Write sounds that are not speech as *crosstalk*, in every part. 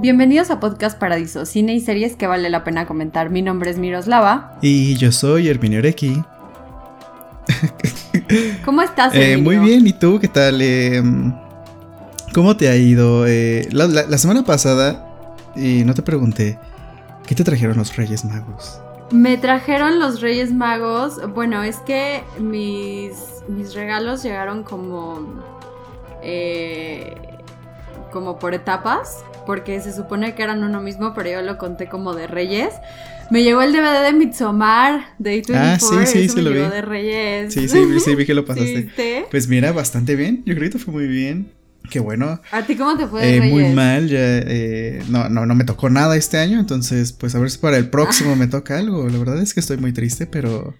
Bienvenidos a Podcast Paradiso, cine y series que vale la pena comentar. Mi nombre es Miroslava. Y yo soy Herminio Oreki. *laughs* ¿Cómo estás? Eh, muy bien, ¿y tú qué tal? Eh, ¿Cómo te ha ido? Eh, la, semana pasada, y no te pregunté, ¿qué te trajeron los Reyes Magos? Me trajeron los Reyes Magos. Bueno, es que mis, mis regalos llegaron como. como por etapas. Porque se supone que eran uno mismo, pero yo lo conté como de Reyes. Me llegó el DVD de Midsommar de A24. Ah, sí, sí, sí lo vi. de Reyes. Sí, sí, sí, vi que lo *laughs* pasaste. Pues mira, bastante bien. Yo creo que fue muy bien. Qué bueno. ¿A ti cómo te fue de eh, Muy mal, ya, eh, no, no, no me tocó nada este año, entonces pues a ver si para el próximo me toca algo. La verdad es que estoy muy triste, pero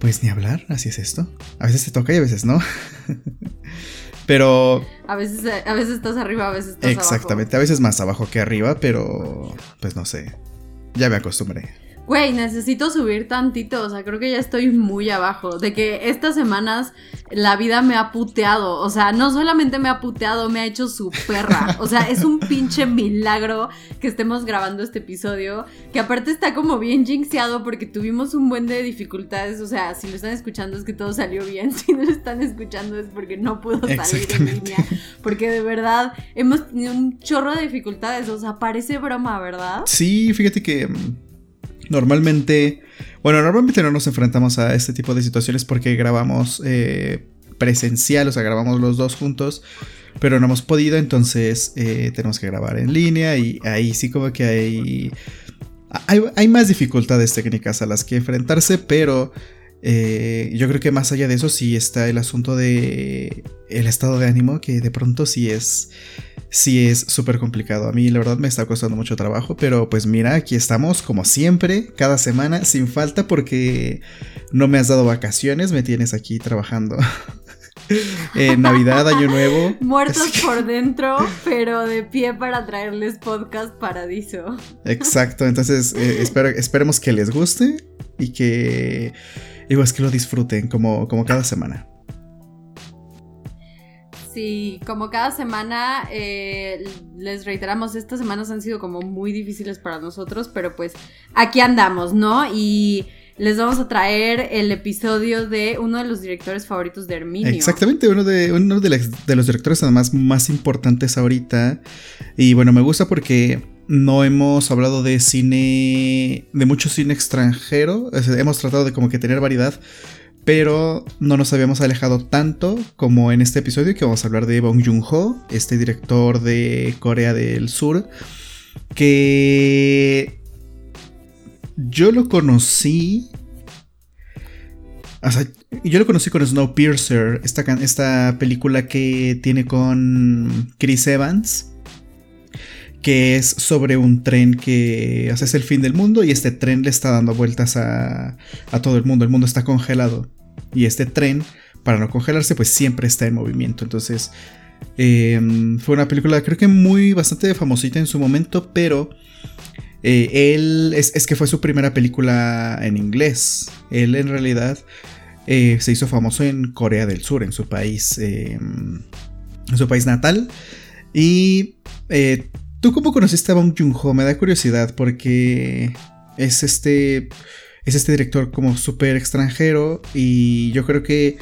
pues ni hablar, así es esto. A veces te toca y a veces no. *laughs* pero... A veces, a veces estás arriba, a veces estás Exactamente, a veces más abajo que arriba, pero pues no sé. Ya me acostumbré. Güey, necesito subir tantito, o sea, creo que ya estoy muy abajo. De que estas semanas la vida me ha puteado, o sea, no solamente me ha puteado, me ha hecho su perra. O sea, es un pinche milagro que estemos grabando este episodio, que aparte está como bien jinxeado porque tuvimos un buen de dificultades, o sea, si lo están escuchando es que todo salió bien, *laughs* si no lo están escuchando es porque no pudo salir en línea, porque de verdad hemos tenido un chorro de dificultades, o sea, parece broma, ¿verdad? Sí, fíjate que mm, Normalmente, bueno, normalmente no nos enfrentamos a este tipo de situaciones porque grabamos eh, presencial, o sea, grabamos los dos juntos, pero no hemos podido, entonces eh, tenemos que grabar en línea y ahí sí como que hay, hay, más dificultades técnicas a las que enfrentarse, pero eh, yo creo que más allá de eso sí está el asunto de el estado de ánimo que de pronto sí es sí es súper complicado. A mí la verdad me está costando mucho trabajo, pero pues mira, aquí estamos como siempre, cada semana sin falta porque no me has dado vacaciones, me tienes aquí trabajando. *laughs* en Navidad, Año Nuevo. *laughs* Muertos por *laughs* dentro, pero de pie para traerles podcast paradiso. Exacto, entonces eh, esperemos que les guste y que Digo, es que lo disfruten como, como cada semana. Sí, como cada semana, eh, les reiteramos, estas semanas han sido como muy difíciles para nosotros, pero pues aquí andamos, ¿no? Y les vamos a traer el episodio de uno de los directores favoritos de Herminio. Exactamente, uno de, uno de, de los directores además más importantes ahorita. Y bueno, me gusta porque no hemos hablado de cine, de mucho cine extranjero, hemos tratado de como que tener variedad, pero no nos habíamos alejado tanto como en este episodio que vamos a hablar de Bong Joon-ho, este director de Corea del Sur, que yo lo conocí o sea, yo lo conocí con Snowpiercer, esta, esta película que tiene con Chris Evans que es sobre un tren que hace el fin del mundo y este tren le está dando vueltas a, a todo el mundo, el mundo está congelado y este tren, para no congelarse, pues siempre está en movimiento, entonces em, fue una película creo que muy bastante famosita en su momento, pero... Eh, él es, es, que fue su primera película en inglés. Él en realidad eh, se hizo famoso en Corea del Sur, en su país, em, en su país natal. Y eh, ¿Tú cómo conociste a Bong Joon-ho? Me da curiosidad porque es este es este director como súper extranjero y yo creo que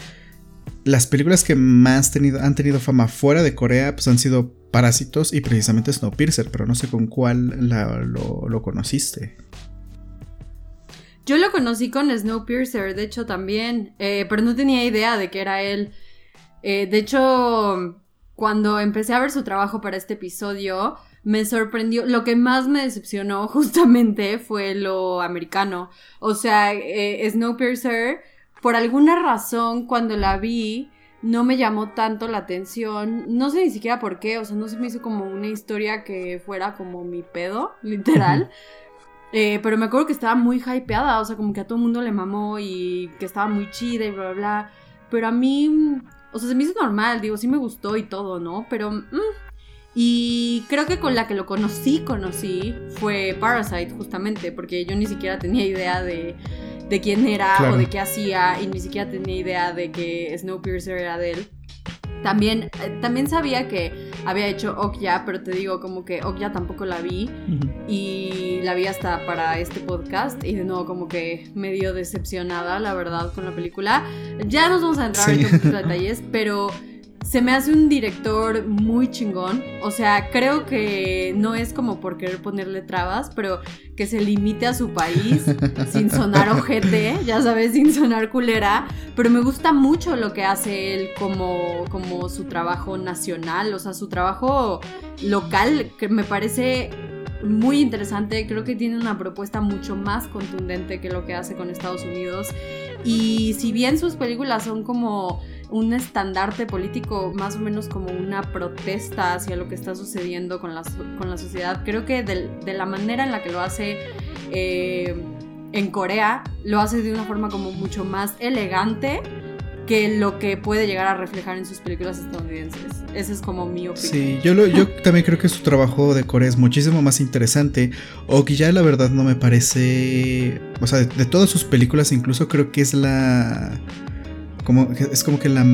las películas que más han tenido fama fuera de Corea pues han sido Parásitos y precisamente Snowpiercer, pero no sé con cuál lo, conociste. Yo lo conocí con Snowpiercer, de hecho también, eh, pero no tenía idea de que era él. Eh, de hecho, cuando empecé a ver su trabajo para este episodio, me sorprendió, lo que más me decepcionó *laughs* justamente fue lo americano. O sea, eh, Snowpiercer, por alguna razón, cuando la vi, no me llamó tanto la atención. No sé ni siquiera por qué, o sea, no se me hizo como una historia que fuera como mi pedo, *laughs* literal. Eh, pero me acuerdo que estaba muy hypeada, o sea, como que a todo el mundo le mamó y que estaba muy chida y bla, bla, bla. Pero a mí, o sea, se me hizo normal, digo, sí me gustó y todo, ¿no? Pero mm, y creo que con la que lo conocí, conocí, fue Parasite, justamente, porque yo ni siquiera tenía idea de, de quién era o de qué hacía, y ni siquiera tenía idea de que Snowpiercer era de él. También, eh, también sabía que había hecho Okja, pero te digo como que Okja tampoco la vi y la vi hasta para este podcast y de nuevo como que medio decepcionada, la verdad, con la película. Ya nos vamos a entrar en en detalles, pero se me hace un director muy chingón. O sea, creo que no es como por querer ponerle trabas, pero que se limite a su país *laughs* sin sonar ojete, ya sabes, sin sonar culera. Pero me gusta mucho lo que hace él como, como su trabajo nacional, o sea, su trabajo local, que me parece muy interesante. Creo que tiene una propuesta mucho más contundente que lo que hace con Estados Unidos. Y si bien sus películas son como un estandarte político, más o menos como una protesta hacia lo que está sucediendo con la, con la sociedad, creo que de, la manera en la que lo hace eh, en Corea, lo hace de una forma como mucho más elegante que lo que puede llegar a reflejar en sus películas estadounidenses. Esa es como mi opinión. Sí, yo también creo que su trabajo de Corea es muchísimo más interesante. O que ya la verdad no me parece... O sea, de, todas sus películas incluso creo que es la... Es como que la...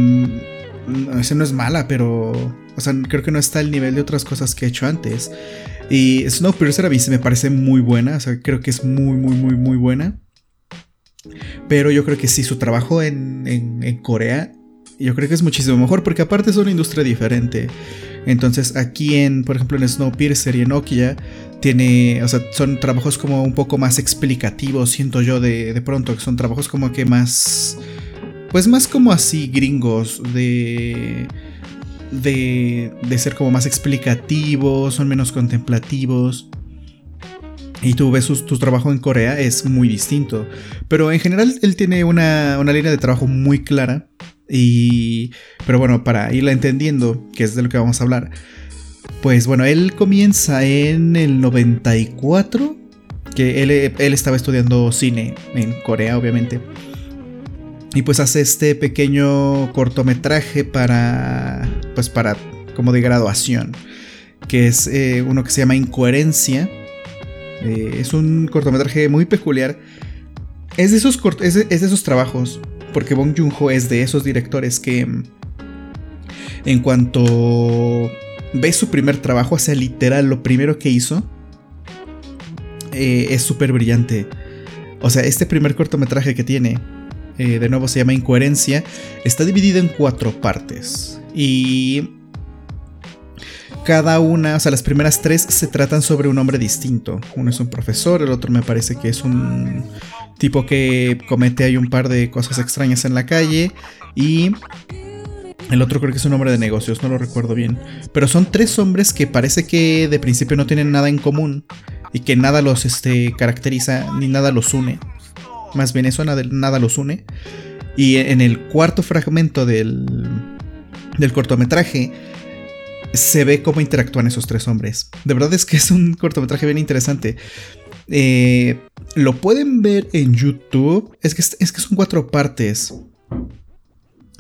Esa no es mala, pero... O sea, creo que no está al nivel de otras cosas que he hecho antes. Y Snowpiercer a mí se me parece muy buena. O sea, creo que es muy, muy, muy, muy buena. Pero yo creo que sí, su trabajo en, en, Corea, yo creo que es muchísimo mejor, porque aparte es una industria diferente. Entonces aquí en, por ejemplo, en Snowpiercer y en Nokia, tiene, o sea, son trabajos como un poco más explicativos, siento yo de, de pronto, que son trabajos como que más, pues más como así gringos, de... De, de ser como más explicativos, son menos contemplativos. Y tú ves su, trabajo en Corea, es muy distinto. Pero en general él tiene una, línea de trabajo muy clara. Y. Pero bueno, para irla entendiendo, que es de lo que vamos a hablar. Pues bueno, él comienza en el 94. Que él, él estaba estudiando cine en Corea, obviamente. Y pues hace este pequeño cortometraje para. Pues para. como de graduación. Que es eh, uno que se llama Incoherencia eh, es un cortometraje muy peculiar. Es de esos, es de, esos trabajos, porque Bong Joon-ho es de esos directores que en cuanto ves su primer trabajo, o sea, literal, lo primero que hizo, eh, es súper brillante. O sea, este primer cortometraje que tiene, eh, de nuevo se llama Incoherencia, está dividido en cuatro partes. Y cada una, o sea, las primeras tres se tratan sobre un hombre distinto. Uno es un profesor, el otro me parece que es un tipo que comete ahí un par de cosas extrañas en la calle y el otro creo que es un hombre de negocios, no lo recuerdo bien. Pero son tres hombres que parece que de principio no tienen nada en común y que nada los este, caracteriza ni nada los une. Más bien eso, nada, los une. Y en el cuarto fragmento del, del cortometraje se ve cómo interactúan esos tres hombres. De verdad es que es un cortometraje bien interesante. Eh, lo pueden ver en YouTube. Es que, es que son cuatro partes.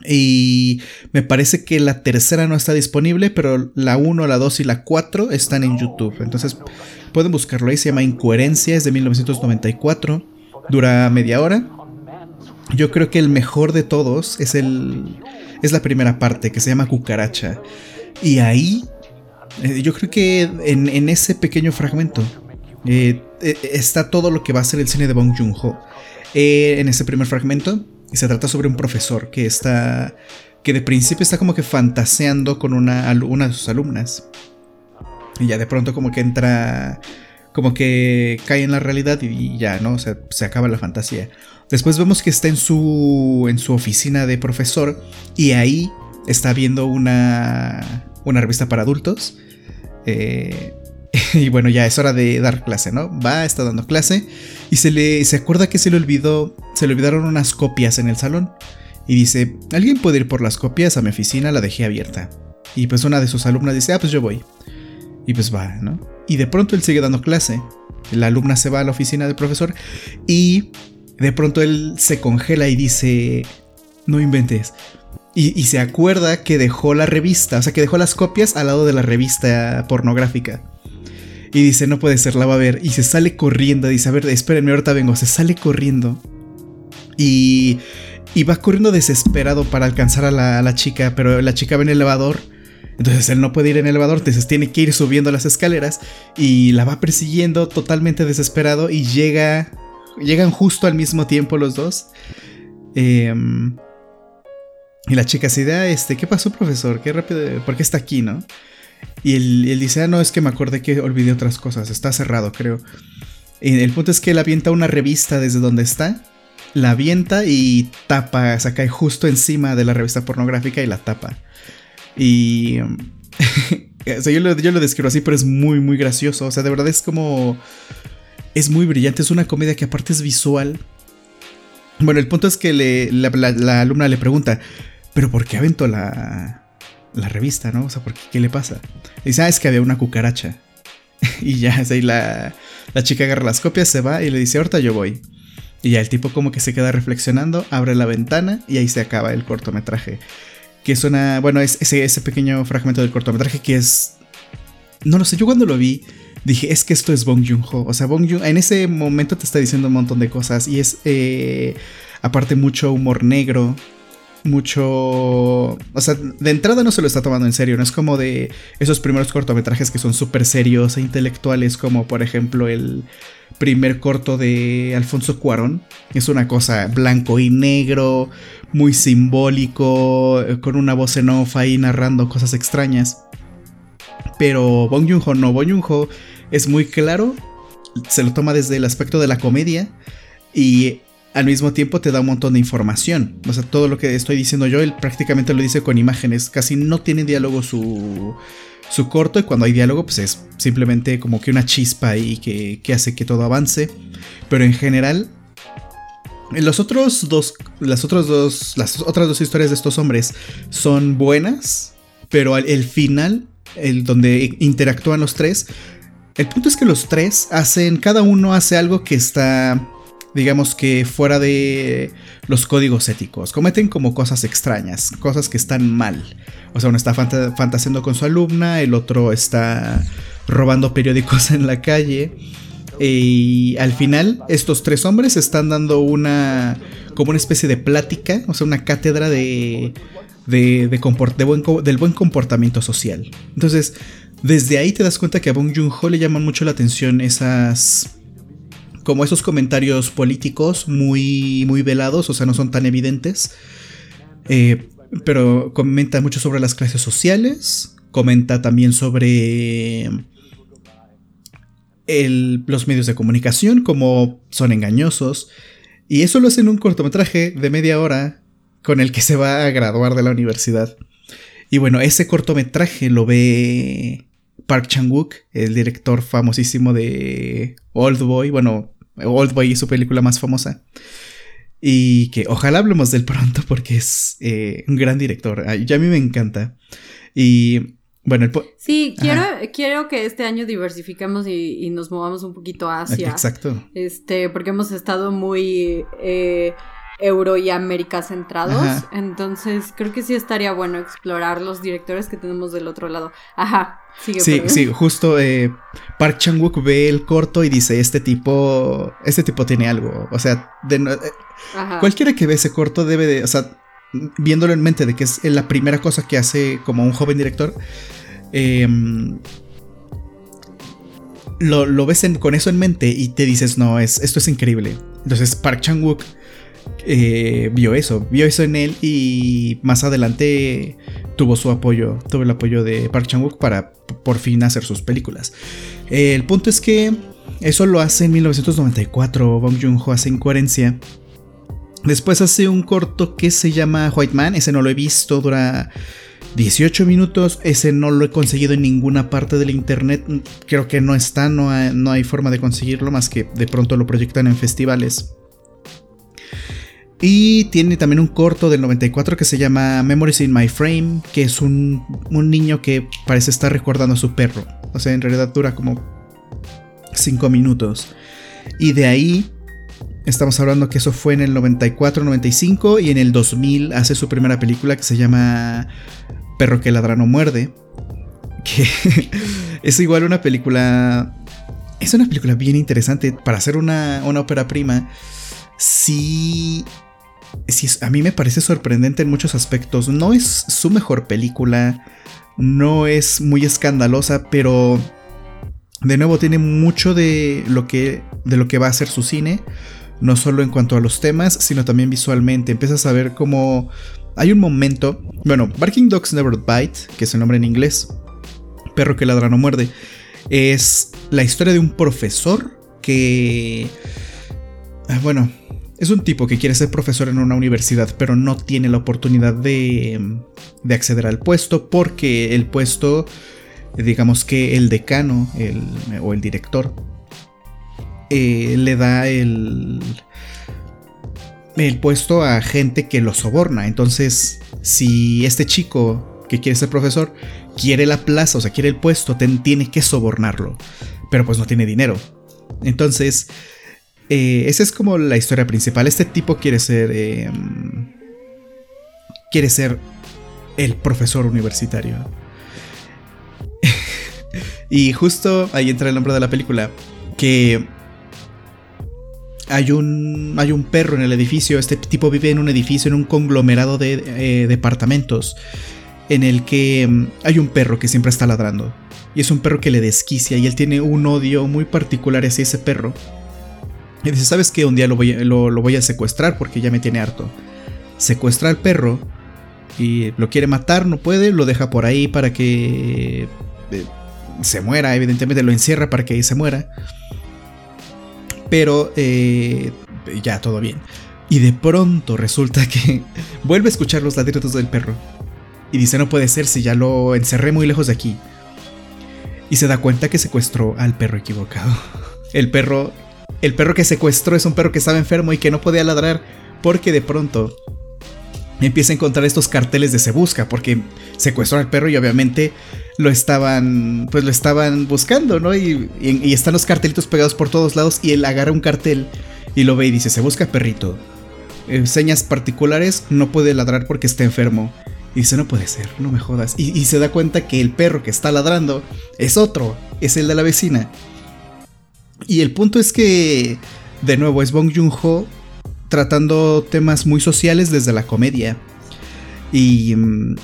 Y me parece que la tercera no está disponible, pero la 1, la 2 y la 4 están en YouTube. Entonces pueden buscarlo ahí. Se llama Incoherencia, es de 1994. Dura media hora. Yo creo que el mejor de todos es el. Es la primera parte, que se llama Cucaracha. Y ahí, eh, yo creo que en, ese pequeño fragmento eh, eh, está todo lo que va a ser el cine de Bong Joon-ho. en ese primer fragmento se trata sobre un profesor que está, que de principio está como que fantaseando con una, una de sus alumnas. Y ya de pronto como que entra, como que cae en la realidad y ya, ¿no? Se acaba la fantasía. Después vemos que está en su, en su oficina de profesor y ahí está viendo una, una revista para adultos. Eh, *laughs* y bueno, ya es hora de dar clase, ¿no? Va, está dando clase y se le se acuerda que se le olvidó, se le olvidaron unas copias en el salón y dice, "¿Alguien puede ir por las copias a mi oficina? La dejé abierta." Y pues una de sus alumnas dice, "Ah, pues yo voy." Y pues va, ¿no? Y de pronto él sigue dando clase. La alumna se va a la oficina del profesor y de pronto él se congela y dice, "No inventes." Y, se acuerda que dejó la revista, o sea, que dejó las copias al lado de la revista pornográfica. Y dice, no puede ser, la va a ver. Y se sale corriendo, dice, a ver, espérenme, ahorita vengo. Se sale corriendo. Y, y va corriendo desesperado para alcanzar a la, chica, pero la chica va en el elevador Entonces él no puede ir en elevador, entonces tiene que ir subiendo las escaleras y la va persiguiendo totalmente desesperado y llega, llegan justo al mismo tiempo los dos. Em, y la chica se da, este, ¿qué pasó profesor? ¿Qué rápido? ¿Por qué está aquí, no? Y él, dice, ah, no, es que me acordé que olvidé otras cosas, está cerrado, creo. Y el punto es que él avienta una revista desde donde está, la avienta y tapa, se cae justo encima de la revista pornográfica y la tapa. Y... *laughs* o sea, yo lo, yo lo describo así, pero es muy, muy gracioso. O sea, de verdad es como... Es muy brillante, es una comedia que aparte es visual. Bueno, el punto es que la, alumna le pregunta, pero ¿por qué aventó la, la revista, no? O sea, ¿por qué, le pasa? dice, ah, es que había una cucaracha. *laughs* y ya, ahí la, la chica agarra las copias, se va y le dice, ahorita yo voy. Y ya el tipo como que se queda reflexionando, abre la ventana y ahí se acaba el cortometraje que es una, bueno, es ese, ese pequeño fragmento del cortometraje que es, no lo sé, yo cuando lo vi dije, es que esto es Bong Joon-ho, o sea, Bong Joon, en ese momento te está diciendo un montón de cosas y es, eh, aparte, mucho humor negro, mucho. O sea, de entrada no se lo está tomando en serio. No es como de esos primeros cortometrajes que son súper serios e intelectuales, como por ejemplo el primer corto de Alfonso Cuarón. Es una cosa blanco y negro, muy simbólico, eh, con una voz en off ahí narrando cosas extrañas. Pero Bong Joon-ho no, Bong Joon-ho es muy claro, se lo toma desde el aspecto de la comedia y al mismo tiempo te da un montón de información. O sea, todo lo que estoy diciendo yo, él prácticamente lo dice con imágenes, casi no tiene diálogo su, su corto y cuando hay diálogo pues es simplemente como que una chispa ahí que, hace que todo avance. Pero en general, los otros dos, las, otros dos, las otras dos historias de estos hombres son buenas, pero el final, el donde interactúan los tres, el punto es que los tres hacen, cada uno hace algo que está digamos que fuera de los códigos éticos. Cometen como cosas extrañas, cosas que están mal. O sea, uno está fantaseando con su alumna, el otro está robando periódicos *laughs* en la calle. Y al final, estos tres hombres están dando una. como una especie de plática, o sea, una cátedra de. de, del buen comportamiento social. Entonces, desde ahí te das cuenta que a Bong Joon-ho le llaman mucho la atención esas como esos comentarios políticos muy, muy velados, o sea, no son tan evidentes. Eh, pero comenta mucho sobre las clases sociales, comenta también sobre los medios de comunicación, como son engañosos, y eso lo hace en un cortometraje de media hora con el que se va a graduar de la universidad. Y bueno, ese cortometraje lo ve Park Chan-wook, el director famosísimo de Old Boy, bueno, Old Boy es su película más famosa. Y que ojalá hablemos de él pronto porque es eh, un gran director. Ya a mí me encanta. Y bueno, sí, quiero, quiero que este año diversifiquemos y, nos movamos un poquito hacia. Exacto. Este, porque hemos estado muy eh, euro y América centrados. Entonces, creo que sí estaría bueno explorar los directores que tenemos del otro lado. Ajá. Sigue sí, sí, justo eh, Park Chan-wook ve el corto y dice, este tipo, este tipo tiene algo. O sea, eh, cualquiera que ve ese corto debe de, o sea, viéndolo en mente de que es la primera cosa que hace como un joven director, em, lo, ves con eso en mente y te dices, no, es, esto es increíble. Entonces Park Chan-wook eh, vio eso, vio eso en él y más adelante tuvo su apoyo, tuvo el apoyo de Park Chan-wook para por fin hacer sus películas. el punto es que eso lo hace en 1994, Bong Joon-ho hace incoherencia. Después hace un corto que se llama White Man, ese no lo he visto, dura 18 minutos, ese no lo he conseguido en ninguna parte del internet, creo que no está, no no hay forma de conseguirlo más que de pronto lo proyectan en festivales. Y tiene también un corto del 94 que se llama Memories in My Frame, que es un, niño que parece estar recordando a su perro. O sea, en realidad dura como 5 minutos. Y de ahí estamos hablando que eso fue en el 94-95 y en el 2000 hace su primera película que se llama Perro que ladra no muerde. Que *laughs* es igual una película... Es una película bien interesante para hacer una, una ópera prima. Sí a mí me parece sorprendente en muchos aspectos. No es su mejor película, no es muy escandalosa, pero de nuevo tiene mucho de lo que, de lo que va a ser su cine. No solo en cuanto a los temas, sino también visualmente. Empiezas a ver cómo hay un momento, bueno, Barking Dogs Never Bite, que es el nombre en inglés, perro que ladra no muerde, es la historia de un profesor que, ah, bueno, es un tipo que quiere ser profesor en una universidad, pero no tiene la oportunidad de, de acceder al puesto porque el puesto, digamos que el decano o el director, eh, le da el, el puesto a gente que lo soborna. Entonces, si este chico que quiere ser profesor quiere la plaza, o sea, quiere el puesto, tiene que sobornarlo. Pero pues no tiene dinero. Entonces, eh, esa es como la historia principal. Este tipo quiere ser. Em, quiere ser el profesor universitario. *laughs* y justo ahí entra el nombre de la película. Que hay un, hay un perro en el edificio. Este tipo vive en un edificio, en un conglomerado de eh, departamentos. En el que em, hay un perro que siempre está ladrando. Y es un perro que le desquicia. Y él tiene un odio muy particular hacia ese perro. Y dice, ¿sabes qué? Un día lo voy, lo, voy a secuestrar porque ya me tiene harto. Secuestra al perro y lo quiere matar, no puede, lo deja por ahí para que eh, se muera, evidentemente lo encierra para que ahí se muera. Pero eh, ya, todo bien. Y de pronto resulta que *laughs* vuelve a escuchar los ladridos del perro. Y dice, no puede ser si ya lo encerré muy lejos de aquí. Y se da cuenta que secuestró al perro equivocado. *laughs* El perro el perro que secuestró es un perro que estaba enfermo y que no podía ladrar porque de pronto empieza a encontrar estos carteles de se busca porque secuestró al perro y obviamente lo estaban pues lo estaban buscando, ¿no? Y, están los cartelitos pegados por todos lados y él agarra un cartel y lo ve y dice se busca perrito. Eh, señas particulares, no puede ladrar porque está enfermo. Y dice, no puede ser, no me jodas. y se da cuenta que el perro que está ladrando es otro, es el de la vecina. Y el punto es que, de nuevo, es Bong Joon-ho tratando temas muy sociales desde la comedia. Y... Mm,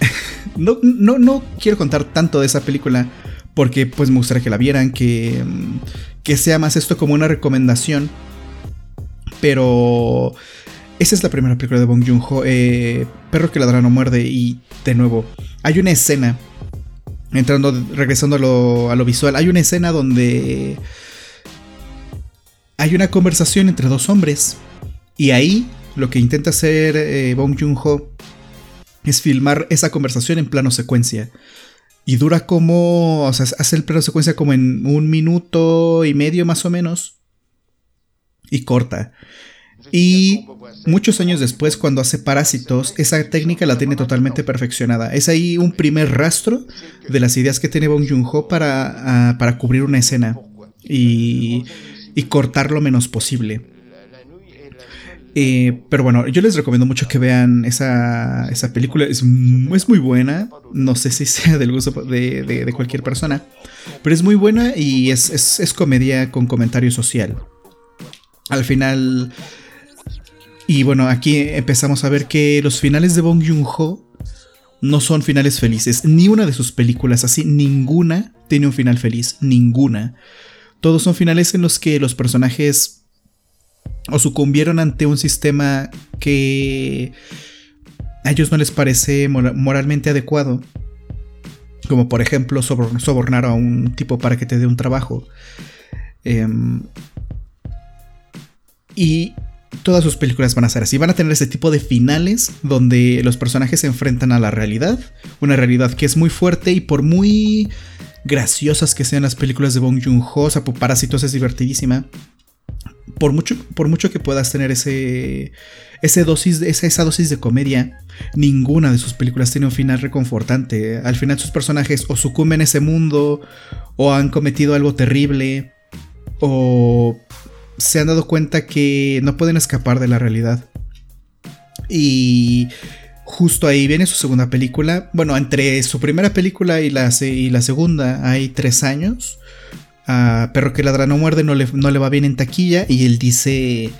*laughs* no, no, no quiero contar tanto de esa película porque pues me gustaría que la vieran, que, mm, que sea más esto como una recomendación. Pero esa es la primera película de Bong Joon-ho, eh, Perro que ladra no muerde y de nuevo, hay una escena entrando, regresando a lo, visual, hay una escena donde hay una conversación entre dos hombres. Y ahí lo que intenta hacer eh, Bong Joon-ho es filmar esa conversación en plano secuencia. Y dura como, o sea, hace el plano secuencia como en un minuto y medio más o menos. Y corta. Y muchos años después, cuando hace Parásitos, esa técnica la tiene totalmente perfeccionada. Es ahí un primer rastro de las ideas que tiene Bong Joon-ho para, ah, para cubrir una escena y, y cortar lo menos posible. Eh, pero bueno, yo les recomiendo mucho que vean esa, esa película. Es, es, muy buena. No sé si sea del gusto de, de, cualquier persona. Pero es muy buena y es, es, es comedia con comentario social. Al final y bueno, aquí empezamos a ver que los finales de Bong Joon-ho no son finales felices. Ni una de sus películas así, ninguna tiene un final feliz. Ninguna. Todos son finales en los que los personajes o sucumbieron ante un sistema que a ellos no les parece moralmente adecuado. Como por ejemplo sobornar a un tipo para que te dé un trabajo. Em, y todas sus películas van a ser así. Van a tener ese tipo de finales donde los personajes se enfrentan a la realidad. Una realidad que es muy fuerte y por muy graciosas que sean las películas de Bong Joon-ho, o sea, Parásitos es divertidísima. Por mucho, por mucho que puedas tener ese, ese dosis, esa, esa dosis de comedia, ninguna de sus películas tiene un final reconfortante. Al final sus personajes o sucumben ese mundo, o han cometido algo terrible, o se han dado cuenta que no pueden escapar de la realidad. Y justo ahí viene su segunda película. Bueno, entre su primera película y la, y la segunda hay tres años. A Perro que ladra no muerde no le, no le va bien en taquilla y él dice...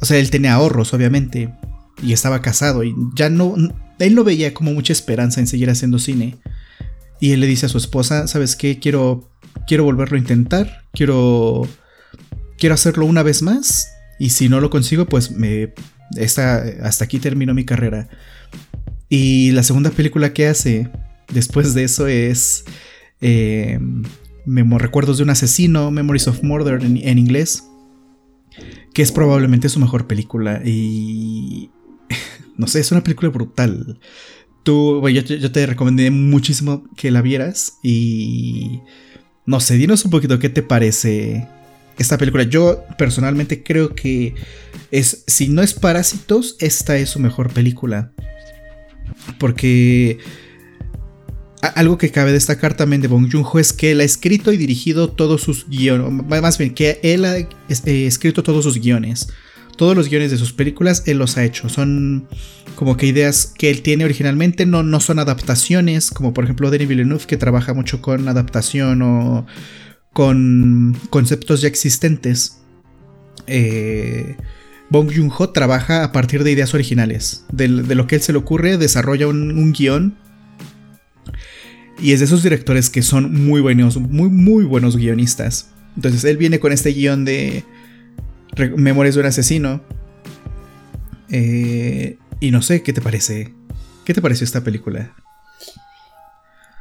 o sea, él tenía ahorros, obviamente, y estaba casado y ya no, él no veía como mucha esperanza en seguir haciendo cine. Y él le dice a su esposa, ¿sabes qué? Quiero, quiero volverlo a intentar, quiero, quiero hacerlo una vez más y si no lo consigo, pues me, hasta aquí termino mi carrera. Y la segunda película que hace después de eso es eh, Recuerdos de un asesino, Memories of Murder en, inglés, que es probablemente su mejor película. Y *laughs* no sé, es una película brutal. Tú, yo, yo, te recomendé muchísimo que la vieras y no sé, dinos un poquito qué te parece esta película. Yo personalmente creo que es, si no es Parásitos, esta es su mejor película. Porque algo que cabe destacar también de Bong Joon-ho es que él ha escrito y dirigido todos sus guiones, más bien que él ha eh, escrito todos sus guiones. Todos los guiones de sus películas él los ha hecho. Son como que ideas que él tiene originalmente, no, no son adaptaciones, como por ejemplo Denis Villeneuve que trabaja mucho con adaptación o con conceptos ya existentes. Eh, Bong Joon-ho trabaja a partir de ideas originales. De, lo que él se le ocurre, desarrolla un, guion. Y es de esos directores que son muy buenos, muy, muy buenos guionistas. Entonces él viene con este guion de Memorias de un asesino. Eh, y no sé, ¿qué te parece? ¿Qué te pareció esta película?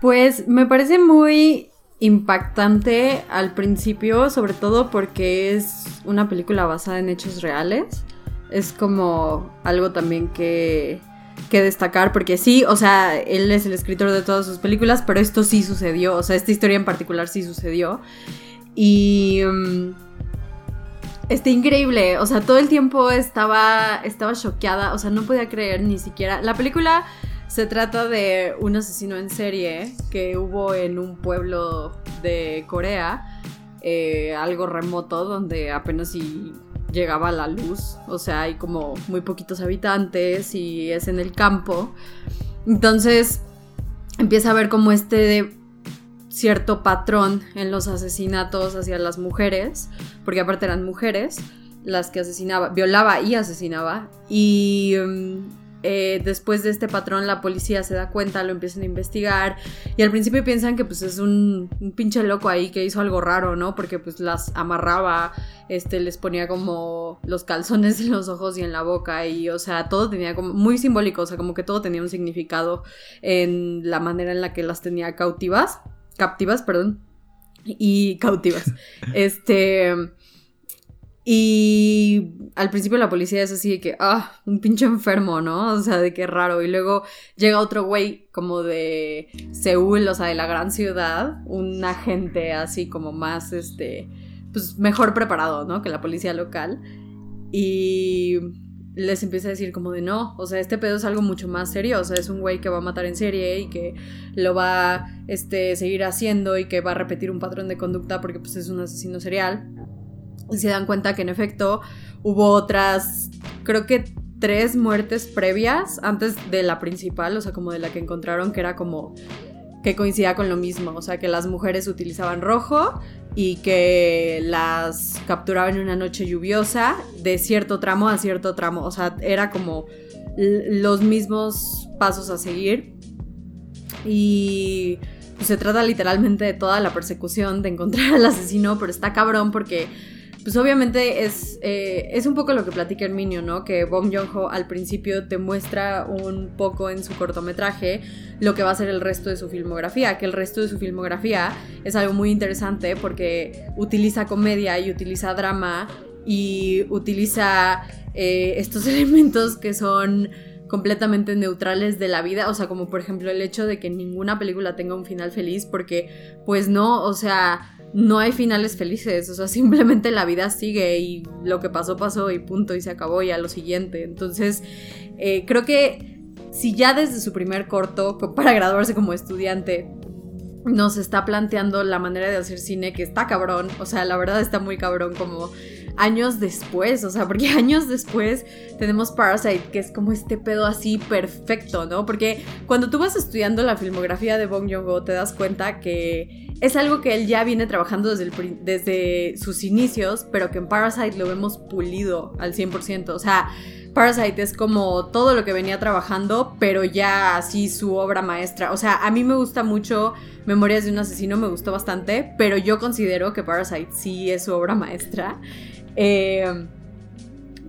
Pues me parece muy impactante al principio, sobre todo porque es una película basada en hechos reales. Es como algo también que, que destacar, porque sí, o sea, él es el escritor de todas sus películas, pero esto sí sucedió, o sea, esta historia en particular sí sucedió. Y... Um, Está increíble, o sea, todo el tiempo estaba, estaba choqueada, o sea, no podía creer ni siquiera. La película se trata de un asesino en serie que hubo en un pueblo de Corea, eh, algo remoto, donde apenas si llegaba la luz. O sea, hay como muy poquitos habitantes y es en el campo. Entonces empieza a ver como este cierto patrón en los asesinatos hacia las mujeres, porque aparte eran mujeres las que asesinaba, violaba y asesinaba. Y mm, eh, después de este patrón la policía se da cuenta, lo empiezan a investigar y al principio piensan que pues es un, pinche loco ahí que hizo algo raro, ¿no? Porque pues las amarraba, este, les ponía como los calzones en los ojos y en la boca y o sea, todo tenía como muy simbólico, o sea, como que todo tenía un significado en la manera en la que las tenía cautivas, captivas, perdón, y cautivas. *laughs* Este... Y al principio la policía es así de que, ah, un pinche enfermo, ¿no? O sea, de qué raro. Y luego llega otro güey como de Seúl, o sea, de la gran ciudad, un agente así como más, este, pues mejor preparado, ¿no? Que la policía local. Y les empieza a decir como de no, o sea, este pedo es algo mucho más serio, o sea, es un güey que va a matar en serie y que lo va este, seguir haciendo y que va a repetir un patrón de conducta porque pues es un asesino serial y se dan cuenta que en efecto hubo otras, creo que tres muertes previas antes de la principal, o sea, como de la que encontraron, que era como que coincidía con lo mismo, o sea, que las mujeres utilizaban rojo y que las capturaban en una noche lluviosa de cierto tramo a cierto tramo, o sea, era como los mismos pasos a seguir. Y se trata literalmente de toda la persecución de encontrar al asesino, pero está cabrón porque pues obviamente es, eh, es un poco lo que platica Herminio, ¿no? Que Bong Joon-ho al principio te muestra un poco en su cortometraje lo que va a ser el resto de su filmografía, que el resto de su filmografía es algo muy interesante porque utiliza comedia y utiliza drama y utiliza eh, estos *laughs* elementos que son completamente neutrales de la vida, o sea, como por ejemplo el hecho de que ninguna película tenga un final feliz, porque pues no, o sea, no hay finales felices, o sea, *laughs* simplemente la vida sigue y lo que pasó pasó y punto y se acabó y a lo siguiente. Entonces, eh, creo que si ya desde su primer corto, para graduarse como estudiante, nos está planteando la manera de hacer cine que está cabrón, o sea, la verdad está muy cabrón como años después, o sea, porque *laughs* años después tenemos Parasite, que es como este pedo así perfecto, ¿no? Porque cuando tú vas estudiando la filmografía de Bong Joon-ho te das cuenta que es algo que él ya viene trabajando desde, desde sus inicios, pero que en Parasite lo vemos pulido al 100%, o sea... Parasite es como todo lo que venía trabajando, pero ya así su obra maestra. O sea, a mí me gusta mucho Memorias de un asesino, me gustó bastante, pero yo considero que Parasite sí es su obra maestra. Eh,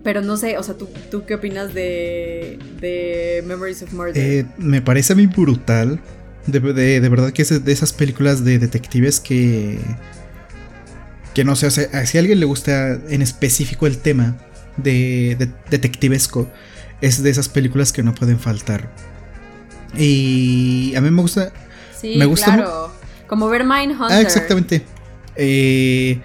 pero no sé, o sea, ¿tú, tú qué opinas de, de Memories of Murder? Eh, me parece a mí brutal. De, de, verdad que es de esas películas de detectives que. Que no sé, o sea, si a alguien le gusta en específico el tema de, detectivesco, es de esas películas que no pueden faltar. Y a mí me gusta. Sí, me gusta claro. Como ver Mindhunter. Ah, exactamente. Eh,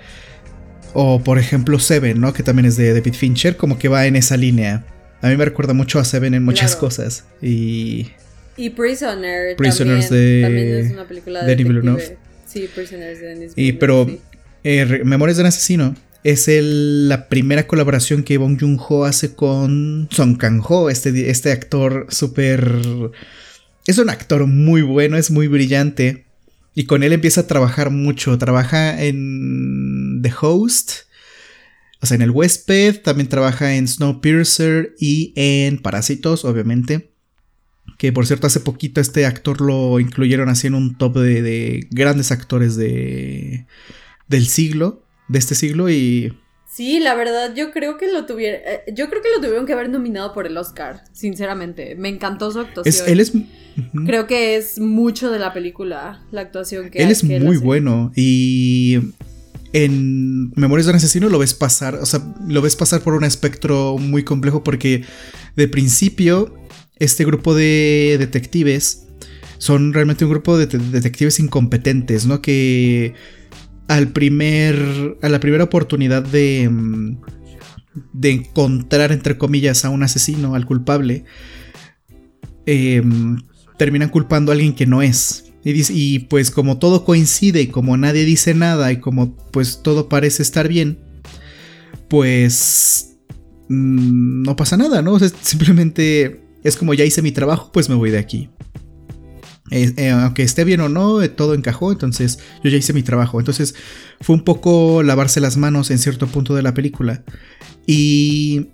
o por ejemplo Seven, ¿no? Que también es de David Fincher, como que va en esa línea. A mí me recuerda mucho a Seven en muchas cosas. Y. Y Prisoner. Prisoners también, de. También es una película de. Denis Sí, Prisoners de Denis Y pero. Eh, Memorias de un asesino. Es el, la primera colaboración que Bong Joon-ho hace con Song Kang-ho, este, este actor súper... Es un actor muy bueno, es muy brillante. Y con él empieza a trabajar mucho. Trabaja en The Host, o sea, en El Huésped. También trabaja en Snowpiercer y en Parásitos, obviamente. Que por cierto, hace poquito este actor lo incluyeron así en un top de, grandes actores de, del siglo, de este siglo. Y Sí, la verdad, yo creo que lo tuvieron. Eh, yo creo que lo tuvieron que haber nominado por el Oscar, sinceramente. Me encantó su actuación. él es. Creo que es mucho de la película, la actuación que Él es muy bueno. Y en Memorias de un asesino lo ves pasar. O sea, lo ves pasar por un espectro muy complejo. Porque de principio, este grupo de detectives son realmente un grupo de detectives incompetentes, ¿no? Que al primer, a la primera oportunidad de, mm, de encontrar, entre comillas, a un asesino, al culpable, em, terminan culpando a alguien que no es. Y, pues como todo coincide como nadie dice nada y como pues todo parece estar bien, pues mm, no pasa nada, ¿no? simplemente es como ya hice mi trabajo, pues me voy de aquí. Eh, aunque esté bien o no, eh, todo encajó, entonces yo ya hice mi trabajo. Entonces fue un poco lavarse las manos en cierto punto de la película. Y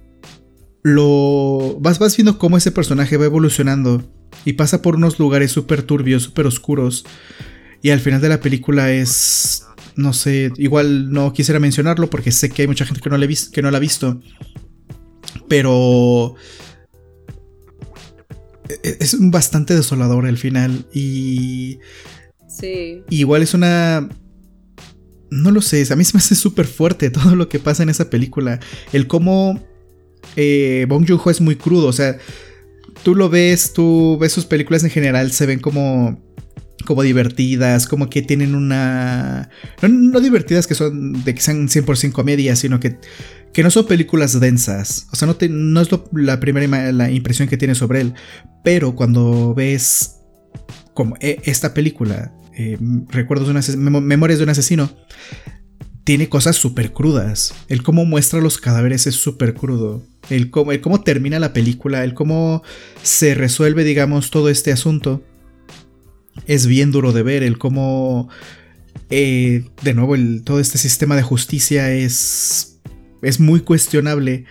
lo vas, vas viendo cómo ese personaje va evolucionando y pasa por unos lugares súper turbios, súper oscuros. Y al final de la película es, no sé, igual no quisiera mencionarlo porque sé que hay mucha gente que no, le que no la ha visto. Pero es bastante desolador el final y... Sí. igual es una... No lo sé, a mí se me hace súper fuerte *laughs* todo lo que pasa en esa película. El cómo eh, Bong Joon-ho es muy crudo, o sea, tú lo ves, tú ves sus películas en general, se ven como como divertidas, como que tienen una... No, divertidas que son de que sean 100% comedia, sino que, que no son películas densas. O sea, no, no es la primera la impresión que tienes sobre él. Pero cuando ves como e, esta película, eh, Recuerdos de un Memorias de un asesino, tiene cosas súper crudas. El cómo muestra los cadáveres es súper crudo. El cómo, cómo termina la película, el cómo se resuelve, digamos, todo este asunto es bien duro de ver el cómo, eh, de nuevo, todo este sistema de justicia es, es muy cuestionable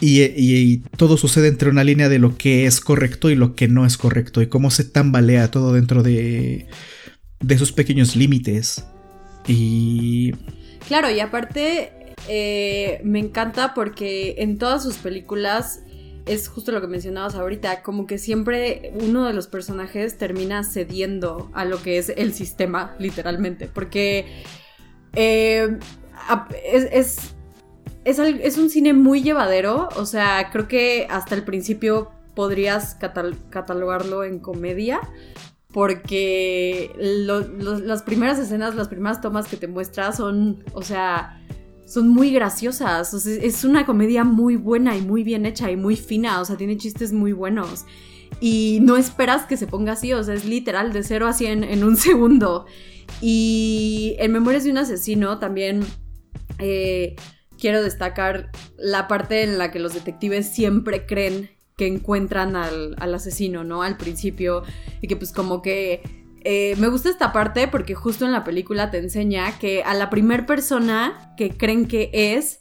y, todo sucede entre una línea de lo que es correcto y lo que no es correcto y cómo se tambalea todo dentro de, de esos pequeños límites. Y... Claro, y aparte eh, me encanta porque en todas sus películas es justo lo que mencionabas ahorita, como que siempre uno de los personajes termina cediendo a lo que es el sistema, literalmente, porque eh, es, es, un cine muy llevadero, o sea, creo que hasta el principio podrías catalogarlo en comedia, porque las primeras escenas, las primeras tomas que te muestra son, o sea, son muy graciosas. es una comedia muy buena y muy bien hecha y muy fina. O sea, tiene chistes muy buenos. Y no esperas que se ponga así. O sea, es literal de 0 a 100 en un *laughs* segundo. Y en Memorias de un asesino también. Eh, quiero destacar la parte en la que los detectives siempre creen que encuentran al, al asesino, ¿no? Al principio. Y que pues como que eh, me gusta esta parte porque justo en la película te enseña que a la primer persona que creen que es,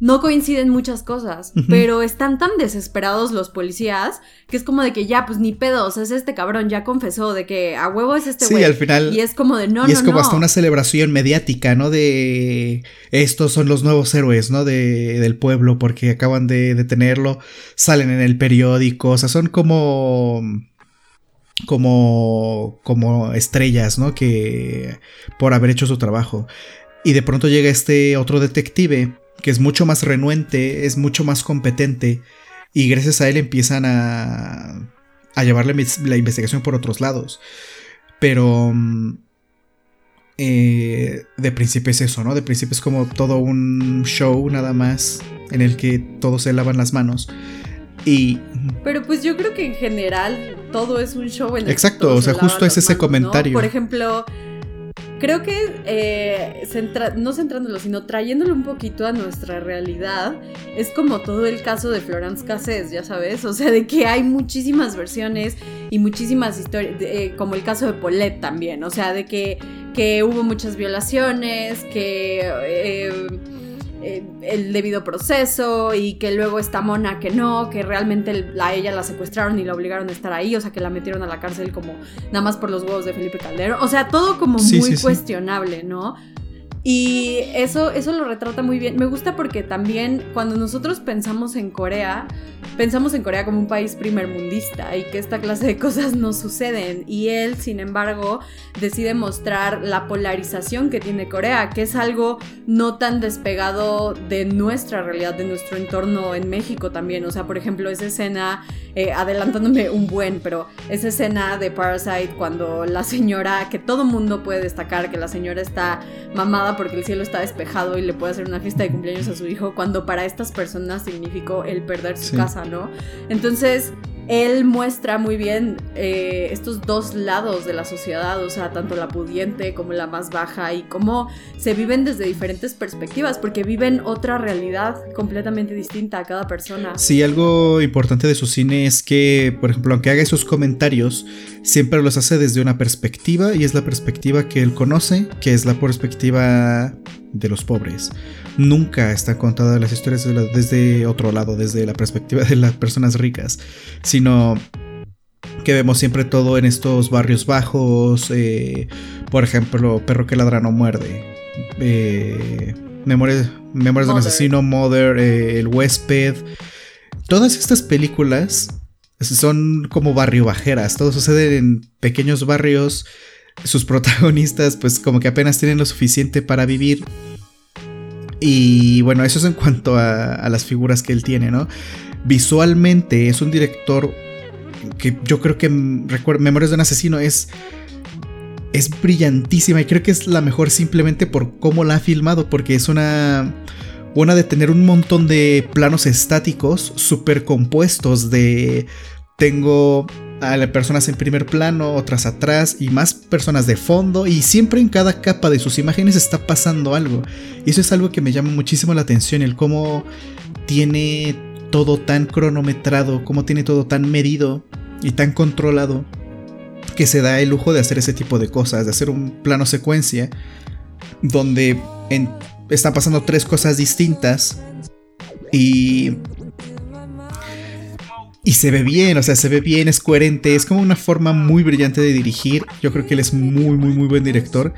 no coinciden muchas cosas, pero están tan desesperados los policías que es como de que ya, pues ni pedos, es este cabrón, ya confesó de que a huevo es este güey. Sí, al final. Y es como de no, Y es como hasta una celebración mediática, ¿no? De estos son los nuevos héroes, ¿no? De, del pueblo porque acaban de detenerlo, salen en el periódico, o sea, son como como, como estrellas, ¿no? Que por haber hecho su trabajo. Y de pronto llega este otro detective que es mucho más renuente, es mucho más competente y gracias a él empiezan a, a llevarle la investigación por otros lados. Pero mm, eh, de principio es eso, ¿no? De principio es como todo un show nada más en el que todos se lavan las manos. Y... Pero pues yo creo que en general todo es un show en el Exacto, o sea, justo es ese comentario. Por ejemplo, creo que eh, no centrándolo, sino trayéndolo un poquito a nuestra realidad, es como todo el caso de Florence Cassés, ya sabes, o sea, de que hay muchísimas versiones y muchísimas historias, eh, como el caso de Paulette también, o sea, de que, que hubo muchas violaciones, que... Eh, eh, el debido proceso y que luego esta mona que no, que realmente a ella la secuestraron y la obligaron a estar ahí, o sea que la metieron a la cárcel como nada más por los huevos de Felipe Calderón, o sea, todo como muy cuestionable, ¿no? Y eso, eso lo retrata muy bien. Me gusta porque también cuando nosotros pensamos en Corea, pensamos en Corea como un país primermundista y que esta clase de cosas no suceden. Y él, sin embargo, decide mostrar la polarización que tiene Corea, que es algo no tan despegado de nuestra realidad, de nuestro entorno en México también. O sea, por ejemplo, esa escena, eh, adelantándome un buen, pero esa escena de Parasite cuando la señora, que todo mundo puede destacar que la señora está mamada porque el cielo está despejado y le puede hacer una fiesta de cumpleaños a su hijo, cuando para estas personas significó el perder su casa, ¿no? Entonces, él muestra muy bien eh, estos dos lados de la sociedad, o sea, tanto la pudiente como la más baja, y cómo se viven desde diferentes perspectivas, porque viven otra realidad completamente distinta a cada persona. Sí, algo importante de su cine es que, por ejemplo, aunque haga esos comentarios, siempre los hace desde una perspectiva, y es la perspectiva que él conoce, que es la perspectiva de los pobres nunca está contada las historias desde otro lado, desde la perspectiva de las personas ricas, sino que vemos siempre todo en estos barrios bajos, eh, por ejemplo, Perro que ladra no muerde, eh, Memorias, de un asesino, Mother, eh, El huésped, todas estas películas son como barrio bajeras, todo sucede en pequeños barrios, sus protagonistas pues como que apenas tienen lo suficiente para vivir y bueno, eso es en cuanto a, las figuras que él tiene, ¿no? Visualmente es un director que yo creo que Memorias de un asesino es es brillantísima y creo que es la mejor simplemente por cómo la ha filmado porque es una una de tener un montón de planos estáticos supercompuestos de tengo a personas en primer plano, otras atrás y más personas de fondo y siempre en cada capa de sus imágenes está pasando algo. Y eso es algo que me llama muchísimo la atención, el cómo tiene todo tan cronometrado, cómo tiene todo tan medido y tan controlado que se da el lujo de hacer ese tipo de cosas, de hacer un plano secuencia donde están pasando tres cosas distintas y y se ve bien, o sea, se ve bien, es coherente, es como una forma muy brillante de dirigir. Yo creo que él es muy, muy, muy buen director.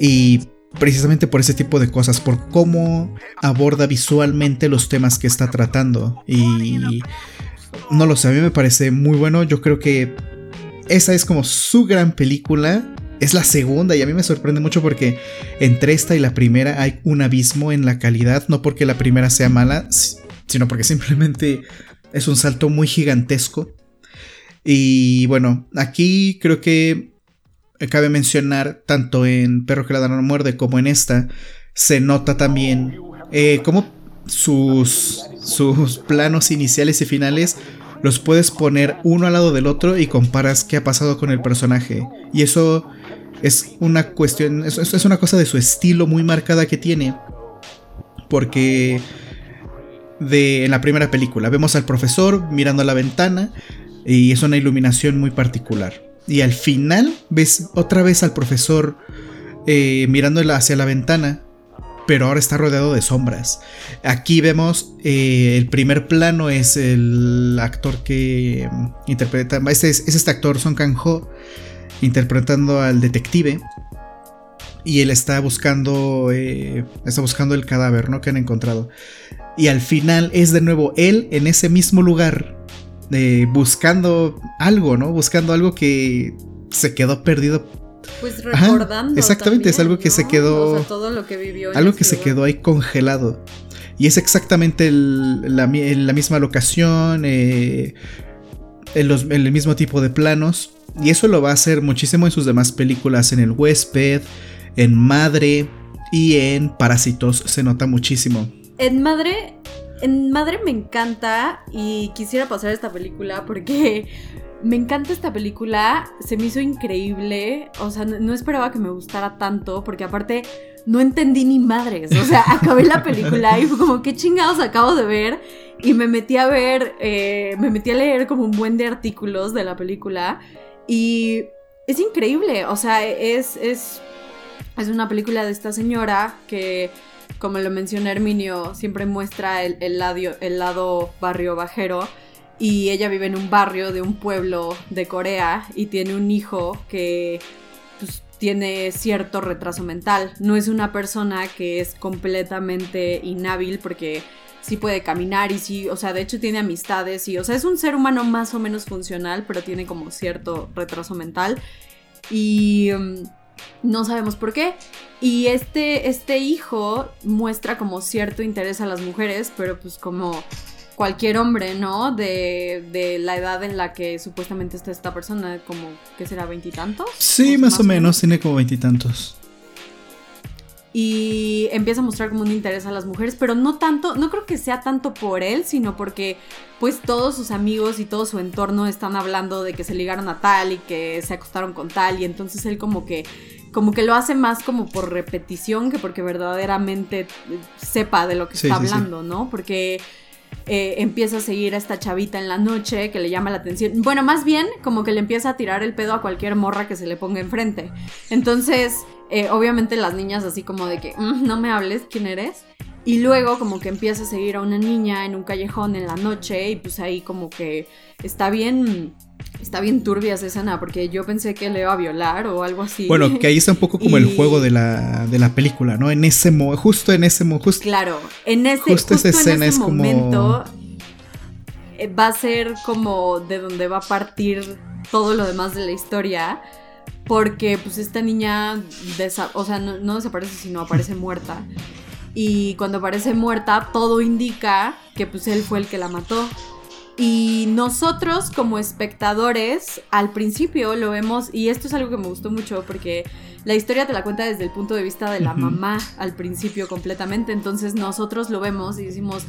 Y precisamente por ese tipo de cosas, por cómo aborda visualmente los temas que está tratando. Y no lo sé, a mí me parece muy bueno. Yo creo que esa es como su gran película. Es la segunda y a mí me sorprende mucho porque entre esta y la primera hay un abismo en la calidad, no porque la primera sea mala, sino porque simplemente es un salto muy gigantesco. Y bueno, aquí creo que cabe mencionar, tanto en Perro que la no muerde como en esta, se nota también eh, cómo sus, sus planos iniciales y finales los puedes poner uno al lado del otro y comparas qué ha pasado con el personaje. Y eso es una cuestión, eso es una cosa de su estilo muy marcada que tiene. porque de, en la primera película vemos al profesor mirando a la ventana y es una iluminación muy particular. Y al final ves otra vez al profesor eh, mirándola hacia la ventana, pero ahora está rodeado de sombras. Aquí vemos eh, el primer plano es el actor que mm, interpreta, este es, este actor Song Kang Ho interpretando al detective y él está buscando eh, está buscando el cadáver, ¿no? Que han encontrado. Y al final es de nuevo él en ese mismo lugar buscando algo, ¿no? Buscando algo que se quedó perdido. Pues recordando. exactamente, es algo que se quedó. O sea, todo lo que vivió. algo que se quedó ahí congelado. Y es exactamente la, misma locación, eh, en, el mismo tipo de planos. Y eso lo va a hacer muchísimo en sus demás películas, en El Huésped, en Madre y en Parásitos. Se nota muchísimo. En Madre en Madre me encanta y quisiera pasar esta película porque *laughs* me encanta esta película, se me hizo increíble, o sea, no, esperaba que me gustara tanto porque aparte no entendí ni madres, o sea, *laughs* acabé la película y fue como, ¿qué chingados acabo de ver? Y me metí a ver, eh, me metí a leer como un buen de artículos de la película y es increíble, o sea, es, es, es una película de esta señora que como lo menciona Herminio, siempre muestra el, lado, barrio bajero. Y ella vive en un barrio de un pueblo de Corea y tiene un hijo que pues, tiene cierto retraso mental. No es una persona que es completamente inhábil porque sí puede caminar y sí, o sea, de hecho tiene amistades y, o sea, es un ser humano más o menos funcional, pero tiene como cierto retraso mental. Y... Um, no sabemos por qué. Y este, este hijo muestra como cierto interés a las mujeres, pero pues como cualquier hombre, ¿no? De, de la edad en la que supuestamente está esta persona, como, ¿qué será? ¿Veintitantos? Sí, más, o menos, tiene como veintitantos. Y empieza a mostrar como un interés a las mujeres, pero no tanto, no creo que sea tanto por él, sino porque pues todos sus amigos y todo su entorno están hablando de que se ligaron a tal y que se acostaron con tal y entonces él como que como que lo hace más como por repetición que porque verdaderamente sepa de lo que está hablando, ¿no? Porque eh, empieza a seguir a esta chavita en la noche que le llama la atención. Bueno, más bien como que le empieza a tirar el pedo a cualquier morra que se le ponga enfrente. Entonces, eh, obviamente las niñas así como de que, mm, no me hables, ¿quién eres? Y luego como que empieza a seguir a una niña en un callejón en la noche y pues ahí como que está bien está bien turbia esa escena porque yo pensé que le iba a violar o algo así. Bueno, que ahí está un poco como el juego de la, de la película, ¿no? En ese mo justo en ese momento. Claro, en ese, justo, esa escena es momento eh, va a ser como de donde va a partir todo lo demás de la historia. Porque pues esta niña, o sea, no, no desaparece, sino aparece muerta. Y cuando aparece muerta, todo indica que pues él fue el que la mató. Y nosotros como espectadores, al principio lo vemos, y esto es algo que me gustó mucho porque la historia te la cuenta desde el punto de vista de la mamá al principio completamente, entonces nosotros lo vemos y decimos,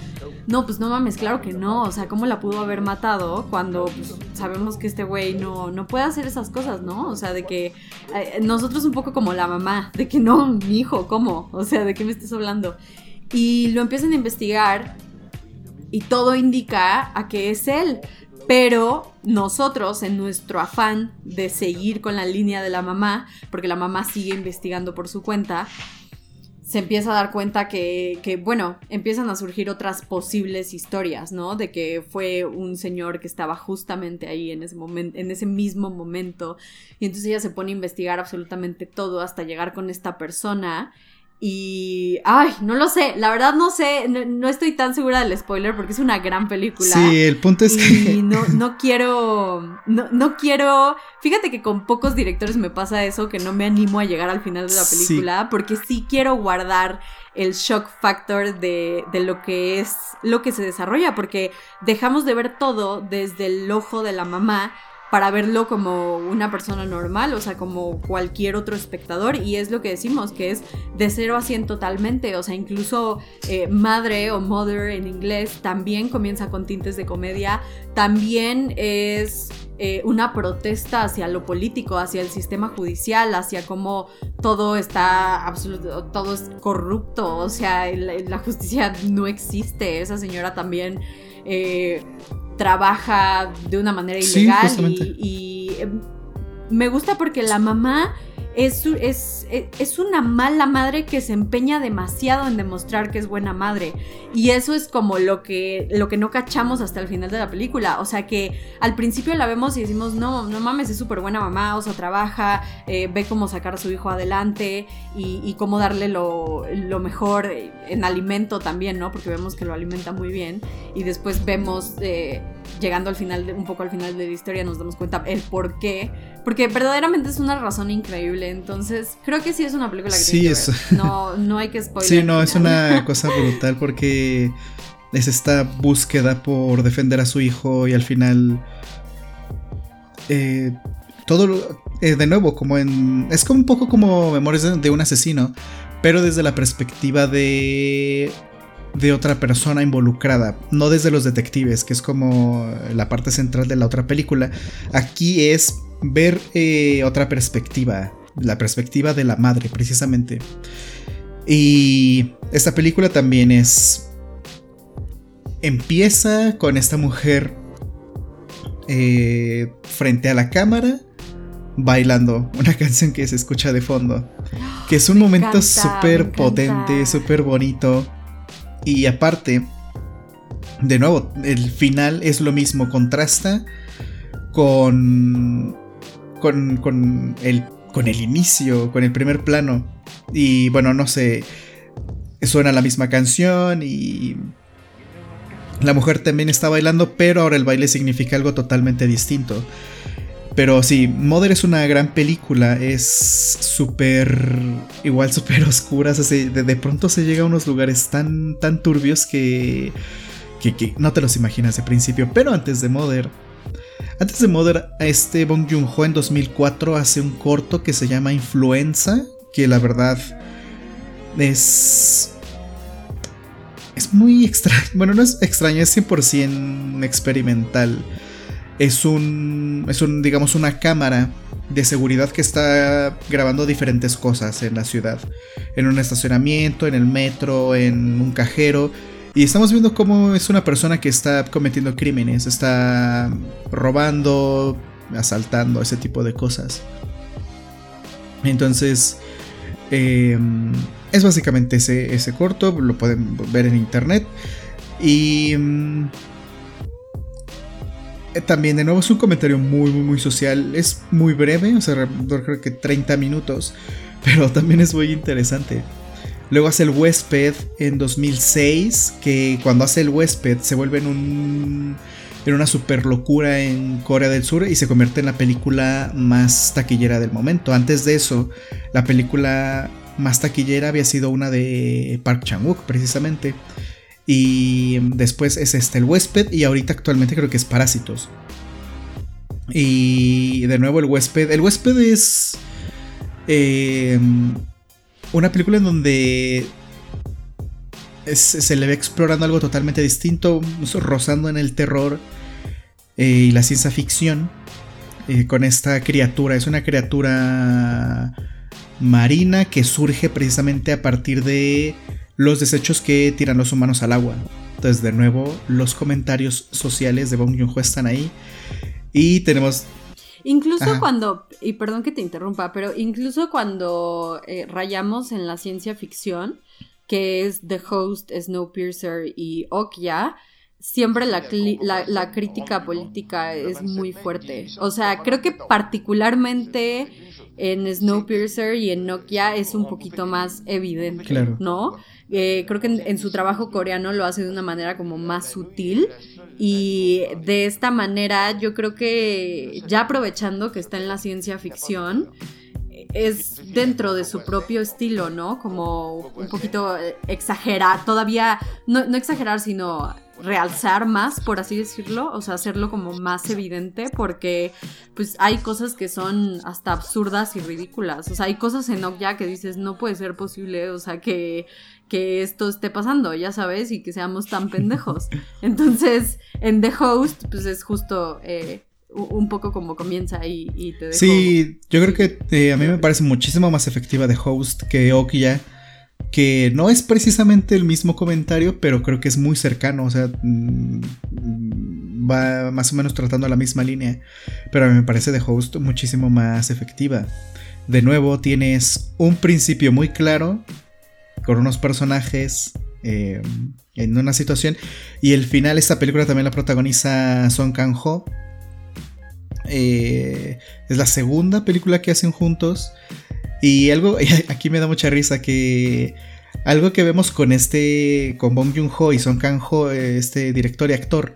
no, pues no mames, claro que no, o sea, ¿cómo la pudo haber matado cuando pues, sabemos que este güey no, no puede hacer esas cosas, ¿no? O sea, de que eh, nosotros un poco como la mamá, de que no, mi hijo, ¿cómo? O sea, ¿de qué me estás hablando? Y lo empiezan a investigar y todo indica a que es él. Pero nosotros, en nuestro afán de seguir con la línea de la mamá, porque la mamá sigue investigando por su cuenta, se empieza a dar cuenta que, que, bueno, empiezan a surgir otras posibles historias, ¿no? De que fue un señor que estaba justamente ahí en ese momento, en ese mismo momento. Y entonces ella se pone a investigar absolutamente todo hasta llegar con esta persona y, ay, no lo sé, la verdad no sé, no, estoy tan segura del spoiler porque es una gran película. Sí, el punto es que... *laughs* No, no *laughs* quiero, no, no, quiero, fíjate que con pocos directores me pasa eso, que no me animo a llegar al final de la película, porque sí quiero guardar el shock factor de, de lo que es, lo que se desarrolla, porque dejamos de ver todo desde el ojo de la mamá para verlo como una persona normal, o sea, como cualquier otro espectador, y es lo que decimos, que es de 0 a 100 totalmente, o sea, incluso eh, madre o mother en inglés también comienza con tintes de comedia, también es eh, una protesta hacia lo político, hacia el sistema judicial, hacia cómo todo está absoluto, todo es corrupto, o sea, la, justicia no existe, esa señora también... Eh, trabaja de una manera ilegal y, em, me gusta porque la mamá es, es, es, una mala madre que se empeña demasiado en demostrar que es buena madre. Y eso es como lo que, lo que no cachamos hasta el final de la película. O sea que al principio la vemos y decimos, no, no mames, es súper buena mamá, o sea, trabaja, eh, ve cómo sacar a su hijo adelante y, cómo darle lo, lo, mejor en alimento también, ¿no? Porque vemos que lo alimenta muy bien. Y después vemos, eh, llegando al final, un poco al final de la historia, nos damos cuenta el por qué. Porque verdaderamente es una razón increíble entonces, creo que sí es una película que sí, es... No, no hay que *laughs* spoiler. Sí, no, es una *laughs* cosa brutal porque es esta búsqueda por defender a su hijo y al final. Eh, todo. Eh, de nuevo, como en. Es como un poco como Memorias de un asesino, pero desde la perspectiva de de otra persona involucrada, no desde los detectives, que es como la parte central de la otra película. Aquí es ver eh, otra perspectiva, la perspectiva de la madre, precisamente. Y esta película también es... Empieza con esta mujer eh, frente a la cámara bailando una *laughs* canción que se escucha de fondo. Que es un momento súper potente, súper bonito. Y aparte, de nuevo, el final es lo mismo, contrasta con, con, con el con el inicio, con el primer plano. Y bueno, no sé, suena la misma canción y la mujer también está bailando, pero ahora el baile significa algo totalmente distinto. Pero sí, Mother es una gran película, es súper, igual *laughs* súper oscura, de, de, pronto se llega a unos lugares tan, tan turbios que, que, que no te los imaginas de principio. Pero antes de Mother, antes de Mother, este Bong Joon-ho en 2004 hace un corto que se llama Influenza, que la verdad es... Es muy extraño, bueno, no es extraño, es 100% experimental. Es un, es un, digamos, una cámara de seguridad que está grabando diferentes cosas en la ciudad. En un estacionamiento, en el metro, en un cajero. Y estamos viendo cómo es una persona que está cometiendo crímenes, está robando, asaltando, ese tipo de cosas. Entonces, em, es básicamente ese, ese, corto, lo pueden ver en internet. Y em, también, de nuevo, es un comentario muy, muy, muy social. Es muy breve, o sea, creo que 30 minutos, *laughs* pero también es muy interesante. Luego hace el huésped en 2006, que cuando hace el huésped se vuelve en un en una super locura en Corea del Sur y se convierte en la película más taquillera del momento. Antes de eso, la película más taquillera había sido una de Park Chan-wook precisamente. Y después es este el huésped y ahorita actualmente creo que es Parásitos. Y de nuevo el huésped. El huésped es... Eh, una película en donde se le ve explorando algo totalmente distinto, rozando en el terror eh, y la ciencia ficción eh, con esta criatura. Es una criatura marina que surge precisamente a partir de los desechos que tiran los humanos al agua. Entonces, de nuevo, los comentarios sociales de Bong Joon-ho están ahí. Y tenemos Incluso cuando, y perdón que te interrumpa, pero incluso cuando eh, rayamos en la ciencia ficción, que es The Host, Snowpiercer y Okja, siempre la, la, crítica política es muy fuerte. O sea, creo que particularmente en Snowpiercer y en Nokia es un poquito más evidente, ¿no? Eh, creo que en, su trabajo coreano lo hace de una manera como más sutil y de esta manera yo creo que ya aprovechando que está en la ciencia ficción, es dentro de su propio estilo, ¿no? Como un poquito exagerar, todavía, no, no exagerar, sino realzar más, por así decirlo, o sea, hacerlo como más evidente, porque pues hay cosas que son hasta absurdas y ridículas, o sea, hay cosas en Okja que dices, no puede ser posible, o sea, que, que esto esté pasando, ya sabes, y que seamos tan pendejos. Entonces, en The Host, pues es justo... Eh, un poco como comienza y, te dejo... Sí, yo creo que eh, a mí me parece muchísimo más efectiva The Host que Okja que no es precisamente el mismo comentario, pero creo que es muy cercano, o sea, mm, va más o menos tratando la misma línea, pero a mí me parece The Host muchísimo más efectiva. De nuevo, tienes un principio muy claro, con unos personajes eh, en una situación, y el final, esta película también la protagoniza Song Kang-ho. Eh, es la segunda película que hacen juntos. Y algo, *laughs* aquí me da mucha risa que algo que vemos con este, con Bong Joon-ho y Song Kang-ho, este director y actor,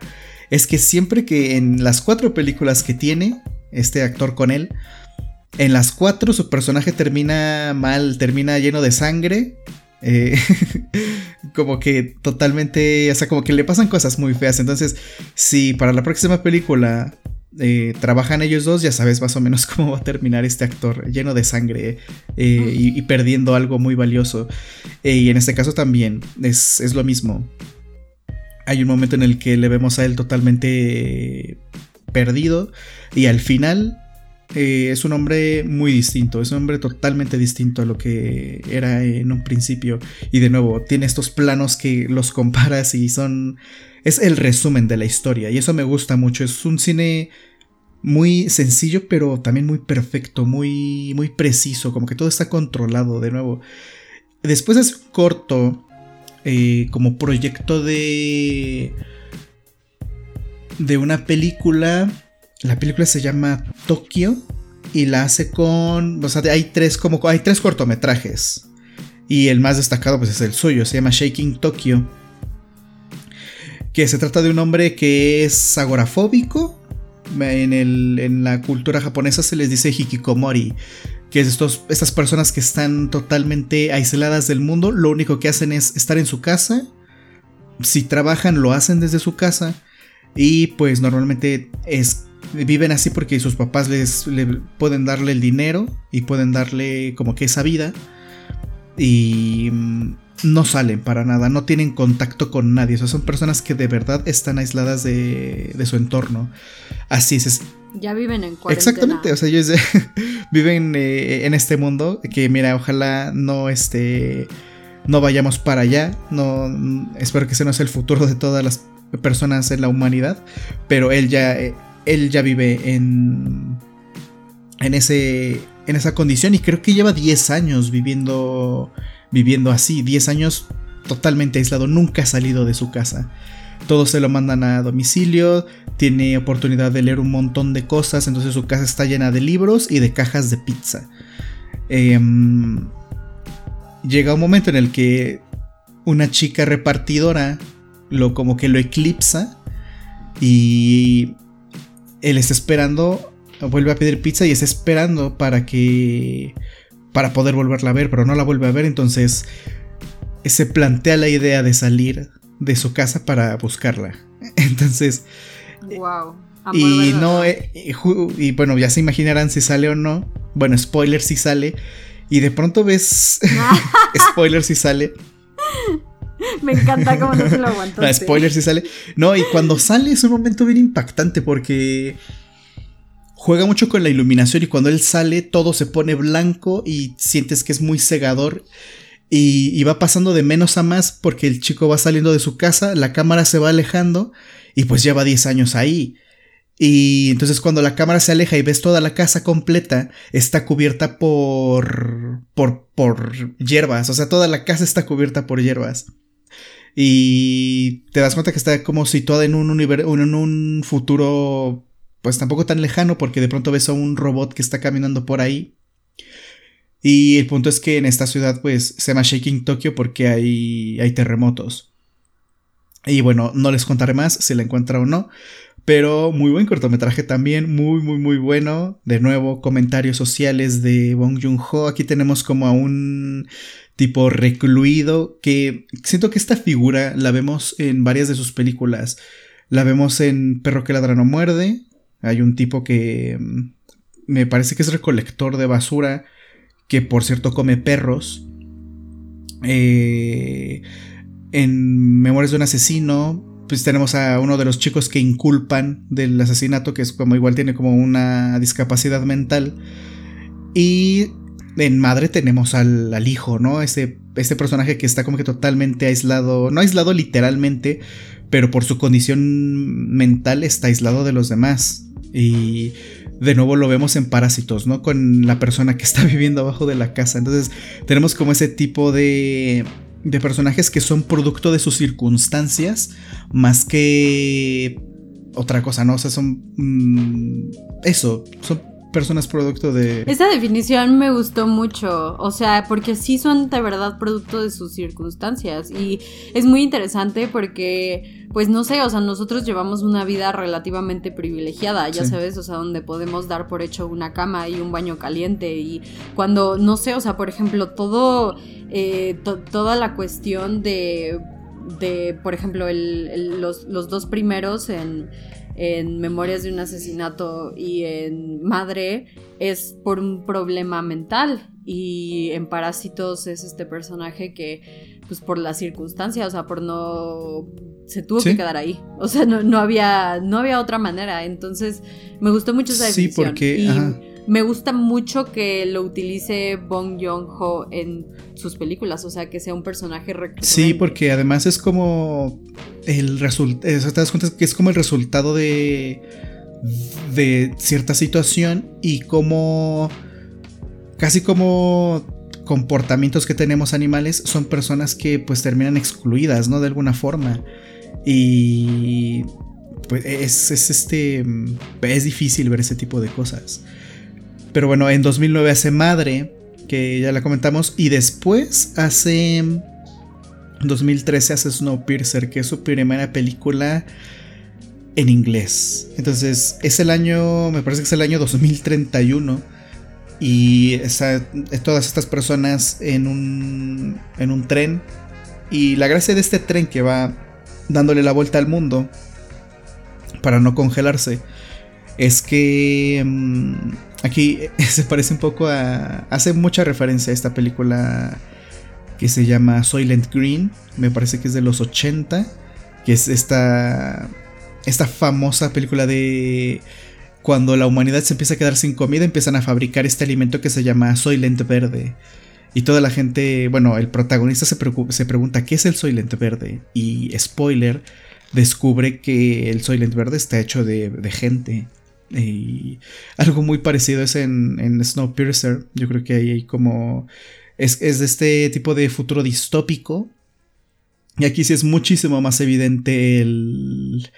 es que siempre que en las cuatro películas que tiene este actor con él, en las cuatro su personaje termina mal, termina lleno de sangre. Eh, *laughs* como que totalmente, o sea, como que le pasan cosas muy feas. Entonces, si para la próxima película eh, trabajan ellos dos, ya sabes más o menos *laughs* cómo va a terminar este actor, lleno de sangre eh, y, perdiendo algo muy valioso. Y en este caso también es, lo mismo. Hay un momento en el que le vemos a él totalmente perdido y al final es un hombre muy distinto, es un hombre totalmente distinto a lo que era en un principio. Y de nuevo, tiene estos planos que los comparas y son es el resumen de la historia y eso me gusta mucho. Es un cine muy sencillo pero también muy perfecto, muy, muy preciso, como que todo está controlado de nuevo. Después es corto eh, como proyecto de... de una película. La película se llama Tokio y la hace con... O sea, hay tres, como, hay tres cortometrajes. Y el más destacado pues es el suyo, se llama Shaking Tokyo que se trata de un hombre que es agorafóbico. En, en la cultura japonesa se les dice hikikomori, que es estos, estas personas que están totalmente aisladas del mundo, lo único que hacen es estar en su casa, si trabajan lo hacen desde su casa y pues normalmente es, viven así porque sus papás les, pueden darle el dinero y pueden darle como que esa vida y mm, no salen para nada, no tienen contacto con nadie. O sea, son personas que de verdad están aisladas de, su entorno. Así es. Ya viven en cuarentena. Exactamente, o sea, ellos *laughs* viven eh, en este mundo que, mira, ojalá no este, no vayamos para allá. No, espero que ese no sea el futuro de todas las personas en la humanidad. Pero él ya, eh, él ya vive en, en, ese, en esa condición y creo que lleva 10 años viviendo viviendo así, 10 años totalmente aislado, nunca ha salido de su casa. Todos se lo mandan a domicilio, tiene oportunidad de leer un montón de cosas, entonces su casa está llena de libros y de cajas de pizza. Em, llega un momento en el que una chica repartidora lo como que lo eclipsa y él está esperando, vuelve a pedir pizza y está esperando para que para poder volverla a ver, pero no la vuelve a ver, entonces se plantea la idea de salir de su casa para buscarla. *laughs* Entonces... Wow. Y no, eh, y bueno, ya se imaginarán si sale o no. Bueno, spoiler si sale. Y de pronto ves. *laughs* *laughs* spoiler si sale. *laughs* Me encanta cómo no se lo aguantó. No, spoiler si sale. No, y cuando sale es un momento bien impactante porque juega mucho con la iluminación y cuando él sale todo se pone blanco y sientes que es muy cegador. Y, va pasando de menos a más porque el chico va saliendo de su casa, la cámara se va alejando y pues lleva 10 años ahí. Y entonces cuando la cámara se aleja y ves toda la casa completa, está cubierta por, por, por hierbas, o sea, toda la casa está cubierta por hierbas. Y te das cuenta que está como situada en un, en un futuro pues tampoco tan lejano porque de pronto ves a un robot que está caminando por ahí. Y el punto es que en esta ciudad pues se llama Shaking Tokyo porque hay, hay terremotos. Y bueno, no les contaré más si la encuentra o no. Pero muy buen cortometraje también, muy, muy, muy bueno. De nuevo, comentarios sociales de Bong Joon-ho. Aquí tenemos como a un tipo recluido, que siento que esta figura la vemos en varias de sus películas. La vemos en Perro que ladra no muerde. Hay un tipo que mm, me parece que es recolector de basura, que por cierto come perros. Eh, en Memorias de un asesino, pues tenemos a uno de los chicos que inculpan del asesinato, que es como igual tiene como una discapacidad mental. Y en Madre tenemos al, hijo, ¿no? Este personaje que está como que totalmente aislado, no aislado literalmente, pero por su condición mental está aislado de los demás. Y de nuevo lo vemos en Parásitos, ¿no? Con la persona que está *laughs* viviendo abajo de la casa. Entonces tenemos como ese tipo de, de personajes que son producto de sus circunstancias más que otra cosa, ¿no? O sea, son... Mm, eso, son personas producto de... Esa definición me gustó mucho, o sea, porque sí son de verdad producto de sus circunstancias y es muy interesante porque, pues no sé, o sea, nosotros llevamos una vida relativamente privilegiada, ya sabes, o sea, donde podemos dar por hecho una cama y un baño caliente y cuando, no sé, o sea, por ejemplo, todo, eh, toda la cuestión de, de por ejemplo, los, los dos primeros en en Memorias de un asesinato y en Madre es por un problema mental y en Parásitos es este personaje que pues por las circunstancias, o sea, por no se tuvo que quedar ahí. O sea, no, había no había otra manera, entonces me gustó mucho esa definición. Sí, porque me gusta mucho que lo utilice Bong Joon-ho en sus películas, o sea, que sea un personaje recurrente. Sí, porque además es como el resultado, te das cuenta que es como el resultado de de cierta situación y como casi como comportamientos que tenemos animales son personas que pues terminan excluidas, ¿no? De alguna forma. Y pues es, es este es difícil ver ese tipo de cosas. Pero bueno, en 2009 hace Madre, que ya la comentamos, y después hace... En 2013 hace Snowpiercer, que es su primera película en inglés. Entonces, es el año, me parece que es el año 2031. Y todas estas personas en un, en un tren. Y la gracia de este tren que va dándole la vuelta al mundo para no congelarse es que mm, Aquí *laughs* se parece un poco a... Hace mucha referencia a esta película que se llama Soylent Green. Me parece que es de los 80. Que es esta... Esta famosa película de... Cuando la humanidad se empieza a quedar sin comida, empiezan a fabricar este alimento que se llama Soylent Verde. Y toda la gente, bueno, el protagonista se, se pregunta qué es el Soylent Verde. Y spoiler, descubre que el Soylent Verde está hecho de gente. Y algo muy parecido es en, en Snowpiercer. Yo creo que ahí hay como. Es, de este tipo de futuro distópico. Y aquí sí es muchísimo más evidente el,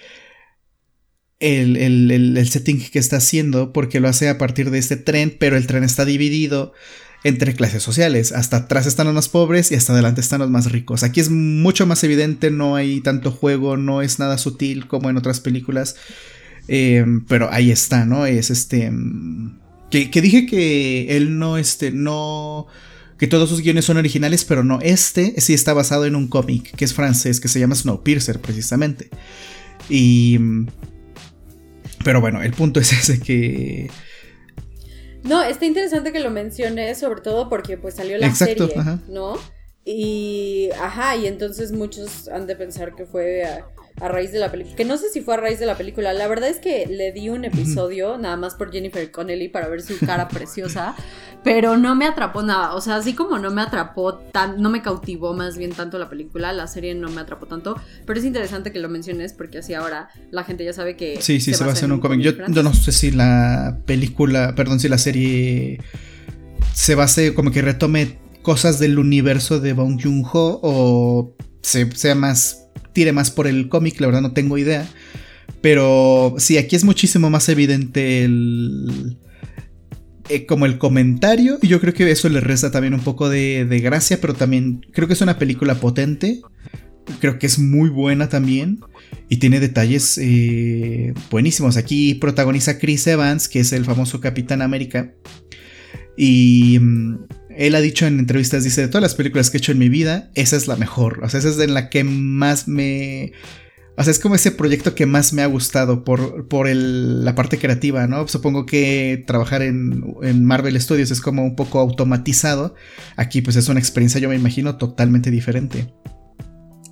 el, el, setting que está haciendo, porque lo hace a partir de este tren, pero el tren está dividido entre clases sociales. Hasta atrás están los más pobres y hasta adelante están los más ricos. Aquí es mucho más evidente, no hay tanto juego, no es nada sutil como en otras películas. Eh, pero ahí está, ¿no? Es este. Mm, que, dije que él no, este, no. Que todos sus guiones son originales, pero no. Este sí está basado en un cómic que es francés, que se llama Snowpiercer, precisamente. Y. Mm, pero bueno, el punto es *laughs* ese que. No, está interesante que lo menciones, sobre todo porque pues salió la serie, ¿no? Y. Ajá, y entonces muchos han de pensar que fue a raíz de la película. Que no sé si fue a raíz de la película. La verdad es que le di un episodio nada más por Jennifer Connelly para ver su cara *laughs* preciosa. Pero no me atrapó nada. O sea, así como no me atrapó tan. No me cautivó más bien tanto la película. La serie no me atrapó tanto. Pero es interesante que lo menciones porque así ahora la gente ya sabe que. Sí, sí, se, va a hacer un cómic. Yo, no sé si la película. Perdón, si la serie. Se base como que retome cosas del universo de Bong Joon-ho o se, sea más tire más por el cómic, la verdad no tengo idea. Pero sí, aquí es muchísimo más evidente el... Eh, como el comentario, y yo creo que eso le resta también un poco de, gracia, pero también creo que es una película potente, creo que es muy buena también, y tiene detalles eh, buenísimos. Aquí protagoniza Chris Evans, que es el famoso Capitán América, y mm, él ha dicho en entrevistas, dice, de todas las películas que he hecho en mi vida, esa es la mejor. O sea, esa es en la que más me... O sea, es como ese proyecto que más me ha gustado por, por la parte creativa, ¿no? Supongo que trabajar en, en, Marvel Studios es como un poco automatizado. Aquí pues es una experiencia, yo me imagino, totalmente diferente.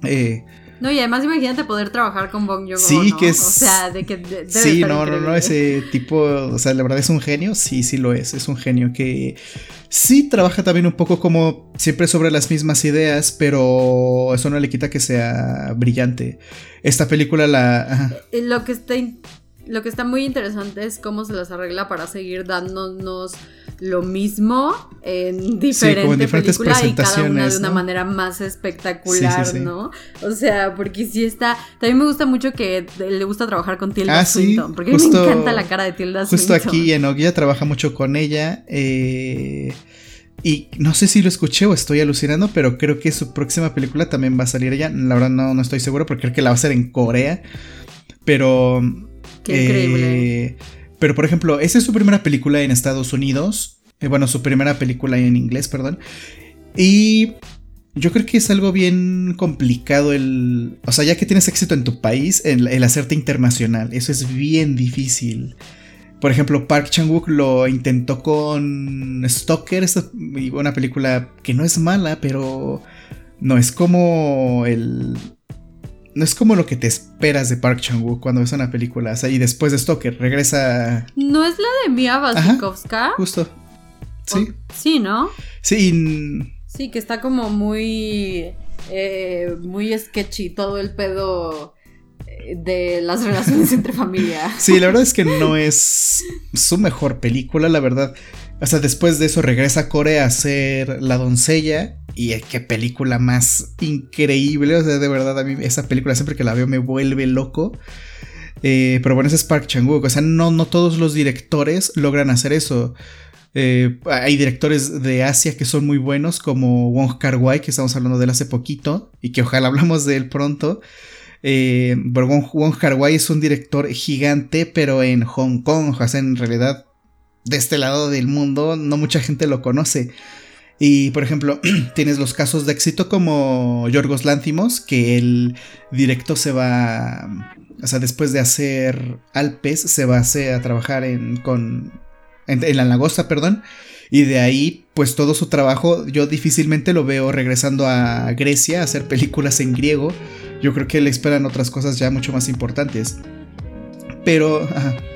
Eh, no, y además imagínate poder trabajar con Bong Joon-ho, Sí, que es... O sea, de que Sí, no, no, no, ese tipo, o sea, la verdad es un genio, sí, sí lo es, es un genio que sí trabaja también un poco como siempre sobre las mismas ideas, pero eso no le quita que sea brillante. Esta película la... Lo que está lo que está muy interesante es cómo se las arregla para seguir dándonos lo mismo en diferentes películas y cada una de una manera más espectacular, ¿no? O sea, porque sí está. También me gusta mucho que le gusta trabajar con Tilda ah, Swinton, porque me encanta la cara de Tilda Swinton. Justo aquí en Ogia trabaja mucho con ella. Eh, y no sé si lo escuché o estoy alucinando, pero creo que su próxima película también va a salir ella. La verdad no, no estoy seguro porque creo que la va a hacer en Corea. Pero Qué increíble. Pero por ejemplo, esa es su primera película en Estados Unidos. Eh, bueno, su primera película en inglés, perdón. Y yo creo que es algo bien complicado el... O sea, ya que tienes éxito en tu país, el, hacerte internacional. Eso es bien difícil. Por ejemplo, Park Chan-wook lo intentó con Stalker, una película que no es mala, pero no es como el no es como lo que te esperas de Park Chan-wook cuando ves una película. O sea, y después de Stoker regresa. ¿No es la de Mia Wasikowska? Justo. Sí. sí, ¿no? Sí. Sí, que está como muy. Eh, muy sketchy todo el pedo eh, de las *laughs* relaciones entre familia. Sí, la verdad es que no es su mejor película, la verdad. O sea, después de eso regresa a Corea a ser la doncella y qué película más increíble. O sea, de verdad, a mí esa película siempre que la veo me vuelve loco. Eh, pero bueno, ese es Park Chan-wook. O sea, no, no todos los directores logran hacer eso. Eh, hay directores de Asia que son muy buenos, como Wong Kar Wai, que estamos hablando de él hace poquito, y que ojalá hablamos de él pronto. Eh, pero Wong, Kar Wai es un director gigante, pero en Hong Kong, o sea, en realidad, de este lado del mundo, no mucha gente lo conoce. Y por ejemplo, *clears throat* tienes los casos de éxito como Yorgos Lántimos, que el directo se va, o sea, después de hacer Alpes, se va a, a trabajar en, con, en, la Lagosta, perdón. Y de ahí, pues todo su trabajo, yo difícilmente lo veo regresando a Grecia a hacer películas en griego. Yo creo que le esperan otras cosas ya mucho más importantes. Pero,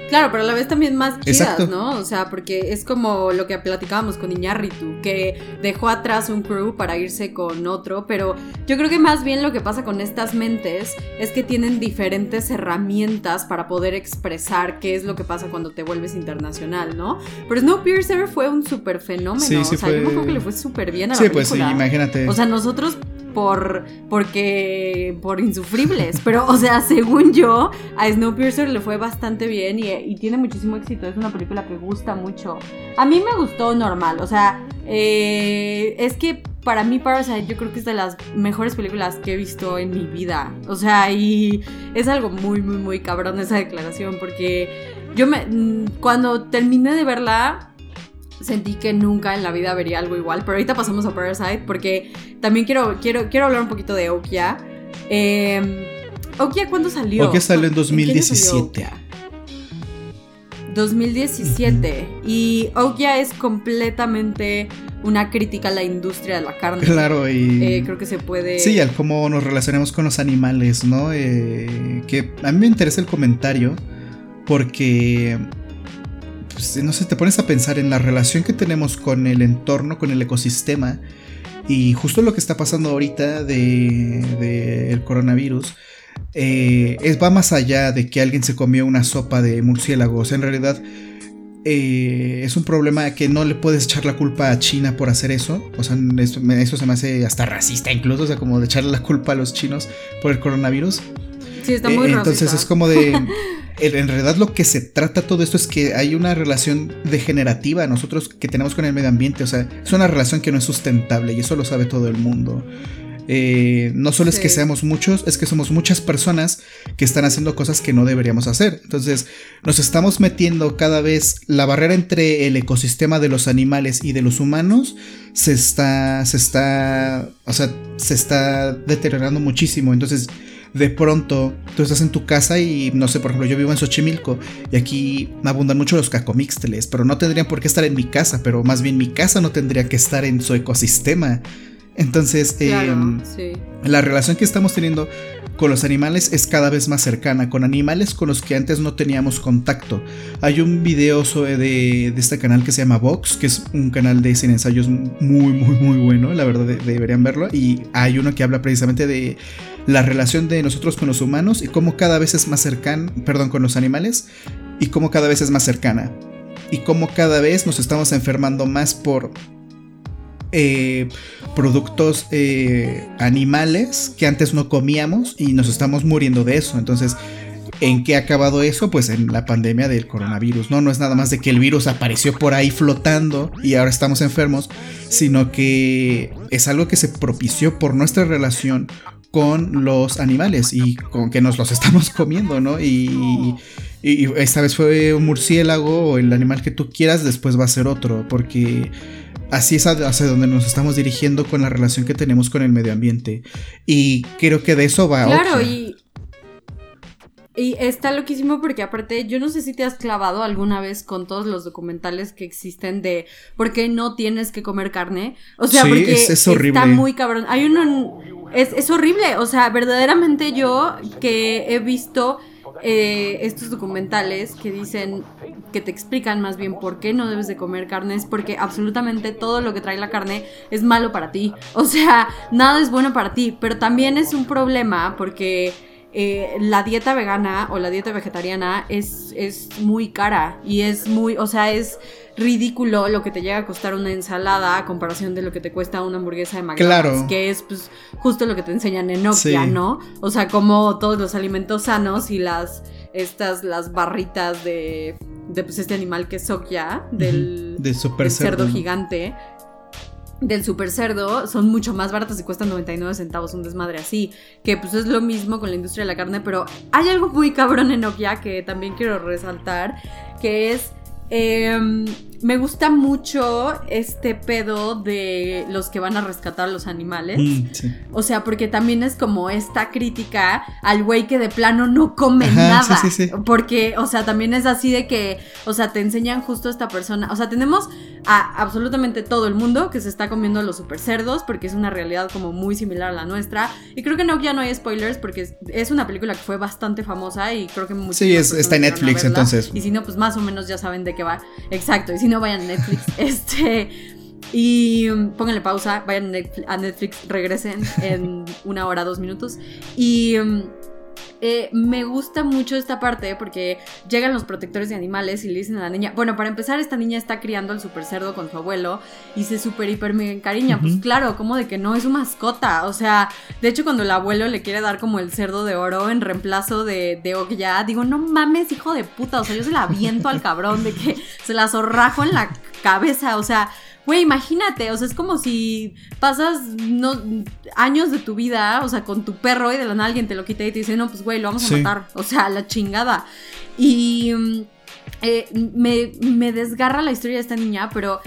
Claro, pero a la vez también más chidas, ¿no? O sea, porque es como lo que platicábamos con Iñárritu, que dejó atrás un crew para irse con otro, pero yo creo que más bien lo que pasa con estas mentes es que tienen diferentes herramientas para poder expresar qué es lo que pasa cuando te vuelves internacional, ¿no? Pero Snowpiercer fue un súper fenómeno, sí, sí o sea, yo me que le fue súper bien a la película. Sí, pues sí, imagínate. O sea, nosotros por porque por insufribles, pero o sea, según yo, a Snowpiercer le fue bastante bien y, tiene muchísimo éxito, es una película que gusta mucho. A mí me gustó normal, o sea, eh, es que para mí Parasite yo creo que es de las mejores películas que he visto en mi vida, o sea, y es algo muy, muy, muy cabrón esa declaración, porque yo me, cuando terminé de verla, sentí que nunca en la vida vería algo igual. Pero ahorita pasamos a Parasite porque también quiero, quiero, quiero hablar un poquito de Okia. Eh, Okia, ¿cuándo salió? Okia salió en 2017. 2017. Y Okia es completamente una crítica a la industria de la carne. Claro, y. Eh, creo que se puede. Sí, al cómo nos relacionamos con los animales, ¿no? Eh, que a mí me interesa el comentario porque no sé, te pones a pensar en la relación que tenemos con el entorno, con el ecosistema. Y justo lo que está pasando ahorita del de, el coronavirus eh, es, va más allá de que alguien se comió una sopa de murciélagos. En realidad eh, es un problema que no le puedes echar la culpa a China por hacer eso. O sea, eso, eso, se me hace hasta racista incluso, o sea, como de echarle la culpa a los chinos por el coronavirus. Sí, está muy eh, Entonces es como de... *laughs* en realidad lo que se trata todo esto es que hay una relación degenerativa nosotros que tenemos con el medio ambiente, o sea, es una relación que no es sustentable y eso lo sabe todo el mundo. Eh, no solo es que seamos muchos, es que somos muchas personas que están haciendo cosas que no deberíamos hacer. Entonces, nos estamos metiendo cada vez la barrera entre el ecosistema de los animales y de los humanos se está, se está, o sea, se está deteriorando muchísimo. Entonces, de pronto tú estás en tu casa y no sé, por ejemplo, yo vivo en Xochimilco y aquí abundan mucho los cacomixteles, pero no tendrían por qué estar en mi casa, pero más bien mi casa no tendría que estar en su ecosistema. Entonces, em, la relación que estamos teniendo con los animales es cada vez más cercana, con animales con los que antes no teníamos contacto. Hay un video de, de este canal que se llama Vox, que es un canal de cine ensayos muy, muy, muy bueno, la verdad deberían verlo. Y hay uno que habla precisamente de la relación de nosotros con los humanos y cómo cada vez es más cercana, perdón, con los animales, y cómo cada vez es más cercana. Y cómo cada vez nos estamos enfermando más por eh, productos eh, animales que antes no comíamos y nos estamos muriendo de eso. Entonces, ¿en qué ha acabado eso? Pues en la pandemia del coronavirus. No, no es nada más de que el virus apareció por ahí flotando y ahora estamos enfermos, sino que es algo que se propició por nuestra relación con los animales y con que nos los *laughs* estamos comiendo, ¿no? Y, y esta vez fue un murciélago o el animal que tú quieras, después va a ser otro, porque así es hacia donde nos estamos dirigiendo con la relación que tenemos con el medio ambiente. Y creo que de eso va. Claro, y. Y está loquísimo porque aparte, yo no sé si te has clavado alguna vez con todos los documentales que existen de por qué no tienes que comer carne. O sea, porque es, horrible. está muy cabrón. Hay uno. Es, es horrible. O sea, verdaderamente yo que he visto eh, estos documentales que dicen, que te explican más bien por qué no debes de comer carne, porque absolutamente todo lo que trae la carne es malo para ti. O sea, nada es bueno para ti, pero también es un problema porque... Eh, la dieta vegana o la dieta vegetariana es, es muy cara y es muy, o sea, es ridículo lo que te llega a costar una ensalada a comparación de lo que te cuesta una hamburguesa de McDonald's, que es pues justo lo que te enseñan en Nokia, ¿no? O sea, como todos los alimentos sanos y las estas las barritas de de pues este animal que es Sokia del, super cerdo. gigante del super cerdo son mucho más baratas y cuestan 99 centavos, un desmadre así. Que pues es lo mismo con la industria de la carne, pero hay algo muy cabrón en Nokia que también quiero resaltar, que es Em, me gusta mucho este pedo de los que van a rescatar a los animales. Mm, o sea, porque también es como esta crítica al güey que de plano no come nada. porque, o sea, también es así de que, o sea, te enseñan justo esta persona. O sea, tenemos a absolutamente todo el mundo que se está comiendo los super cerdos, porque es una realidad como muy similar a la nuestra. Y creo que no, ya no hay spoilers, porque es, una película que fue bastante famosa y creo que muchos. Sí, está en Netflix, entonces. Y si no, pues más o menos ya saben de qué va. Exacto, y si no, vayan a Netflix. *laughs* este. Y um, pónganle pausa, vayan a Netflix, regresen en una hora, dos minutos. Y um, eh, me gusta mucho esta parte porque llegan los protectores de animales y le dicen a la niña, bueno, para empezar, esta niña está criando al super cerdo con su abuelo y se super hiper mega encariña. Pues claro, como de que no es su mascota. O sea, de hecho, cuando el abuelo le quiere dar como el cerdo de oro en reemplazo de, de ya digo, no mames, hijo de puta. O sea, yo se la aviento al cabrón de que se la zorrajo en la cabeza. O sea, Güey, imagínate, o sea, es como si pasas no, años de tu vida, o sea, con tu perro y de la nada alguien te lo quita y te dice, no, pues güey, lo vamos a matar. O sea, la chingada. Y mm, eh, me, me desgarra la historia de esta niña, pero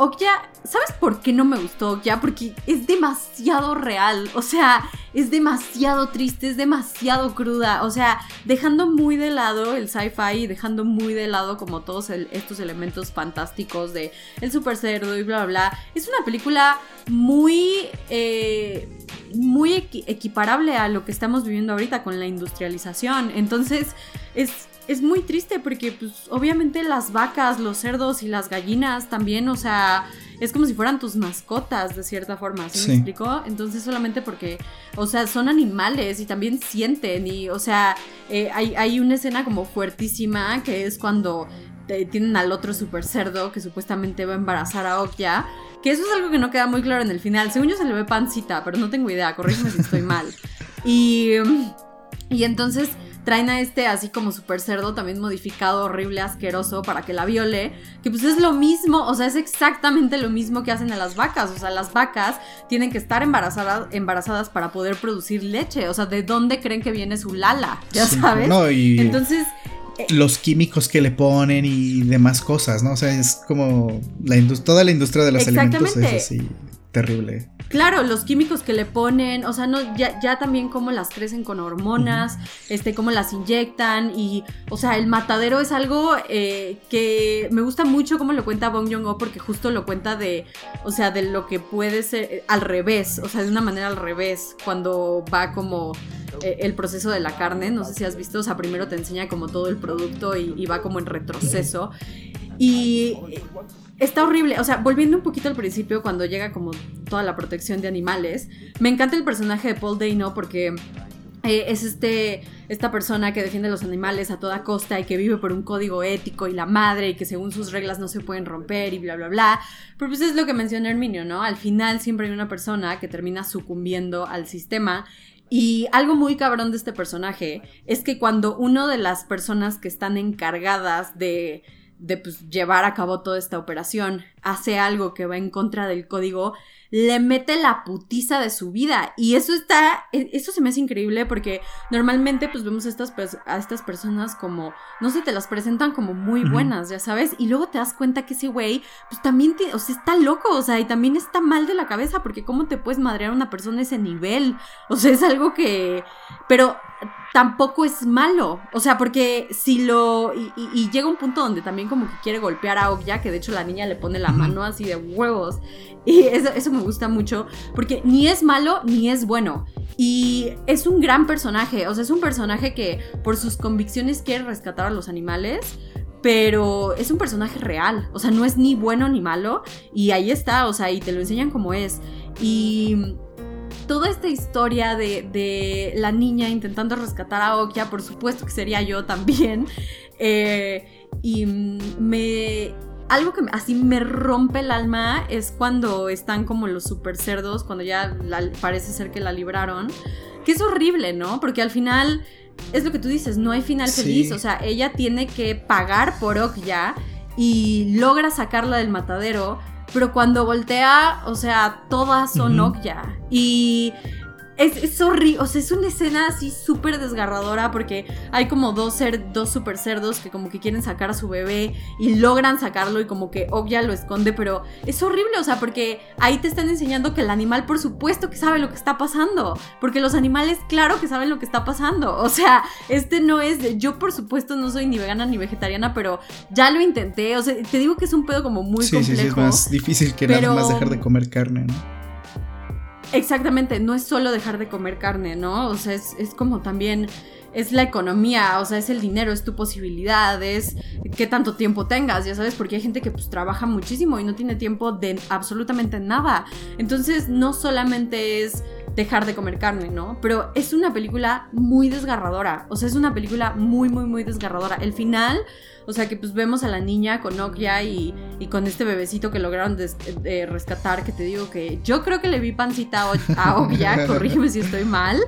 Okja, ¿sabes por qué no me gustó Okja? Porque es demasiado real, o sea, es demasiado triste, es demasiado cruda, o sea, dejando muy de lado el sci-fi y dejando muy de lado como todos estos elementos fantásticos de el super cerdo y bla, bla, bla. Es una película muy... Eh, muy equiparable a lo que estamos viviendo ahorita con la industrialización. Entonces, es es muy triste porque, pues, obviamente las vacas, los cerdos y las gallinas también, o sea, es como si fueran tus mascotas de cierta forma, ¿sí, me explico? Entonces, solamente porque, o sea, son animales y también sienten y, o sea, eh, hay, hay una escena como fuertísima que es cuando tienen al otro super cerdo que supuestamente va a embarazar a Okya. Que eso es algo que no queda muy claro en el final. Según yo se le ve pancita, pero no tengo idea. Corrígeme si estoy *laughs* mal. Y, y entonces traen a este así como super cerdo, también modificado, horrible, asqueroso, para que la viole, que pues es lo mismo, o sea, es exactamente lo mismo que hacen a las vacas, o sea, las vacas tienen que estar embarazadas, embarazadas para poder producir leche, o sea, ¿de dónde creen que viene su lala? Ya sabes. No, y Entonces... eh, los químicos que le ponen y demás cosas, ¿no? O sea, es como la toda la industria de los alimentos es así terrible. Claro, los químicos que le ponen, o sea, no, ya, ya también cómo las crecen con hormonas, este, cómo las inyectan y, o sea, el matadero es algo eh, que me gusta mucho cómo lo cuenta Bong Joon-ho porque justo lo cuenta de, o sea, de lo que puede ser eh, al revés, o sea, de una manera al revés, cuando va como eh, el proceso de la carne, no sé si has visto, o sea, primero te enseña como todo el producto y, y va como en retroceso. Y está horrible. O sea, volviendo un poquito al principio, cuando llega como toda la protección de animales, me encanta el personaje de Paul Dano porque eh, es este, esta persona que defiende los animales a toda costa y que vive por un código ético y la madre y que según sus reglas no se pueden romper y bla, bla, bla. Pero pues es lo que menciona Herminio, ¿no? Al final siempre hay una persona que termina sucumbiendo al sistema. Y algo muy cabrón de este personaje es que cuando uno de las personas que están encargadas de, de pues, llevar a cabo toda esta operación hace algo que va en contra del código, le mete la putiza de su vida. Y eso está, e- eso se me hace increíble porque normalmente pues vemos a estas, pers- a estas personas como, no sé, te las presentan como muy buenas, ya sabes, y luego te das cuenta que ese güey pues también, te- o sea, está loco, o sea, y también está mal de la cabeza porque cómo te puedes madrear a una persona a ese nivel. O sea, es algo que, pero tampoco es malo. O sea, porque si lo. Y, y- y llega un punto donde también como que quiere golpear a Okja, que de hecho la niña le pone la mano así de huevos. Y eso, eso me gusta mucho. Porque ni es malo ni es bueno. Y es un gran personaje. O sea, es un personaje que por sus convicciones quiere rescatar a los animales. Pero es un personaje real. O sea, no es ni bueno ni malo. Y ahí está. O sea, y te lo enseñan como es. Y toda esta historia de, de la niña intentando rescatar a Okja, por supuesto que sería yo también. *laughs* eh, y me. Algo que así me rompe el alma es cuando están como los super cerdos, cuando ya la- parece ser que la libraron. Que es horrible, ¿no? Porque al final es lo que tú dices, no hay final Sí. feliz. O sea, ella tiene que pagar por Okja y logra sacarla del matadero. Pero cuando voltea, o sea, todas son Ujú. Okja. Y es, es horrible, o sea, es una escena así súper desgarradora porque hay como dos, cer- dos super cerdos que como que quieren sacar a su bebé y logran sacarlo y como que Okja lo esconde, pero es horrible, o sea, porque ahí te están enseñando que el animal por supuesto que sabe lo que está pasando, porque los animales claro que saben lo que está pasando, *laughs* o sea, este no es, de- yo por supuesto no soy ni vegana ni vegetariana, pero ya lo intenté, o sea, te digo que es un pedo como muy sí, sí, complejo. sí, es más difícil que pero- nada más dejar de comer carne, ¿no? Exactamente, no es solo dejar de comer carne, ¿no? O sea, es, es como también, es la economía, o sea, es el dinero, es tu posibilidad, es qué tanto tiempo tengas, ya sabes, porque hay gente que pues trabaja muchísimo y no tiene tiempo de absolutamente nada. Entonces, no solamente es dejar de comer carne, ¿no? Pero es una película muy desgarradora, o sea, es una película muy, muy, muy desgarradora. El final... O sea, que pues vemos a la niña con Nokia y, y con este bebecito que lograron des- eh, rescatar, que te digo que yo creo que le vi pancita a, *laughs* a Okja, corrígeme si estoy mal.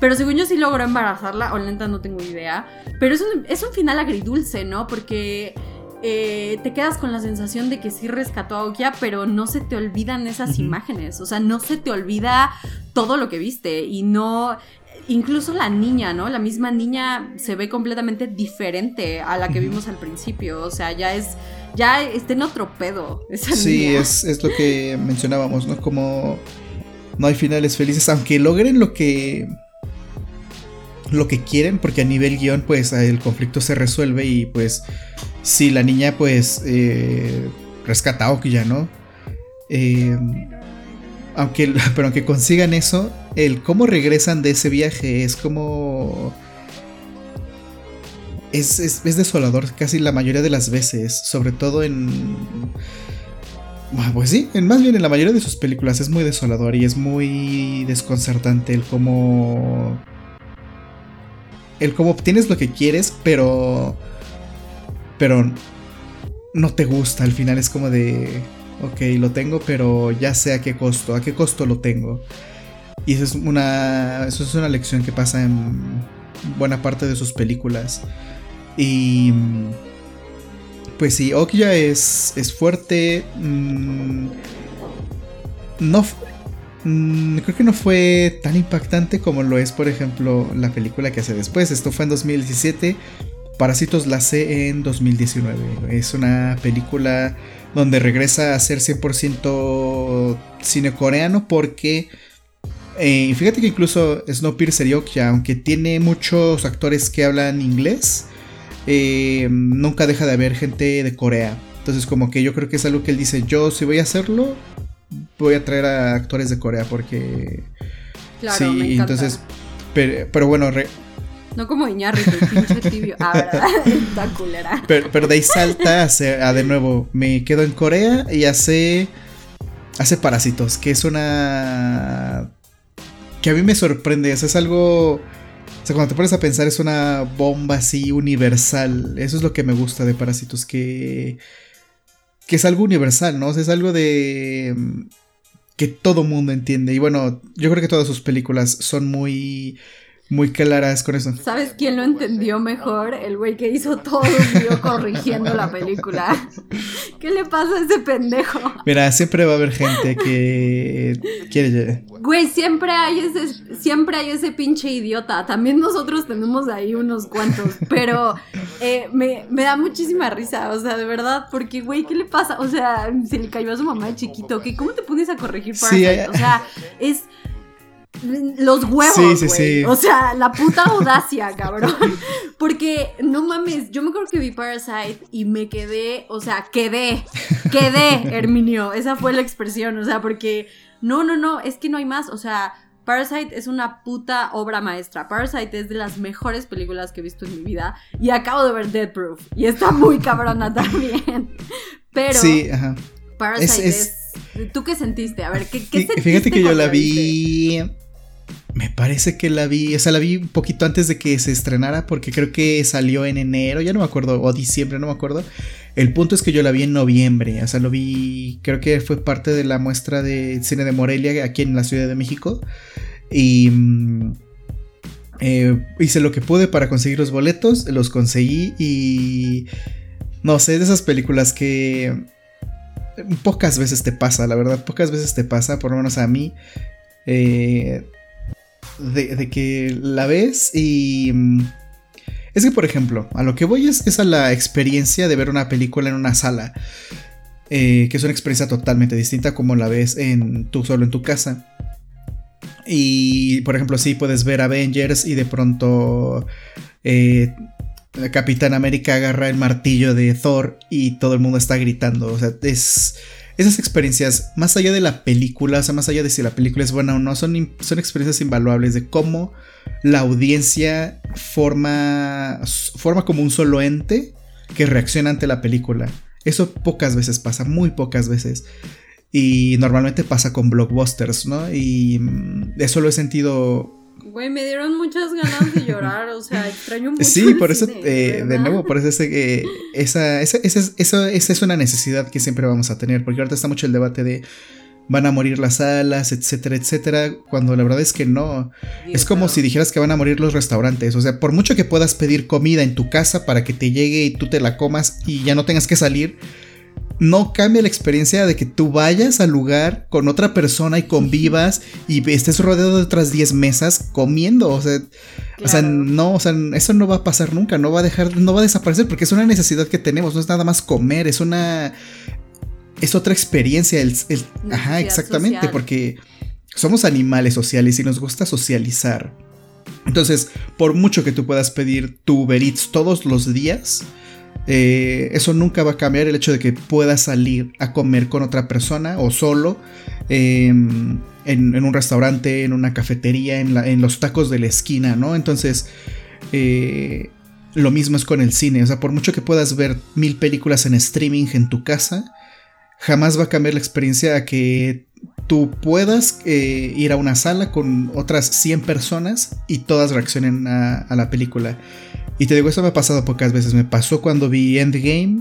Pero según yo sí logró embarazarla, o lenta no tengo idea. Pero es un, es un final agridulce, ¿no? Porque eh, te quedas con la sensación de que sí rescató a Okja, pero no se te olvidan esas imágenes. O sea, no se te olvida todo lo que viste y no... Incluso la niña, ¿no? La misma niña se ve completamente diferente a la que vimos al principio. O sea, ya es. Ya está en otro pedo. Esa Sí, niña. es, es lo que mencionábamos, ¿no? Como no hay finales felices, aunque logren lo que lo que quieren, porque a nivel guion, pues el conflicto se resuelve y pues si la niña, pues eh, rescata a Okja, ¿no? Eh, aunque, *laughs* pero aunque consigan eso, el cómo regresan de ese viaje es como... Es, es, es desolador casi la mayoría de las veces, sobre todo en... Ah, Pues sí, en, más bien en la mayoría de sus películas es muy desolador y es muy desconcertante el cómo... El cómo obtienes lo que quieres, pero... Pero no te gusta, al final es como de... Ok, lo tengo, pero ya sé a qué costo, a qué costo lo tengo. Y eso es una, eso es una lección que pasa en, buena parte de sus películas. Y pues sí, Okja es, es fuerte. Mm, no, mm, creo que no fue tan impactante como lo es, por ejemplo, la película que hace después. Esto fue en 2017. Parásitos la sé en 2019. Es una película donde regresa a ser 100% cine coreano porque... Eh, fíjate que incluso Snowpiercer Okja, aunque tiene muchos actores que hablan inglés, eh, nunca deja de haber gente de Corea. Entonces como que yo creo que es algo que él dice, yo si voy a hacerlo, voy a traer a actores de Corea porque... Claro, sí, me entonces... Pero, pero bueno, re- No como Iñárritu, pinche tibio. Ah, ¿verdad? *laughs* Está culera. pero, pero de ahí salta a, de nuevo, me quedo en Corea y hace... Hace Parásitos, que es una... Que a mí me sorprende, es algo... O sea, cuando te pones a pensar es una bomba así universal. Eso es lo que me gusta de Parásitos, que... Que es algo universal, ¿no? O sea, es algo de... Que todo mundo entiende. Y bueno, yo creo que todas sus películas son muy... Muy claras con eso. ¿Sabes quién lo entendió mejor? El güey que hizo todo un video corrigiendo la película. *laughs* ¿Qué le pasa a ese pendejo? Mira, siempre va a haber gente que quiere... Güey, siempre hay ese, siempre hay ese pinche idiota. También nosotros tenemos ahí unos cuantos. Pero eh, me, me da muchísima risa. O sea, de verdad. Porque, güey, ¿qué le pasa? O sea, se le cayó a su mamá de chiquito. ¿qué? ¿Cómo te pones a corregir Sí, Parasite? hay- O sea, es los huevos, Sí, sí, sí. O sea, la puta audacia, *laughs* cabrón. Porque, no mames, yo me acuerdo que vi Parasite y me quedé, o sea, quedé, quedé, *laughs* Herminio. Esa fue la expresión, o sea, porque, no, no, no, es que no hay más, o sea... Parasite es una puta obra maestra. Parasite es de las mejores películas que he visto en mi vida. Y acabo de ver Dead Proof. Y está muy cabrona *laughs* también. Pero Sí, ajá. Parasite Es- es, ¿Tú qué sentiste? A ver, ¿qué, qué sentiste Fíjate que yo la vi. Me parece que la vi. O sea, la vi un poquito antes de que se estrenara. Porque creo que salió en enero. Ya no me acuerdo. O diciembre, no me acuerdo. El punto es que yo la vi en noviembre. O sea, lo vi. Creo que fue parte de la muestra de cine de Morelia aquí en la Ciudad de México. Y. mm, eh, hice lo que pude para conseguir los boletos. Los conseguí. Y. No sé, de esas películas que pocas veces te pasa, la verdad, pocas veces te pasa, por lo menos a mí, eh, de, que la ves y... mm, Es que, por ejemplo, a lo que voy es, es a la experiencia de ver una película en una sala, eh, que es una experiencia totalmente distinta como la ves en tú solo en tu casa. Y, por ejemplo, sí puedes ver Avengers y de pronto... eh, Capitán América agarra el martillo de Thor y todo el mundo está gritando. O sea, es. Esas experiencias, más allá de la película, o sea, más allá de si la película es buena o no, son, son experiencias invaluables de cómo la audiencia forma, forma como un solo ente que reacciona ante la película. Eso pocas veces pasa, muy pocas veces. Y normalmente pasa con blockbusters, ¿no? Y mm, eso lo he sentido Güey, me dieron muchas ganas de llorar, o sea, *laughs* extraño mucho. Sí, por eso, cine, eh, de nuevo, por eso es que esa, esa, esa, esa es una necesidad que siempre vamos a tener, porque ahorita está mucho el debate de van a morir las salas, etcétera, etcétera, cuando la verdad es que no. Es como si dijeras que van a morir los restaurantes, o sea, por mucho que puedas pedir comida en tu casa para que te llegue y tú te la comas y ya no tengas que salir, no cambia la experiencia de que tú vayas al lugar con otra persona y convivas y estés rodeado de otras 10 mesas comiendo, o sea, o sea, Claro. no, o sea, eso no va a pasar nunca, no va a dejar, no va a desaparecer porque es una necesidad que tenemos, no es nada más comer, es una, es otra experiencia, el, el- ajá, exactamente, social. porque somos animales sociales y nos gusta socializar. Entonces, por mucho que tú puedas pedir tu Uber Eats todos los días, eh, eso nunca va a cambiar el hecho de que puedas salir a comer con otra persona o solo eh, en, un restaurante, en una cafetería, en, los tacos de la esquina, ¿no? Entonces, eh, lo mismo es con el cine. O sea, por mucho que puedas ver mil películas en streaming en tu casa, jamás va a cambiar la experiencia a que tú puedas eh, ir a una sala con otras 100 personas y todas reaccionen a la película. Y te digo, eso me ha pasado pocas veces. Me pasó cuando vi Endgame.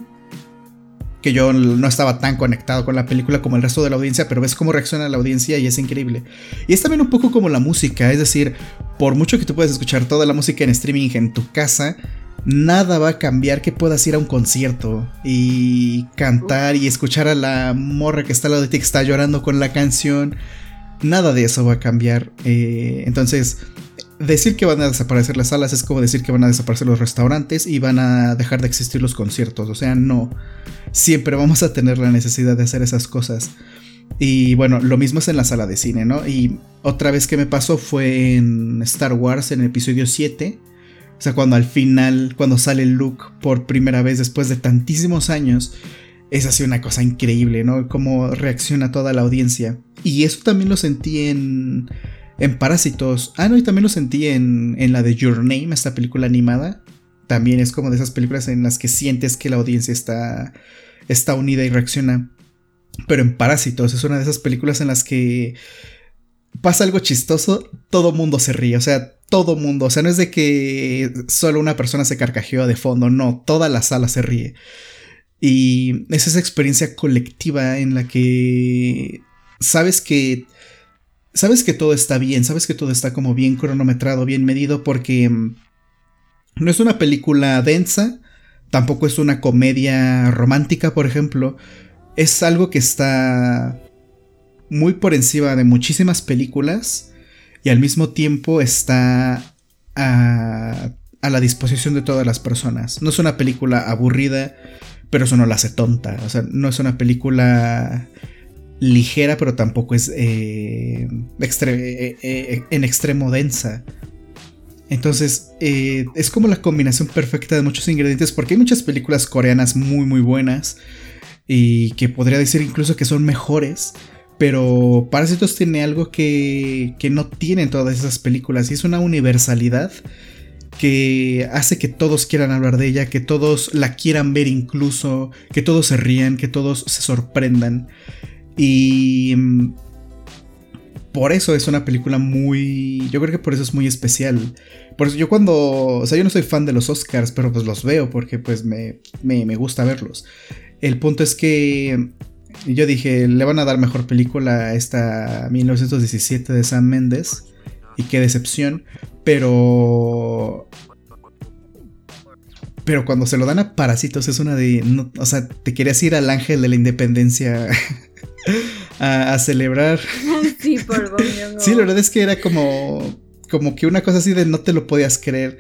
que yo no estaba tan conectado con la película como el resto de la audiencia, pero ves cómo reacciona la audiencia y es increíble. Y es también un poco como la música, es decir, por mucho que tú puedas escuchar toda la música en streaming en tu casa, nada va a cambiar que puedas ir a un concierto y cantar y escuchar a la morra que está al lado de ti que está llorando con la canción. Nada de eso va a cambiar. Eh, entonces, decir que van a desaparecer las salas es como decir que van a desaparecer los restaurantes y van a dejar de existir los conciertos. O sea, no. Siempre vamos a tener la necesidad de hacer esas cosas. Y bueno, lo mismo es en la sala de cine, ¿no? Y otra vez que me pasó fue en Star Wars, en el episodio 7. O sea, cuando al final, cuando sale Luke por primera vez después de tantísimos años, es así una cosa increíble, ¿no? Cómo reacciona toda la audiencia. Y eso también lo sentí en en Parásitos. Ah, no, y también lo sentí en, en la de Your Name, esta película animada. También es como de esas películas en las que sientes que la audiencia está, está unida y reacciona. Pero en Parásitos es una de esas películas en las que pasa algo chistoso, todo mundo se ríe, o sea, todo mundo, o sea, no es de que solo una persona se carcajeó de fondo, no, toda la sala se ríe. Y es esa experiencia colectiva en la que sabes que sabes que todo está bien, sabes que todo está como bien cronometrado, bien medido, porque mm, no es una película densa, tampoco es una comedia romántica, por ejemplo. Es algo que está muy por encima de muchísimas películas y al mismo tiempo está a, a la disposición de todas las personas. No es una película aburrida, pero eso no la hace tonta. O sea, no es una película ligera, pero tampoco es eh, eh, eh, en extremo densa. Entonces, es como la combinación perfecta de muchos ingredientes, porque hay muchas películas coreanas muy, muy buenas, y que podría decir incluso que son mejores, pero Parásitos tiene algo que, que no tienen todas esas películas, y es una universalidad que hace que todos quieran hablar de ella, que todos la quieran ver incluso, que todos se rían, que todos se sorprendan. Y mm, por eso es una película muy. Yo creo que por eso es muy especial. Por eso yo cuando. O sea, yo no soy fan de los Oscars, pero pues los veo porque pues me, me, gusta verlos. El punto es que. Yo dije, le van a dar mejor película a esta 1917 de Sam Mendes. Y qué decepción. Pero. Pero cuando se lo dan a Parásitos es una de. o sea, te querías ir al ángel de la independencia *laughs* *laughs* a, celebrar. *laughs* Sí, por *laughs* Sí, la verdad es que era como, como que una cosa así de no te lo podías creer.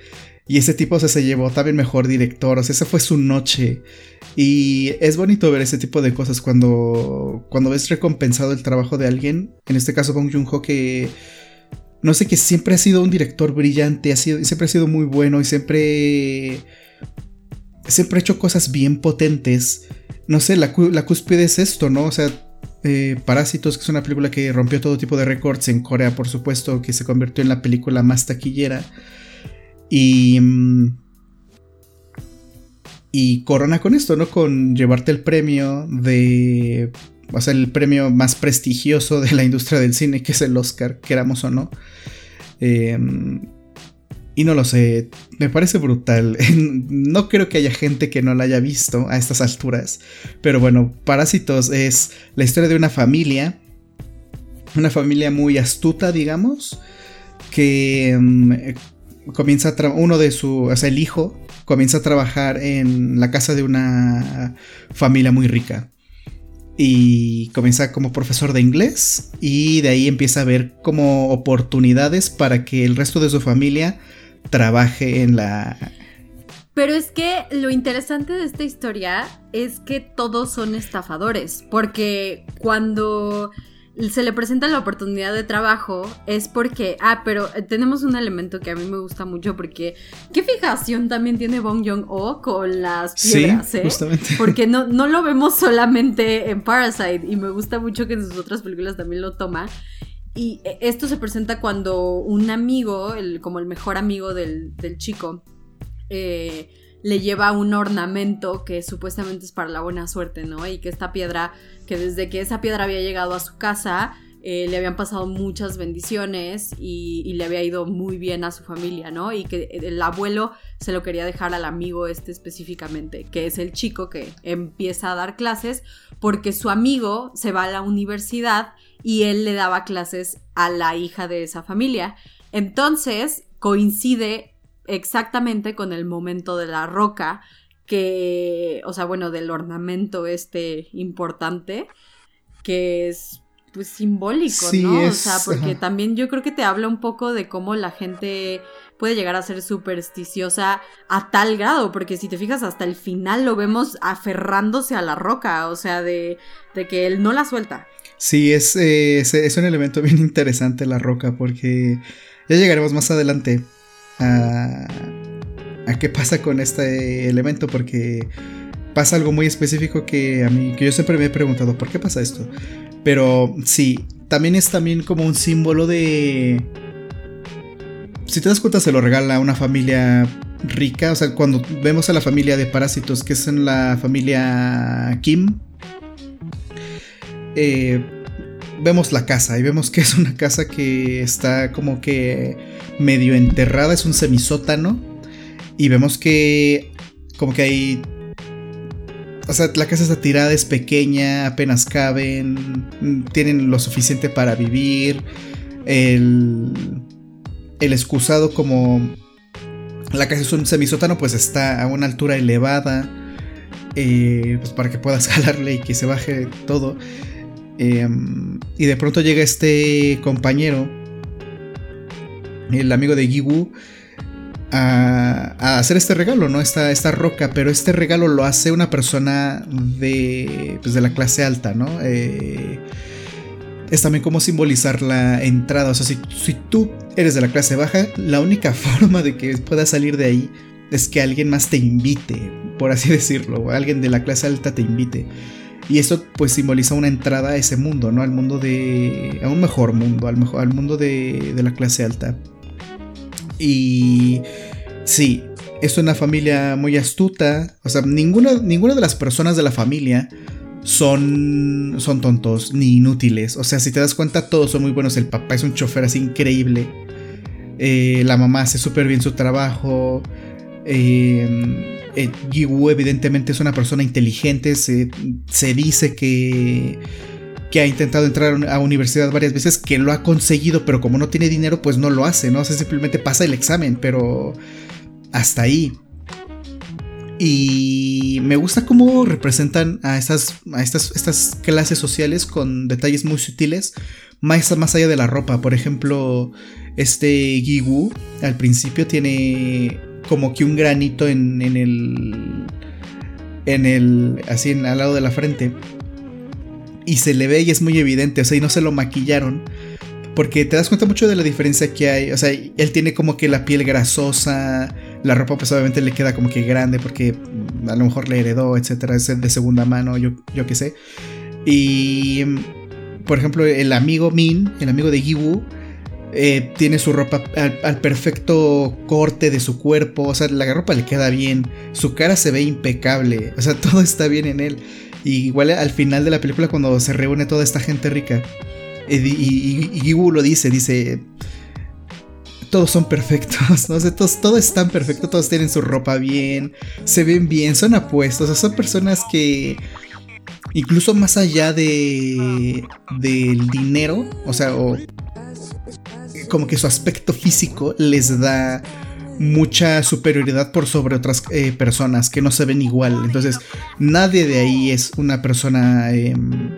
Y ese tipo se llevó también mejor director, o sea, esa fue su noche. Y es bonito ver ese tipo de cosas cuando, cuando ves recompensado el trabajo de alguien, en este caso Bong Joon-ho, que no sé, que siempre ha sido un director brillante, ha sido, siempre ha sido muy bueno y siempre, siempre ha hecho cosas bien potentes. No sé, la, la cúspide es esto, ¿no? O sea, eh, Parásitos, que es una película que rompió todo tipo de récords en Corea, por supuesto, que se convirtió en la película más taquillera. Y. Mm, y corona con esto, ¿no? Con llevarte el premio de. O sea, el premio más prestigioso de la industria del cine, que es el Oscar, queramos o no. Eh, y no lo sé, me parece brutal. *laughs* No creo que haya gente que no la haya visto a estas alturas. Pero bueno, Parásitos es la historia de una familia. Una familia muy astuta, digamos. Que mm, comienza a uno de su, o sea, el hijo comienza a trabajar en la casa de una familia muy rica. Y comienza como profesor de inglés y de ahí empieza a ver como oportunidades para que el resto de su familia trabaje en la... Pero es que lo interesante de esta historia es que todos son estafadores, porque cuando se le presenta la oportunidad de trabajo es porque, ah, pero tenemos un elemento que a mí me gusta mucho porque qué fijación también tiene Bong Joon-ho con las piedras, sí, ¿eh? Justamente. *laughs* Porque no, no lo vemos solamente en Parasite y me gusta mucho que en sus otras películas también lo toma. Y eh, esto se presenta cuando un amigo, como el mejor amigo del, chico, eh, le lleva un ornamento que supuestamente es para la buena suerte, ¿no? Y que esta piedra, que desde que esa piedra había llegado a su casa, eh, le habían pasado muchas bendiciones y, le había ido muy bien a su familia, ¿no? Y que el abuelo se lo quería dejar al amigo este específicamente, que es el chico que empieza a dar clases porque su amigo se va a la universidad y él le daba clases a la hija de esa familia. Entonces coincide exactamente con el momento de la roca que, o sea, bueno, del ornamento este importante, que es pues simbólico, ¿no? o sea, porque también yo creo que te habla un poco de cómo la gente puede llegar a ser supersticiosa a tal grado, porque si te fijas hasta el final lo vemos aferrándose a la roca, o sea, de, de que él no la suelta. Sí, es, eh, es, un elemento bien *laughs* interesante la roca, porque ya llegaremos más adelante a, a qué pasa con este elemento, porque pasa algo muy específico que a mí, que yo siempre me he preguntado, ¿por qué pasa esto? Pero sí, también es también como un símbolo de... Si te das cuenta, se lo regala a una familia rica. O sea, cuando vemos a la familia de parásitos, que es en la familia Kim, eh, vemos la casa y vemos que es una casa que está como que medio enterrada, es un semisótano. Y vemos que como que hay o sea, la casa está tirada, es pequeña, apenas caben, tienen lo suficiente para vivir. El, el excusado como la casa es un semisótano, pues está a una altura elevada. Eh, pues para que puedas *laughs* jalarle y que se baje todo. Em, y de pronto llega este compañero, el amigo de Giwu, a, hacer este regalo, ¿no? Esta, esta roca, pero este regalo lo hace una persona de, pues de la clase alta, ¿no? Eh, es también como simbolizar la entrada, o sea, si, si tú eres de la clase baja, la única *laughs* forma de que puedas salir de ahí es que alguien más te invite, por así decirlo, o alguien de la clase alta te invite. Y eso pues simboliza una entrada a ese mundo, ¿no? Al mundo de... a un mejor mundo, al, mejor, al mundo de, de la clase alta. Y sí, es una familia muy astuta. O sea, ninguna, ninguna de las personas de la familia son, son tontos ni inútiles. O sea, si te das cuenta, todos son muy buenos. El papá es un chofer así increíble. Eh, la mamá hace súper bien su trabajo. Eh, eh evidentemente es una persona inteligente. Se, se dice que que ha intentado entrar a universidad varias veces, que lo ha conseguido, pero como no tiene dinero, pues no lo hace, ¿no? O simplemente pasa el examen, pero hasta ahí. Y me gusta cómo representan a estas, a estas, estas clases sociales con detalles muy sutiles, más, más allá de la ropa. Por ejemplo, este Gigu al principio tiene como que un granito en, en el. En el. Así en, al lado de la frente y se le ve y es muy evidente, o sea, y no se lo maquillaron. Porque te das cuenta mucho de la diferencia que hay. O sea, él tiene como que la piel grasosa. La ropa, pues obviamente le queda como que grande. Porque a lo mejor le heredó, etcétera. Es de segunda mano, yo, yo qué sé. Y. Por ejemplo, el amigo Min, el amigo de Giwu. Eh, tiene su ropa al, perfecto corte de su cuerpo. O sea, la ropa le queda bien. Su cara se ve impecable. O sea, *laughs* todo está bien en él. Y igual al final de la película cuando se reúne toda esta gente rica. Y, y, lo dice, dice... Todos son perfectos, *laughs* ¿no? sé todos, todo es tan perfecto, todos tienen su ropa bien, se ven bien, son apuestos, son personas que incluso más allá de del dinero, o sea, o como que su aspecto físico les da mucha superioridad por sobre otras eh, personas que no se ven igual. Entonces, nadie de ahí es una persona em,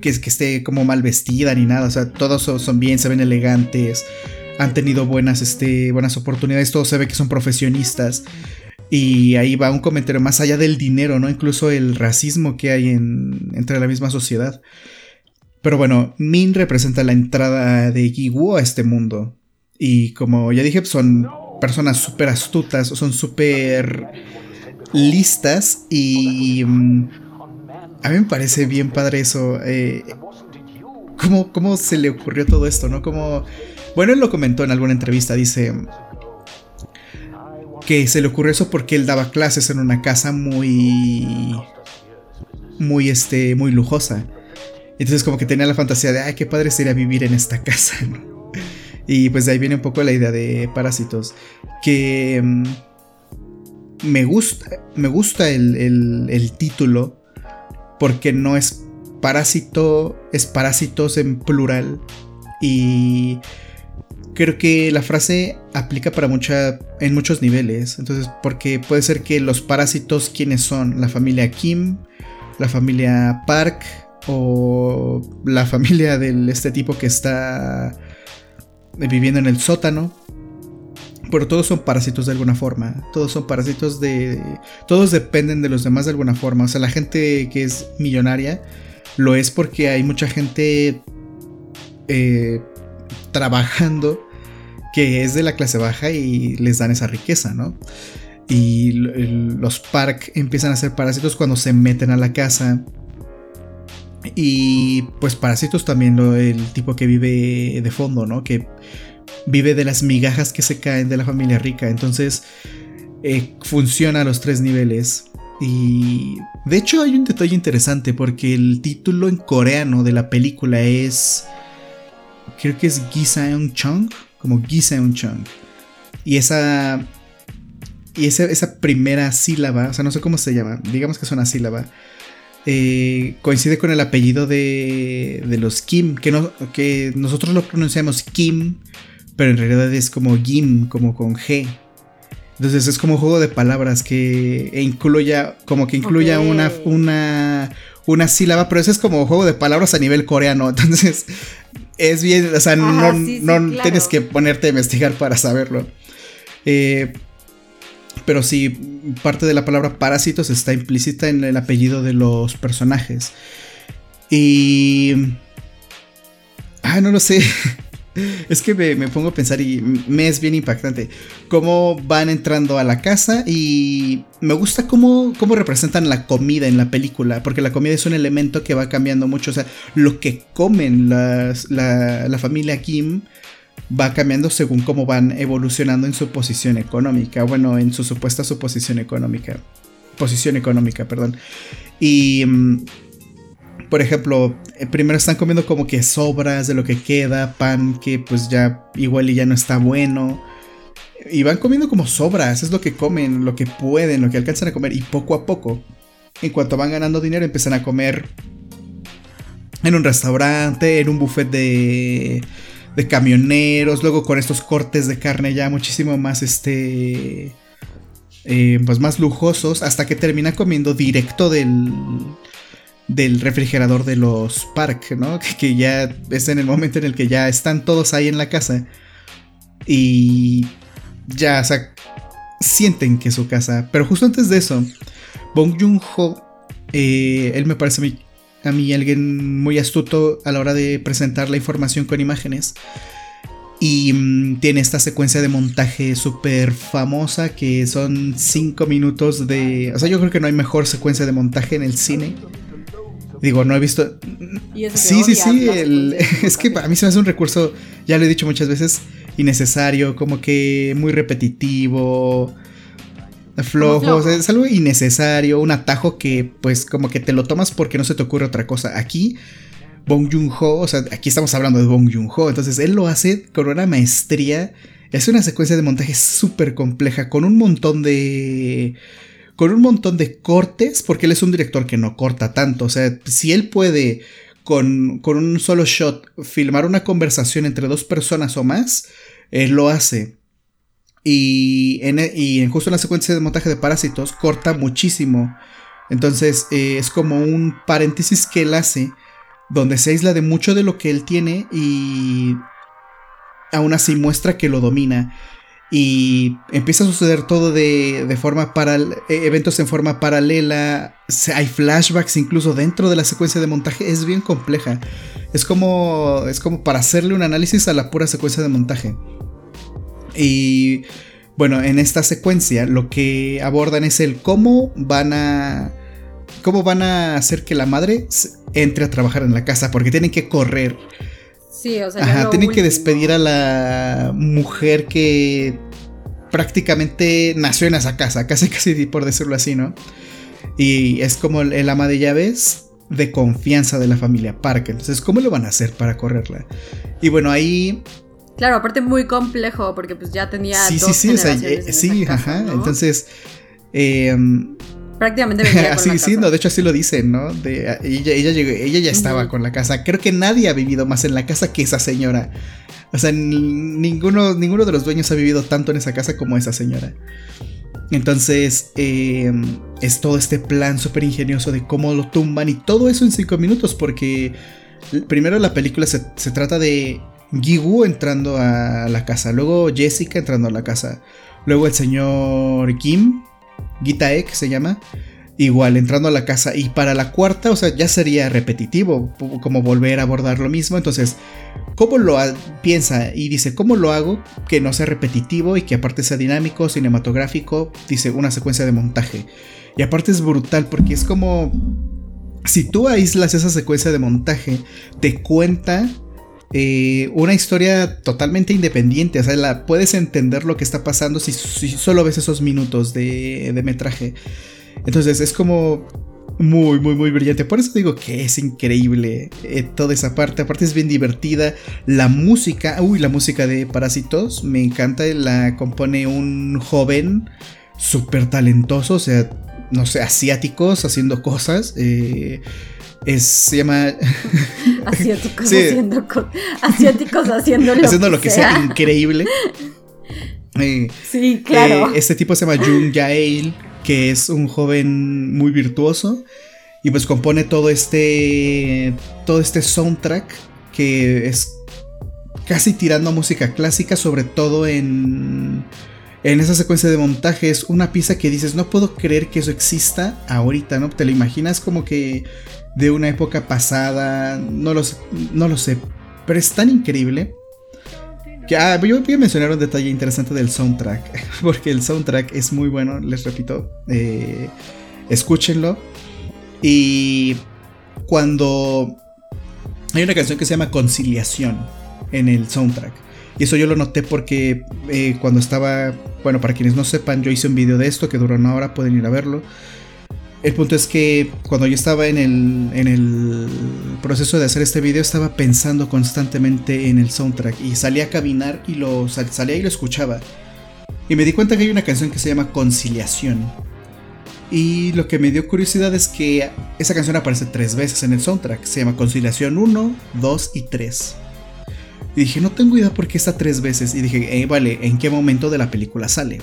que, esté como mal vestida ni nada. O sea, todos son, bien, se ven elegantes, han tenido buenas, este, buenas oportunidades, todos se ve que son profesionistas. Y ahí va un comentario más allá del dinero, ¿no? Incluso el racismo que hay en, entre la misma sociedad. Pero bueno, Min representa la entrada de Giwu a este mundo. Y como ya dije, son personas súper astutas, son súper listas y mm, a mí me parece bien padre eso. Eh, ¿cómo, se le ocurrió todo esto? ¿No? Como, bueno, él lo comentó en alguna entrevista, dice que se le ocurrió eso porque él daba clases en una casa muy muy este muy lujosa Entonces como que tenía la fantasía de, ay, qué padre sería vivir en esta *laughs* casa, Y pues de ahí viene un poco la idea de Parásitos, que mm, me gusta, me gusta el, el título porque no es parásito, es parásitos en plural y creo que la frase aplica para mucha en muchos niveles. Entonces, porque puede ser que los parásitos quiénes son, la familia Kim, la familia Park o la familia de este tipo que está viviendo en el sótano. Pero todos son parásitos de alguna forma. Todos son parásitos de. Todos dependen de los demás de alguna forma. O sea, la gente que es millonaria lo es porque hay mucha gente eh, trabajando que es de la clase baja y les dan esa riqueza, ¿no? Y los Park empiezan a ser parásitos cuando se meten a la casa. Y pues parásitos también lo, el tipo que vive de fondo, ¿no? Que vive de las migajas que se caen de la familia rica. Entonces eh, funciona a los tres niveles. Y de hecho hay un detalle interesante porque el título en coreano de la película es creo que es Gisaeon Chung, como Gisaeon Chung. Y esa y esa, esa, primera sílaba, o sea, no sé cómo se llama, digamos que es una sílaba, eh, coincide con el apellido de, de los Kim, que, no, que nosotros lo pronunciamos Kim, pero en realidad es como Gim, como con G. Entonces es como un juego de palabras que incluya, como que incluya una, una, una sílaba, pero eso es como juego de palabras a nivel coreano. *laughs* Entonces es bien, o sea, no, tienes que ponerte a investigar para saberlo. Eh, pero sí, parte de la palabra parásitos está implícita en el apellido de los personajes. Y... Ah, no lo sé. *laughs* Es que me, pongo a pensar y me es bien impactante. Cómo van entrando a la casa y me gusta cómo, cómo representan la comida en la película. Porque la comida es un elemento que va cambiando mucho. O sea, lo que comen la, la familia Kim va cambiando según cómo van evolucionando en su posición económica. Bueno, en su supuesta suposición económica. Posición económica, perdón. Y mm, por ejemplo, eh, primero están comiendo como que sobras de lo que queda, pan que pues ya igual y ya no está bueno. Y van comiendo como sobras, es lo que comen, lo que pueden, lo que alcanzan a comer. Y poco a poco, en cuanto van ganando dinero, empiezan a comer en un restaurante, en un buffet de, de camioneros, luego con estos cortes de carne ya muchísimo más este... Eh, pues más lujosos, hasta que termina comiendo directo del del refrigerador de los Park, ¿no? *laughs* Que, ya es en el momento en el que ya están todos ahí en la casa y ya, o sea, sienten que su casa. Pero justo antes de eso, Bong Joon-ho, eh, él me parece a mí, a mí alguien muy astuto a la hora de presentar la información con imágenes. Y mm, tiene esta secuencia de montaje súper famosa que son 5 minutos de... O sea, yo creo que no hay mejor secuencia de montaje en el cine Digo, no he visto. sí, sí, sí. *laughs* es que a mí se me hace un recurso, ya lo he dicho muchas veces, innecesario, como que muy repetitivo, flojo. es algo innecesario, un atajo que, pues, como que te lo tomas porque no se te ocurre otra cosa. Aquí, Bong Joon-ho, o sea, aquí estamos hablando de Bong Joon-ho, entonces él lo hace con una maestría. Es una secuencia de montaje súper compleja, con un montón de con un montón de cortes, porque él es un director que no corta tanto. O sea, si él puede con, un solo shot filmar una conversación entre dos personas o más, él lo hace. Y en, e, y justo en la secuencia de montaje de Parásitos corta muchísimo. Entonces eh, es como un paréntesis que él hace donde se aísla de mucho de lo que él tiene y aún así muestra que lo domina y empieza a suceder todo de, de forma para e, eventos en forma paralela, hay flashbacks incluso dentro de la secuencia de montaje, es bien compleja. Es como es como para hacerle un análisis a la pura secuencia de montaje. Y bueno, en esta secuencia lo que abordan es el cómo van a cómo van a hacer que la madre entre a trabajar en la casa porque tienen que correr Sí, o sea, Ajá, tienen que despedir a la mujer que prácticamente nació en esa casa, casi casi por decirlo así, ¿no? Y es como el, ama de llaves de confianza de la familia Park. Entonces, ¿cómo lo van a hacer para correrla? Y bueno, ahí Claro, aparte muy complejo porque pues ya tenía sí, dos sí, sí, o sea, eh, en sí, casa, ajá. ¿no? Entonces, eh, prácticamente venía *laughs* así sí, no, de hecho así lo dicen, ¿no? De, ella, ella, llegó- ella ya estaba con la casa. Creo que nadie ha vivido más en la casa que esa señora. O sea, ninguno, ninguno de los dueños ha vivido tanto en esa casa como esa señora. Entonces, eh, es todo este plan súper ingenioso de cómo lo tumban y todo eso en cinco minutos, porque primero la película se, se trata de Gigu entrando a la casa, luego Jessica entrando a la casa, luego el señor Kim, Gitaek se llama, igual entrando a la casa, y para la cuarta, o sea, ya sería repetitivo, como volver a abordar lo mismo, entonces ¿Cómo lo piensa y dice, ¿cómo lo hago que no sea repetitivo y que aparte sea dinámico, cinematográfico? Dice, una secuencia de montaje. Y aparte es brutal porque es como, si tú aíslas esa secuencia de montaje, te cuenta eh, una historia totalmente independiente. O sea, la, puedes entender lo que está pasando si, solo ves esos minutos de, de metraje. Entonces es como muy, muy, muy brillante. Por eso digo que es increíble eh, toda esa parte. Aparte es bien divertida. La música, uy, la música de Parásitos me encanta. La compone un joven súper talentoso, o sea, no sé, asiáticos haciendo cosas. eh, es, se llama *laughs* Asiáticos Sí. haciendo co- asiáticos haciendo lo, haciendo que, lo que sea, increíble. *laughs* Eh, Sí, claro. Eh, este tipo se llama Jung Jae-il, que es un joven muy virtuoso. Y pues compone todo este. todo este soundtrack. Que es casi tirando a música clásica, sobre todo en. En esa secuencia de montaje es una pieza que dices, no puedo creer que eso exista ahorita, ¿no? Te lo imaginas como que de una época pasada, no lo sé, no lo sé, pero es tan increíble. Que, ah, yo voy a mencionar un detalle interesante del soundtrack, *laughs* porque el soundtrack es muy bueno, les repito, eh, escúchenlo. Y cuando hay una canción que se llama Conciliación en el soundtrack. Y eso yo lo noté porque eh, cuando estaba, bueno, para quienes no sepan, yo hice un video de esto que duró una hora, pueden ir a verlo. El punto es que cuando yo estaba en el, en el proceso de hacer este video, estaba pensando constantemente en el soundtrack y salía a caminar y lo sal- salía y lo escuchaba. Y me di cuenta que hay una canción que se llama Conciliación. Y lo que me dio curiosidad es que esa canción aparece tres veces en el soundtrack. Se llama Conciliación 1, 2 y 3. Y dije, no tengo idea por qué está tres veces. Y dije, eh, vale, ¿en qué momento de la película sale?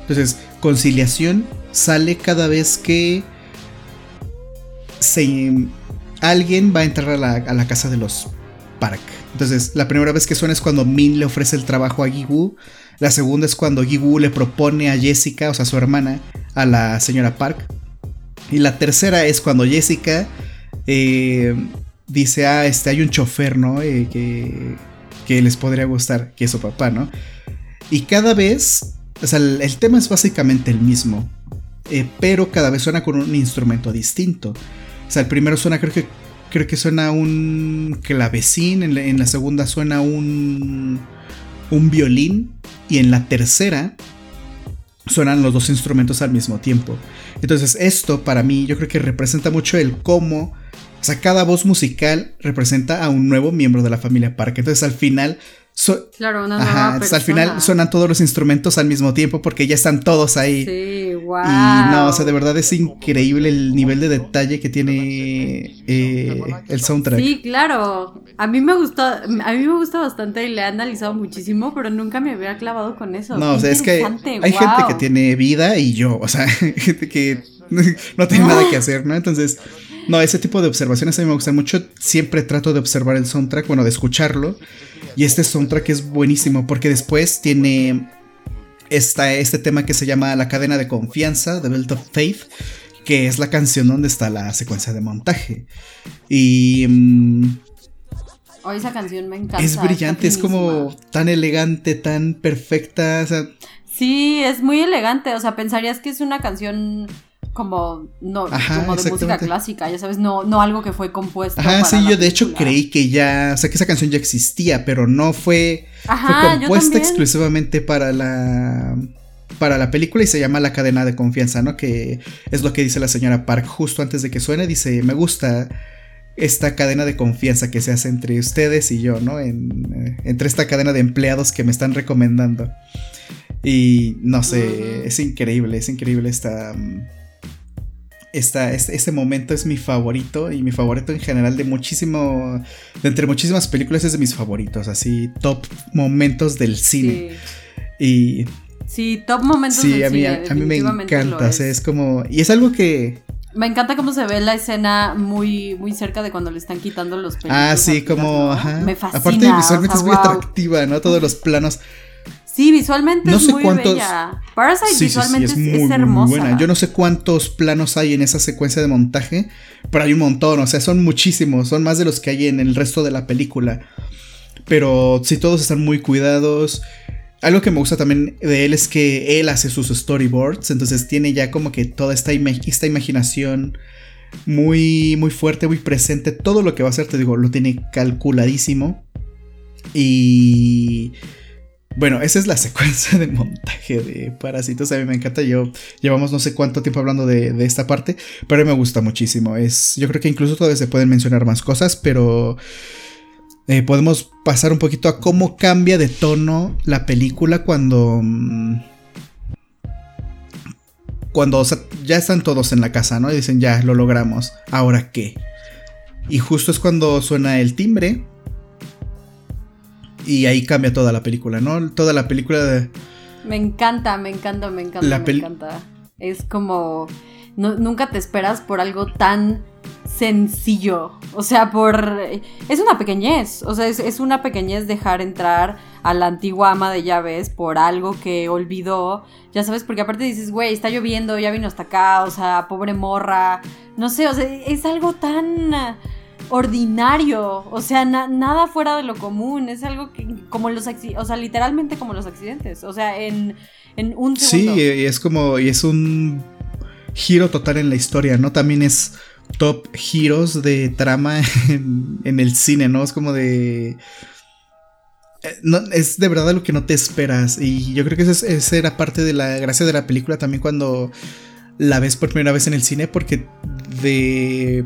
Entonces, Conciliación sale cada vez que alguien va a entrar a la, casa de los Park. Entonces, la primera vez que suena es cuando Min le ofrece el trabajo a Gigu. La segunda es cuando Gigu le propone a Jessica, o sea, su hermana, a la señora Park. Y la tercera es cuando Jessica eh, dice, ah, este, hay un chofer, ¿no? Eh, que, que les podría gustar, que es su papá, ¿no? Y cada vez, o sea, el, el tema es básicamente el mismo, eh, pero cada vez suena con un instrumento distinto. Sea, el primero suena, creo que, creo que suena un clavecín, en la, en la segunda suena un, un violín, y en la tercera suenan los dos instrumentos al mismo tiempo. Entonces esto para mí yo creo que representa mucho el cómo, o sea, cada voz musical representa a un nuevo miembro de la familia Park. Entonces al final... so- Claro, una Ajá, nueva entonces al final suenan todos los instrumentos al mismo tiempo porque ya están todos ahí. Sí, wow. Y no, o sea, de verdad es increíble el nivel de detalle que tiene eh, el soundtrack. Sí, claro. A mí me gustó, a mí me gusta bastante y le he analizado muchísimo, pero nunca me había clavado con eso. No, Qué o sea, es que hay gente que tiene vida y yo, o sea, *laughs* gente que *laughs* no tiene nada que hacer, ¿no? Entonces, no, ese tipo de observaciones a mí me gustan mucho. Siempre trato de observar el soundtrack, bueno, de escucharlo. Y este soundtrack es buenísimo porque después tiene esta, este tema que se llama La cadena de confianza, The Belt of Faith, que es la canción donde está la secuencia de montaje. Y mm, Oh, esa canción me encanta. es brillante, es como tan elegante, tan perfecta. O sea, Sí, es muy elegante. O sea, pensarías que es una canción como no Ajá, como de música clásica, ya sabes, no, no algo que fue compuesto. Ajá, para sí, yo de hecho creí que ya, o sea, que esa canción ya existía, pero no fue, Ajá, fue compuesta exclusivamente para la para la película y se llama La cadena de confianza, ¿no? Que es lo que dice la señora Park justo antes de que suene. Dice, me gusta esta cadena de confianza que se hace entre ustedes y yo, ¿no? En, eh, entre esta cadena de empleados que me están recomendando. Y no sé, es increíble, es increíble esta... Esta, este, momento es mi favorito y mi favorito en general de muchísimo, de entre muchísimas películas es de mis favoritos, así top momentos del cine. Y Sí, top momentos del a mí, cine, a, mí me encanta, es. es como y es algo que me encanta cómo se ve la escena muy, muy cerca de cuando le están quitando los pelos. Ah, sí, como. Ajá. Me fascina. Aparte, visualmente es muy atractiva, ¿no? Todos los planos. *laughs* Sí, visualmente no es sé muy cuántos... bella. Parasite visualmente es, muy, hermosa. buena. Yo no sé cuántos planos hay en esa secuencia de montaje, pero hay un montón, o sea, son muchísimos, son más de los que hay en el resto de la película. Pero sí, todos están muy cuidados. Algo que me gusta también de él es que él hace sus storyboards, entonces tiene ya como que toda esta, esta imaginación muy, muy fuerte, muy presente. Todo lo que va a hacer, te digo, lo tiene calculadísimo. Y bueno, esa es la *laughs* secuencia de montaje de Parásitos. A mí me encanta. Yo llevamos no sé cuánto tiempo hablando de, esta parte, pero me gusta muchísimo. Es, yo creo que incluso todavía se pueden mencionar más cosas, pero eh, podemos pasar un poquito a cómo cambia de tono la película cuando. Mm, cuando ya están todos en la casa, ¿no? Y dicen, ya, lo logramos. ¿Ahora qué? Y justo es cuando suena el timbre y ahí cambia toda la película, ¿no? Toda la película de... Me encanta, me encanta, me encanta, me encanta. Es como... nunca te esperas por algo tan sencillo. O sea, por... Es una pequeñez. O sea, es, una pequeñez dejar entrar a la antigua ama de llaves por algo que olvidó. Ya sabes, porque aparte dices, güey, está lloviendo, ya vino hasta acá, o sea, pobre morra. No sé, o sea, es algo tan ordinario, o sea, nada fuera de lo común, es algo que como los o sea, literalmente como los accidentes, o sea, en, un segundo. Sí, y es como, y es un giro total en la historia, ¿no? También es top giros de trama *laughs* en, el cine, ¿no? Es como de... Eh, no, es de verdad lo que no te esperas. Y yo creo que esa, esa era parte de la gracia de la película también cuando la ves por primera vez en el cine. Porque de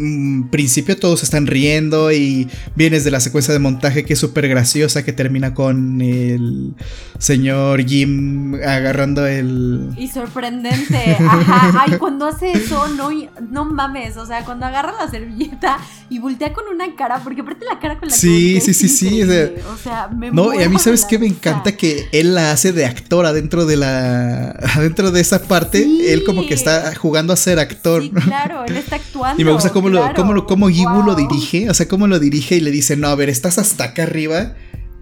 Mm, principio todos están riendo y vienes de la secuencia de montaje que es súper graciosa que termina con el señor Jim agarrando el... Y sorprendente, ajá, ay, cuando hace eso, no, no mames, o sea, cuando agarra la servilleta y voltea con una cara, porque aparte la cara con la Sí, sí, sí, sí, o sea, me No, y a mí sabes que me encanta que él la hace de actor adentro de la... *laughs* adentro de esa parte, él como que está jugando a ser actor. Sí, claro, él está actuando. *laughs* Y me gusta cómo cómo, Gibu lo dirige, o sea, cómo lo dirige y le dice, no, a ver, estás hasta acá arriba,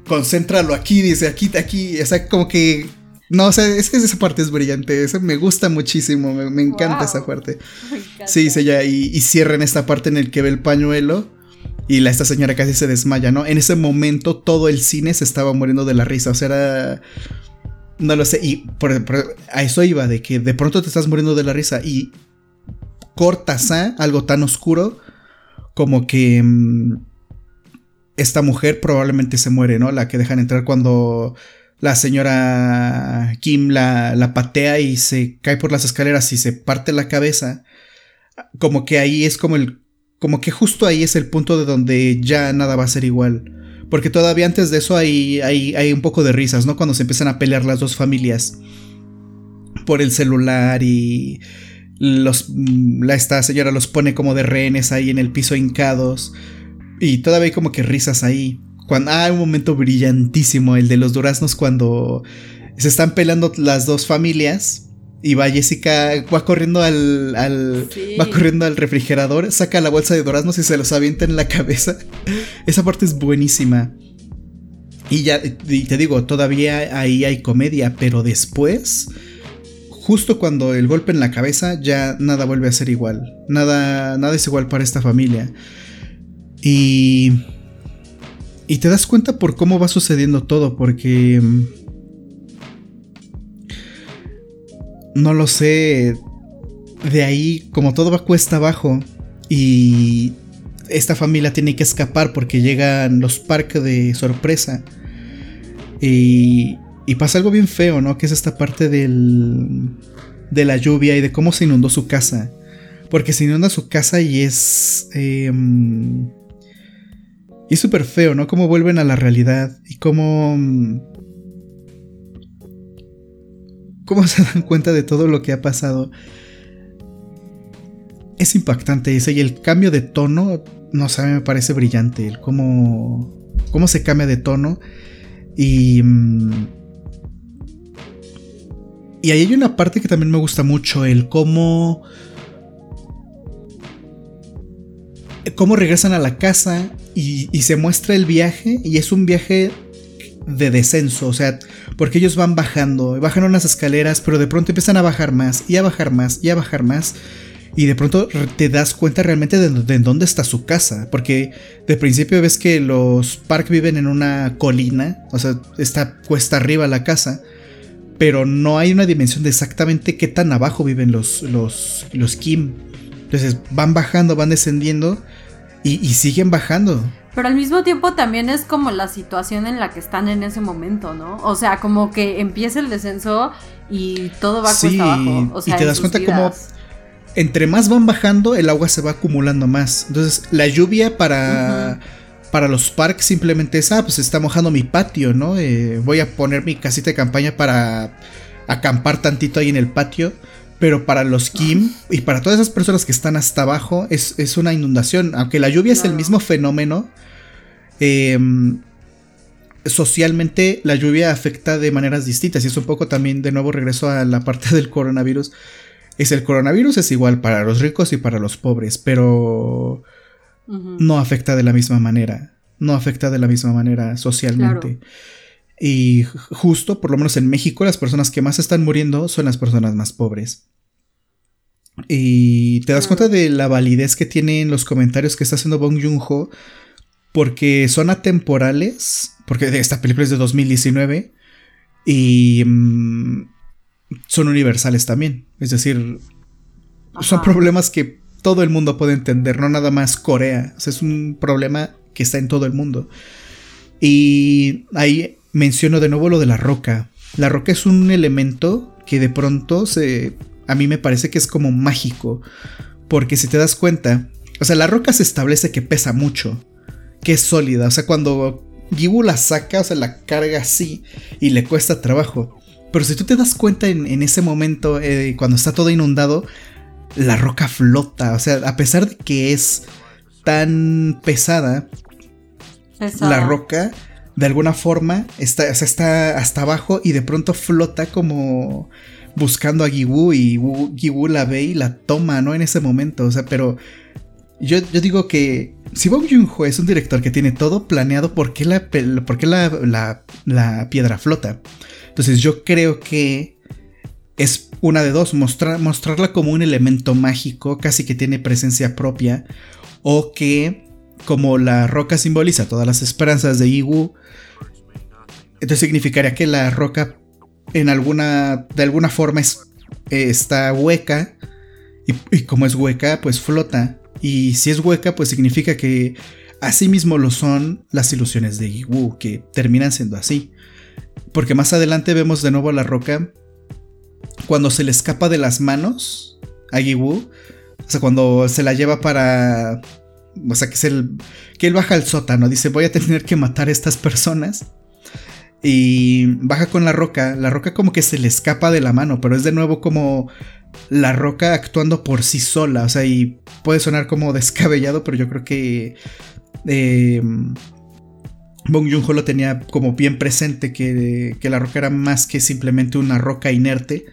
concéntralo aquí, dice, aquí, aquí, o sea, como que... No, o sea, es que esa parte es brillante, eso me gusta muchísimo, me, encanta esa parte. *laughs* Sí, dice ya, y, y cierran esta parte en el que ve el pañuelo y la, esta señora casi se desmaya, ¿no? En ese momento todo el cine se estaba muriendo de la risa, o sea, era... No lo sé, y a eso iba, de que de pronto te estás muriendo de la risa y cortas a algo tan oscuro como que mm, esta mujer probablemente se muere, ¿no? La que dejan entrar cuando la señora Kim la, la, patea y se cae por las escaleras y se parte la cabeza. Como que ahí es como el. Como que justo ahí es el punto de donde ya nada va a ser igual. Porque todavía antes de eso hay, hay, hay un poco de risas, ¿no? Cuando se empiezan a pelear las dos familias. Por el celular y los, la, esta señora los pone como de rehenes ahí en el piso hincados. Y todavía hay como que risas ahí. Cuando, ah, un momento brillantísimo, el de los duraznos cuando se están peleando las dos familias. Y va Jessica, va corriendo al, va corriendo al refrigerador, saca la bolsa de duraznos y se los avienta en la cabeza. *laughs* Esa parte es buenísima. Y ya, y te digo, todavía ahí hay comedia, pero después justo cuando el golpe en la cabeza ya nada vuelve a ser igual. Nada, nada es igual para esta familia. Y... Y te das cuenta por cómo va sucediendo todo, porque... Mm, no lo sé. De ahí, como todo va cuesta abajo. Y esta familia tiene que escapar porque llegan los parques de sorpresa. Y y pasa algo bien feo, ¿no? Que es esta parte del, de la lluvia y de cómo se inundó su casa. Porque se inunda su casa y es... Em, y es súper feo, ¿no? Cómo vuelven a la realidad y cómo... Cómo se dan cuenta de todo lo que ha pasado. Es impactante ese y el cambio de tono, no sé, me parece brillante. El cómo, cómo se cambia de tono y... Mm, y ahí hay una parte que también me gusta mucho, el cómo... Cómo regresan a la casa y, se muestra el viaje y es un viaje de descenso, o sea, porque ellos van bajando, bajan unas escaleras, pero de pronto empiezan a bajar más y a bajar más y a bajar más. Y de pronto te das cuenta realmente de, de dónde está su casa. Porque de principio ves que los Park viven en una colina. O sea, está cuesta arriba la casa pero no hay una dimensión de exactamente qué tan abajo viven los, los, los Kim. Entonces van bajando, van descendiendo y, siguen bajando. Pero al mismo tiempo también es como la situación en la que están en ese momento, ¿no? O sea, como que empieza el descenso y todo va cuesta abajo. O sea, y te das cuenta como entre más van bajando, el agua se va acumulando más. Entonces, la lluvia para para los parques simplemente es, ah, pues está mojando mi patio, ¿no? Eh, voy a poner mi casita de campaña para acampar tantito ahí en el patio. Pero para los Kim y para todas esas personas que están hasta abajo es, una inundación. Aunque la lluvia es el mismo fenómeno, em, socialmente la lluvia afecta de maneras distintas. Y es un poco también, de nuevo regreso a la parte *laughs* del coronavirus. Es el coronavirus es igual para los ricos y para los pobres, pero no afecta de la misma manera. No afecta de la misma manera socialmente. Y justo, por lo menos en México, las personas que más están muriendo son las personas más pobres. Y te das cuenta de la validez que tienen los comentarios que está haciendo Bong Joon-ho, porque son atemporales, porque esta película es de 2019, y mm, son universales también. Es decir, son problemas que todo el mundo puede entender, no nada más Corea. O sea, es un problema que está en todo el mundo. Y ahí menciono de nuevo lo de la roca. La roca es un elemento que de pronto se. A mí me parece que es como mágico. Porque si te das cuenta. O sea, la roca se establece que pesa mucho. Que es sólida. O sea, cuando Gibu la saca, o sea, la carga así. Y le cuesta trabajo. Pero si tú te das cuenta en, ese momento, eh, cuando está todo inundado, la roca flota. O sea, a pesar de que es tan pesada, la roca de alguna forma está, está hasta abajo y de pronto flota como buscando a Gibu y Gibu la ve y la toma, ¿no? En ese momento, o sea, pero yo, yo digo que si Bong Joon-ho es un director que tiene todo planeado, ¿por qué, la, por qué la, la piedra flota? Entonces yo creo que es una de dos, mostrarla como un elemento mágico, casi que tiene presencia propia, o que como la roca simboliza todas las esperanzas de Iwu, entonces significaría que la roca en alguna, de alguna forma es, está hueca, y, como es hueca, pues flota, y si es hueca, pues significa que así mismo lo son las ilusiones de Iwu, que terminan siendo así. Porque más adelante vemos de nuevo a la roca cuando se le escapa de las manos a Giwu, o sea, cuando se la lleva para. O sea, que, es el, que él baja al sótano, dice: Voy a tener que matar a estas personas. Y baja con la roca. La roca, como que se le escapa de la mano, pero es de nuevo como la roca actuando por sí sola. O sea, y puede sonar como *laughs* descabellado, pero yo creo que. Eh, Bong Joon-ho lo tenía como bien presente que, que la roca era más que simplemente una roca inerte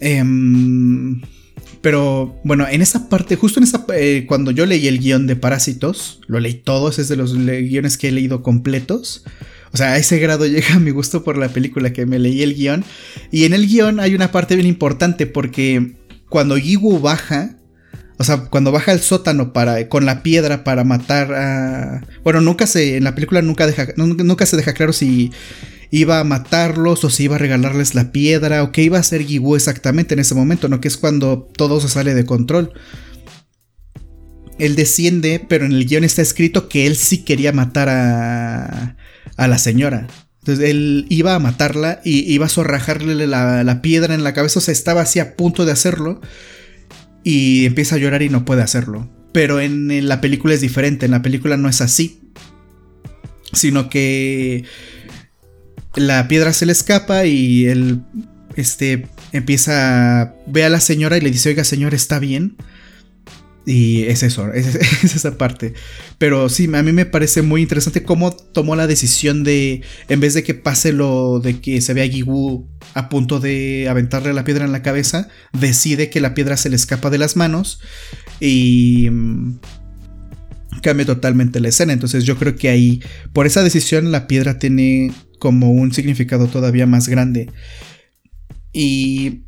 Em, pero bueno, en esa parte, justo en esa eh, cuando yo leí el guion de Parásitos, lo leí todos, es de los guiones que he leído completos. O sea, a ese grado *laughs* llega mi gusto por la película que me leí el guion. Y en el guion hay una parte bien importante porque cuando Yiwu baja, o sea, cuando baja al sótano para, con la piedra para matar a... Bueno, nunca se, en la película nunca, deja, nunca se deja claro si iba a matarlos o si iba a regalarles la piedra o qué iba a hacer Gibu exactamente en ese momento, ¿no? Que es cuando todo se sale de control. Él desciende, pero en el guion está escrito que él sí quería matar a, a la señora. Entonces él iba a matarla y iba a zorrajarle la, la piedra en la cabeza, o sea, estaba así a punto de hacerlo y empieza a llorar y no puede hacerlo. Pero en, la película es diferente, en la película no es así, sino que la piedra se le escapa y él este, empieza, ve a la señora y le dice, oiga señor, ¿está bien? Y es eso, *laughs* es, esa parte. Pero sí, a mí me parece muy interesante cómo tomó la decisión de, en vez de que pase lo de que se vea a Gigu a punto de aventarle la piedra en la cabeza, decide que la piedra se le escapa de las manos y mm, cambia totalmente la escena. Entonces yo creo que ahí, por esa decisión, la piedra tiene como un significado todavía más grande. Y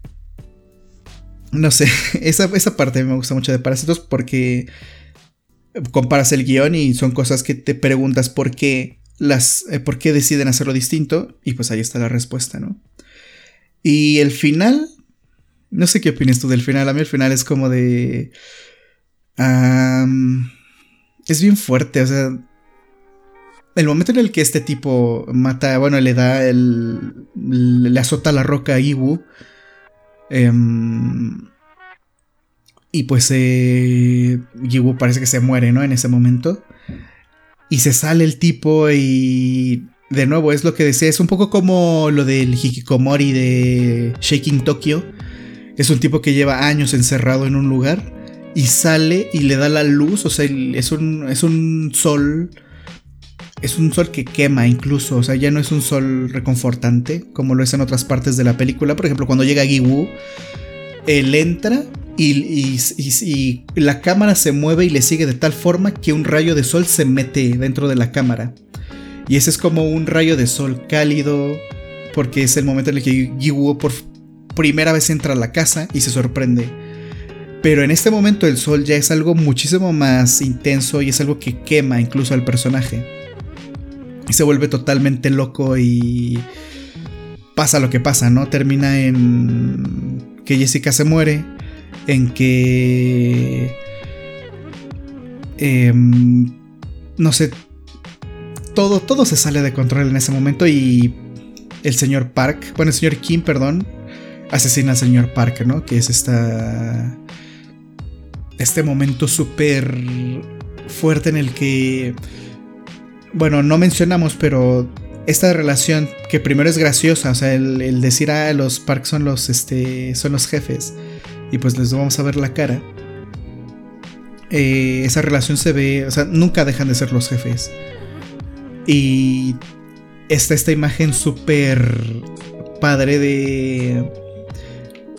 no sé, *laughs* esa, esa parte me gusta mucho de Parásitos porque comparas el guion y son cosas que te preguntas por qué las eh, por qué deciden hacerlo distinto y pues ahí está la respuesta, ¿no? Y el final, no sé qué opinas tú del final, a mí el final es como de es bien fuerte, o sea, el momento en el que este tipo mata, bueno, le da el le azota la roca a Iwu Em, y pues eh, parece que se muere, ¿no? En ese momento. Y se sale el tipo y... De nuevo, es lo que decía, es un poco como lo del Hikikomori de Shaking Tokyo. Es un tipo que lleva años encerrado en un lugar y sale y le da la luz, o sea, es un, es un sol es un sol que quema incluso, o sea, ya no es un sol reconfortante como lo es en otras partes de la película. Por ejemplo, cuando llega Giwu, él entra y, la cámara se mueve y le sigue de tal forma que un rayo de sol se mete dentro de la cámara. Y ese es como un rayo de sol cálido, porque es el momento en el que Giwu por primera vez entra a la casa y se sorprende. Pero en este momento el sol ya es algo muchísimo más intenso y es algo que quema incluso al personaje. Se vuelve totalmente loco y pasa lo que pasa, ¿no? Termina en que Jessica se muere, en que... Em, no sé, todo, todo se sale de control en ese momento y el señor Park, bueno, el señor Kim, perdón, asesina al señor Park, ¿no? Que es esta... Este momento súper fuerte en el que bueno, no mencionamos, pero esta relación que primero es graciosa, o sea, el, decir, ah, los Parks son los, este, son los jefes y pues les vamos a ver la cara. Eh, esa relación se ve, o sea, nunca dejan de ser los jefes. Y está esta imagen súper padre de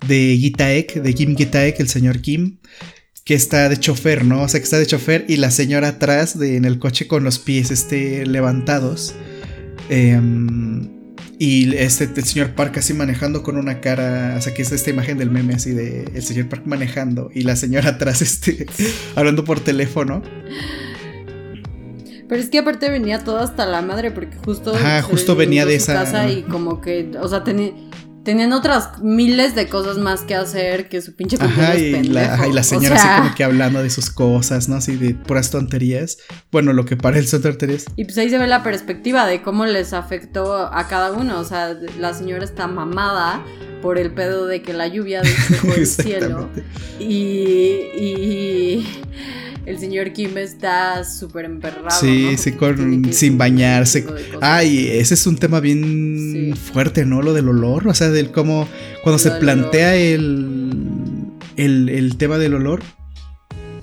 de Gitaek, de Kim Gitaek, el señor Kim, que está de chofer, ¿no? O sea, que está de chofer y la señora atrás de, en el coche con los pies este, levantados. Em, y este, el señor Park así manejando con una cara, o sea, que es esta imagen del meme así de el señor Park manejando y la señora atrás este, *laughs* hablando por teléfono. Pero es que aparte venía todo hasta la madre porque justo... Ajá, justo venía de esa... Casa y como que, o sea, tenía Tenían otras miles de cosas más que hacer que su pinche ajá, y la, y la señora así como *laughs* que hablando de sus cosas, ¿no? Así de puras tonterías. Bueno, lo que parece son tonterías. Y pues ahí se ve la perspectiva de cómo les afectó a cada uno. O sea, la señora está mamada por el pedo de que la lluvia despejó el *laughs* cielo. Y, y el señor Kim está súper emperrado. Sí, sí, sin bañarse. Ay, ese es un tema bien fuerte, ¿no? Lo del olor, o sea, del cómo, cuando se plantea el, el, tema del olor,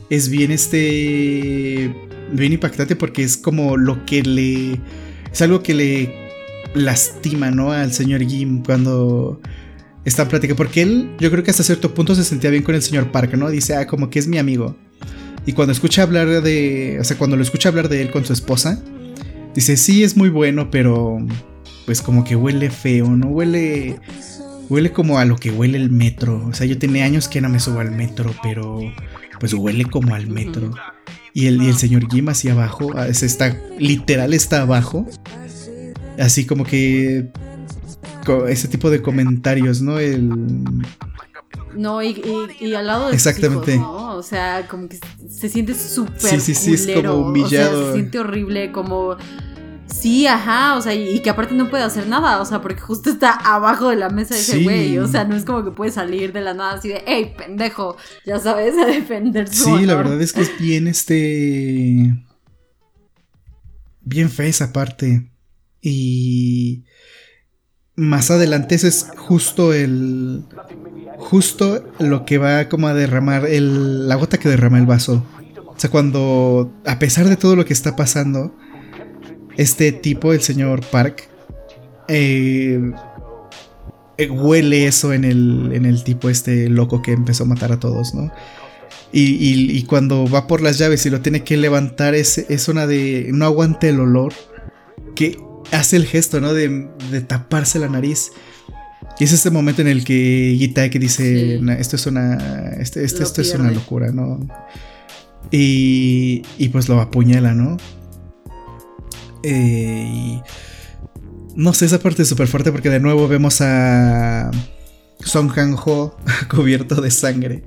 es bien este, bien impactante porque es como lo que le, es algo que le lastima, ¿no? Al señor Kim cuando está plática, porque él, yo creo que hasta cierto punto se sentía bien con el señor Park, ¿no? Dice, ah, como que es mi amigo. Y cuando escucha hablar de. O sea, cuando lo escucha hablar de él con su esposa, dice: Sí, es muy bueno, pero. Pues como que huele feo, ¿no? Huele. Huele como a lo que huele el metro. O sea, yo tenía años que no me subo al metro, pero. Pues huele como al metro. Y el, y el señor Jim hacia abajo, ah, está, literal está abajo. Así como que. Ese tipo de comentarios, ¿no? El no, y, y, al lado de Exactamente. Sus hijos, ¿no? O sea, como que se siente súper sí, sí, sí, es como humillado. O sea, se siente horrible, como Sí, ajá, o sea, y, que aparte no puede hacer nada, o sea, porque justo está abajo de la mesa de ese güey, o sea, no es como que puede salir de la nada así de, hey, pendejo, ya sabes, *laughs* a defender su Sí, la verdad es que es bien este... Bien fea esa parte. Y... Más adelante ese es justo el... Justo lo que va como a derramar el, la gota que derrama el vaso. O sea, cuando, a pesar de todo lo que está pasando, este tipo, el señor Park, eh, eh, huele eso en el, en el tipo este loco que empezó a matar a todos, ¿no? Y, cuando va por las llaves y lo tiene que levantar, es, es una de. No aguante el olor. Que hace el gesto, ¿no? De, taparse la nariz. Y es este momento en el que que dice: Esto es una. Este, este esto es una locura, ¿no? Y, y pues lo apuñala, ¿no? Eh, y no sé, esa parte es súper fuerte porque de nuevo vemos a Song Kang-ho *laughs* cubierto de sangre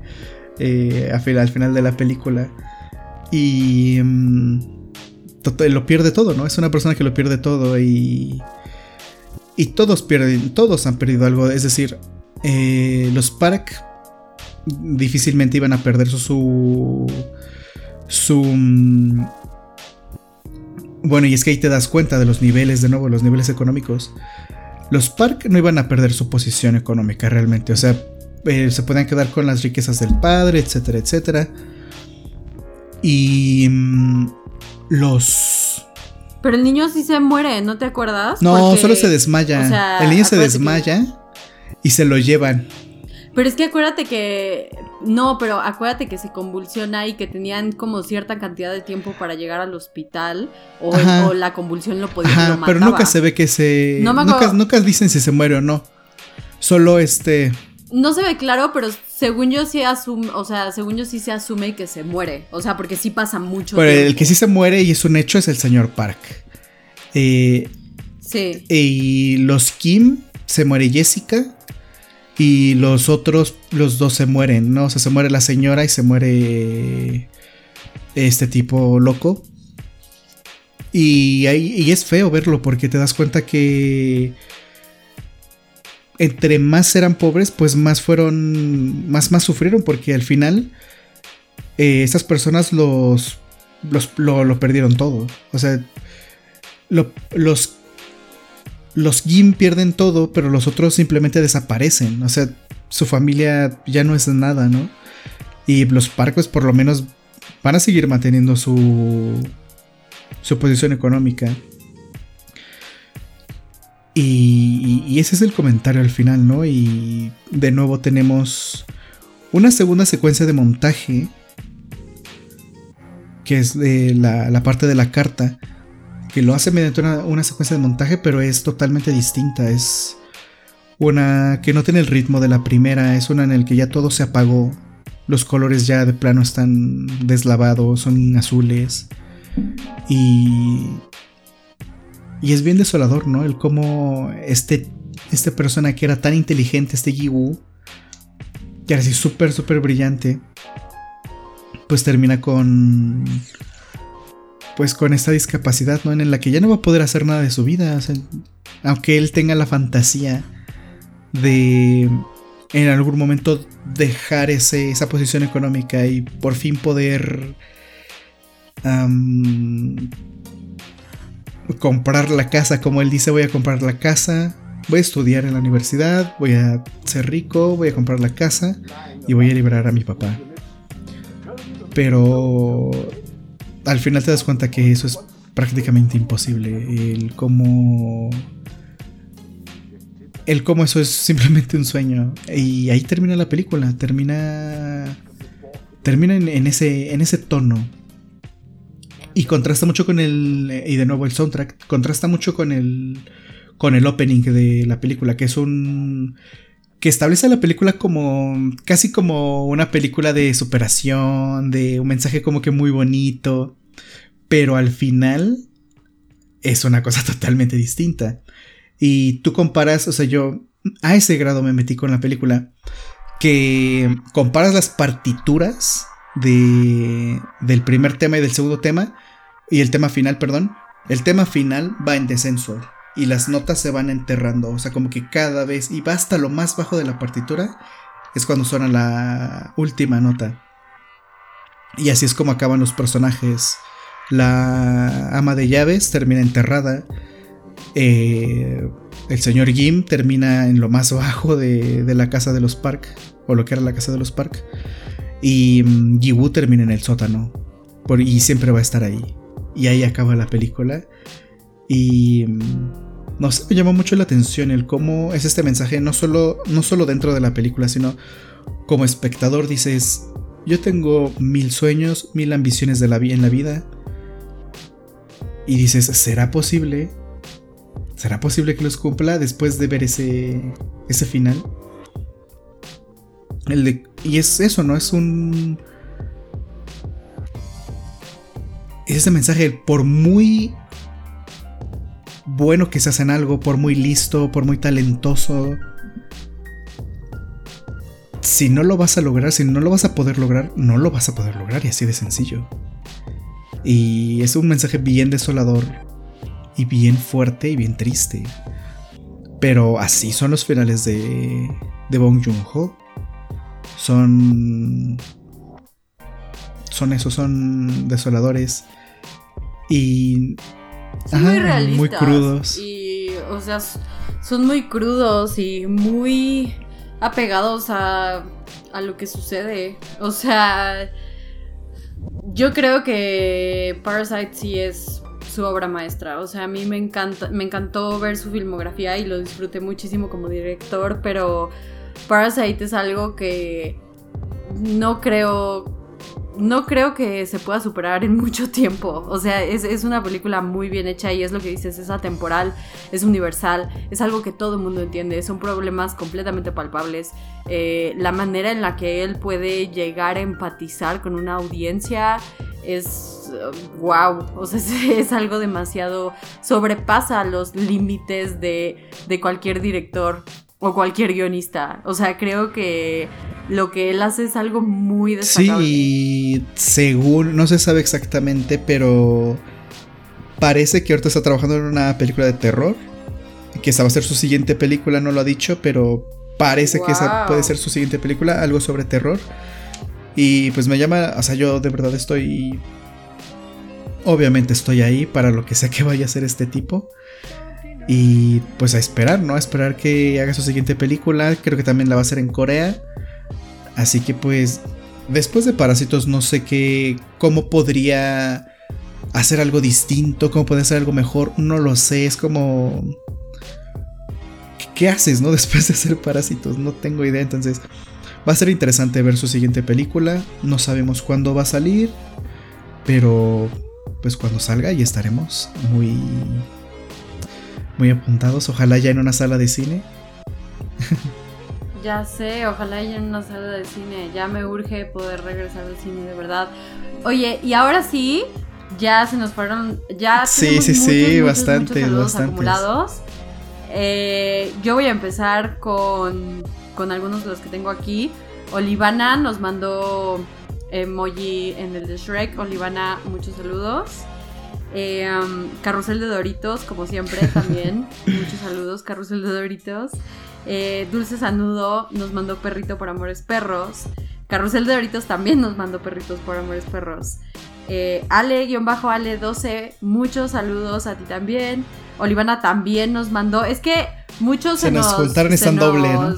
eh, al, final, de la película. Y mm, lo pierde todo, ¿no? Es una persona que lo pierde todo y... Y todos pierden, todos han perdido algo. Es decir, eh, los Park difícilmente iban a perder su... su, mm, bueno, y es que ahí te das cuenta de los niveles, de nuevo, los niveles económicos. Los Park no iban a perder su posición económica realmente, o sea, eh, se podían quedar con las riquezas del padre, etcétera, etcétera. Y mm, los... Pero el niño sí se muere, ¿no te acuerdas? No, solo se desmaya. el niño se desmaya y se lo llevan. Pero es que acuérdate que. No, pero acuérdate que se convulsiona y que tenían como cierta cantidad de tiempo para llegar al hospital. O, la convulsión lo podía Ajá, Pero nunca se ve que se. No nunca, nunca dicen si se muere o no. Solo este. No se ve claro, pero según yo sí asume, o sea, según yo sí se asume que se muere. O sea, porque sí pasa mucho pero el que sí se muere y es un hecho es el señor Park. Eh, sí. Y los Kim, se muere Jessica. Y los otros, los dos se mueren, ¿no? O sea, se muere la señora y se muere este tipo loco. Y, y es feo verlo porque te das cuenta que entre más eran pobres, pues más fueron, más, más sufrieron porque al final eh, estas personas los, los lo, perdieron todo. O sea, los los pierden todo, pero los otros simplemente desaparecen. O sea, su familia ya no es nada, ¿no? Y los Parcos por lo menos van a seguir manteniendo su, su posición económica. Y, y, ese es el comentario al final, ¿no? Y de nuevo tenemos una segunda secuencia de montaje, que es de la, parte de la carta, que lo hace mediante una, secuencia de montaje, pero es totalmente distinta. Es una que no tiene el ritmo de la primera, es una en el que ya todo se apagó. Los colores ya de plano están deslavados, son azules. Y. Y es bien desolador, ¿no? El cómo este, esta persona que era tan inteligente, este Yiwu, que era así súper, súper brillante, pues termina con pues con esta discapacidad, ¿no? En la que ya no va a poder hacer nada de su vida. aunque él tenga la fantasía de en algún momento dejar esa posición económica y por fin poder comprar la casa, como él dice, voy a comprar la casa, voy a estudiar en la universidad, voy a ser rico, voy a comprar la casa y voy a liberar a mi papá. Pero al final te das cuenta que eso es prácticamente imposible. El cómo. El cómo eso es simplemente un sueño. Y ahí termina la película. Termina. Termina en, ese, en ese tono. Y contrasta mucho con el. Y de nuevo el soundtrack. Contrasta mucho con el. Con el opening de la película. Que es un que establece la película como casi como una película de superación, de un mensaje como que muy bonito, pero al final es una cosa *laughs* totalmente distinta. Y tú comparas, o sea, yo a ese grado me metí con la película, que comparas las partituras de, del primer tema y del segundo tema, y el tema final, perdón, el tema final va en descenso y las notas se van enterrando, o sea, como que cada vez, y va hasta lo más bajo de la partitura, es cuando suena la última nota. Y así es como acaban los personajes. La ama de llaves termina enterrada. Eh, el señor Jim termina en lo más bajo de, la casa de los Park, o lo que era la casa de los Park. Y um, termina en el sótano. y siempre va a estar ahí. Y ahí acaba la película. Y mm, no sé, me llamó mucho la atención el cómo es este mensaje, no solo, no solo dentro de la película, sino como espectador dices, yo tengo mil sueños, mil ambiciones en la vida. Y dices, ¿será posible? ¿Será posible que los cumpla después de ver ese, ese final? El de, y es eso, ¿no? Es un... Es ese mensaje, por muy bueno que se en algo, por muy listo, por muy talentoso, si no lo vas a lograr, si no lo vas a poder lograr, no lo vas a poder lograr y así de sencillo. Y es un mensaje bien desolador y bien fuerte y bien triste. Pero así son los finales de, de Bong Joon-ho. Son... Son esos, son desoladores. Y son muy realistas. Muy crudos. Y, o sea, son muy crudos y muy apegados a, a lo que sucede. O sea, yo creo que Parasite sí es su obra maestra. O sea, a mí me encanta, me encantó ver su filmografía y lo disfruté muchísimo como director, pero Parasite es algo que no creo no creo que se pueda superar en *laughs* mucho tiempo. O sea, es, una película muy bien hecha y es lo que dices, es atemporal, es universal, es algo que todo el mundo entiende, son problemas completamente palpables. Eh, la manera en la que él puede llegar a empatizar con una audiencia es wow, o sea, *laughs* es, algo demasiado, sobrepasa los límites de, de cualquier director o cualquier guionista. O sea, creo que lo que él hace es algo muy destacable. Sí, según, no se sabe exactamente, pero parece que ahorita está trabajando en una película de terror. Que esa va a ser su siguiente película, no lo ha dicho, pero parece que esa puede ser su siguiente película, algo sobre terror. Y pues me llama, o sea, yo de verdad estoy... Obviamente estoy ahí para lo que sea que vaya a ser este tipo. Y pues a esperar, ¿no? A esperar que haga su siguiente película. Creo que también la va a hacer en Corea. Así que pues después de Parásitos no sé qué, cómo podría hacer algo distinto, cómo puede hacer algo mejor, no lo sé, es como... ¿Qué haces, no? *laughs* Después de hacer Parásitos, no tengo idea, entonces va a ser interesante ver su siguiente película, no sabemos cuándo va a salir, pero pues cuando salga ya estaremos muy muy apuntados. Ojalá ya en una sala de cine. Ya sé, ojalá ya en una sala de cine. Ya me urge poder regresar al cine, de verdad. Oye, y ahora sí, ya se nos fueron. Ya sí, sí, sí, bastante, bastante. acumulados. Eh, yo voy a empezar con, con algunos de los que tengo aquí. Olivana nos mandó emoji en el de Shrek. Olivana, muchos saludos. Eh, Carrusel de Doritos, como siempre, también. *laughs* Muchos saludos, Carrusel de Doritos. Eh, Dulce Sanudo nos mandó perrito por amores perros. Carrusel de Doritos también nos mandó perritos por amores perros. Eh, Ale-Ale12, muchos saludos a ti también. Olivana también nos mandó. Es que muchos se, nos, juntaron y están doble, ¿no?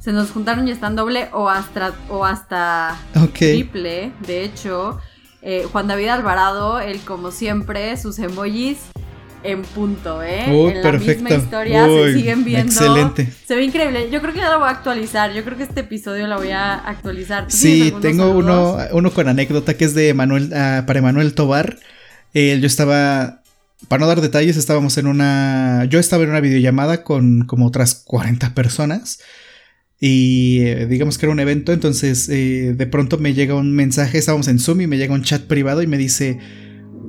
Se nos juntaron y están doble o hasta, o hasta triple, de hecho. Eh, Juan David Alvarado, él como siempre, sus emojis en punto, ¿eh? en la misma historia se siguen viendo. Excelente. Se ve increíble. Yo creo que ya lo voy a actualizar. Yo creo que este episodio lo voy a actualizar. Sí, tengo uno, uno con anécdota que es de Manuel, ah, para Emanuel Tobar. yo estaba, para no dar detalles, estábamos en una, yo estaba en una videollamada con como otras 40 personas. Y eh, digamos que era un evento, entonces eh, de pronto me llega un mensaje, estábamos en Zoom y me llega un chat privado y me dice,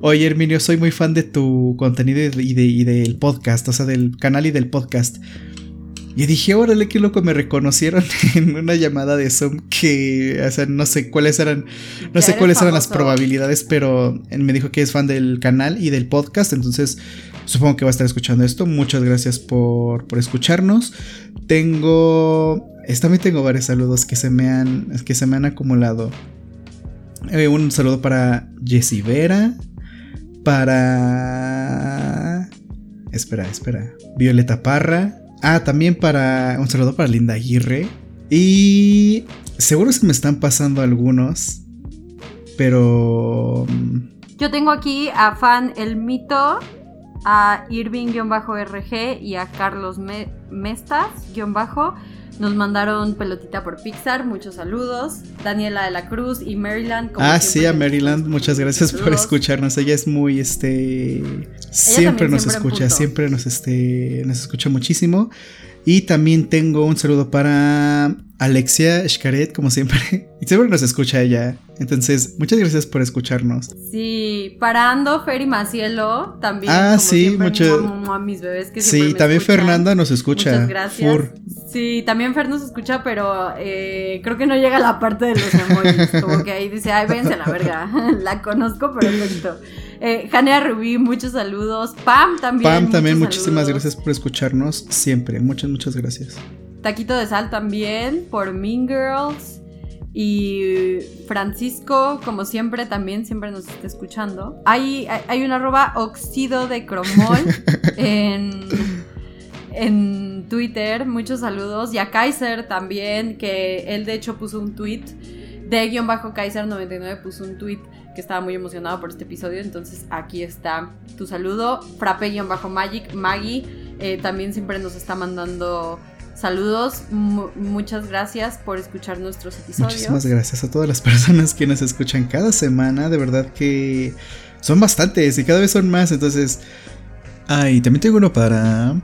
oye Herminio, soy muy fan de tu contenido y, de, del podcast, o sea, del canal y del podcast. Y dije, órale, qué loco, me reconocieron *laughs* en una llamada de Zoom que, o sea, no sé cuáles eran, no sé cuáles eran las probabilidades, pero me dijo que es fan del canal y del podcast, entonces supongo que va a estar escuchando esto. Muchas gracias por, por escucharnos. Tengo, también tengo varios saludos que se me han, que se me han acumulado. Eh, un saludo para Jessie Vera, para... Espera, espera. Violeta Parra, Ah, también para. Un saludo para Linda Aguirre. Y. Seguro se me están pasando algunos. Pero. Mm, Yo tengo aquí a Fan El Mito, a Irving-RG y a Carlos Mestas-. Nos mandaron pelotita por Pixar, muchos saludos. Daniela de la Cruz y Maryland. ah, sí, a Maryland, muchas gracias por escucharnos. Ella es muy, este, siempre nos escucha, siempre nos, este, nos escucha muchísimo. Y también tengo un saludo para Alexia Shkaret, como siempre. *laughs* Y seguro nos escucha ella. Entonces, muchas gracias por escucharnos. Sí, para Ando, Fer y Macielo también. Ah, sí, mucho. A mis bebés que Sí, también Fernanda nos escucha. Muchas gracias. Sí, también Fer nos escucha, pero eh, creo que no llega a la parte de los emojis. como que ahí dice, ay, véanse a la verga. *laughs* la conozco, perfecto. Eh, Janea Rubí, muchos saludos. Pam también. Pam también, muchísimas gracias por escucharnos siempre. Muchas, muchas gracias. Taquito de Sal también por Mean Girls. Y Francisco, como siempre, también siempre nos está escuchando. Hay, hay una arroba oxido de cromol *laughs* en, en Twitter. Muchos saludos. Y a Kaiser también, que él de hecho puso un tweet. De guion bajo Kaiser99 puso un tweet que estaba muy emocionado por este episodio. Entonces aquí está tu saludo. Frappe-Magic, Maggie, eh, también siempre nos está mandando Saludos, muchas gracias por escuchar nuestros episodios. Muchísimas gracias a todas las *laughs* personas que nos escuchan cada semana, de verdad que son bastantes y cada vez son más, entonces... Ay, también tengo uno para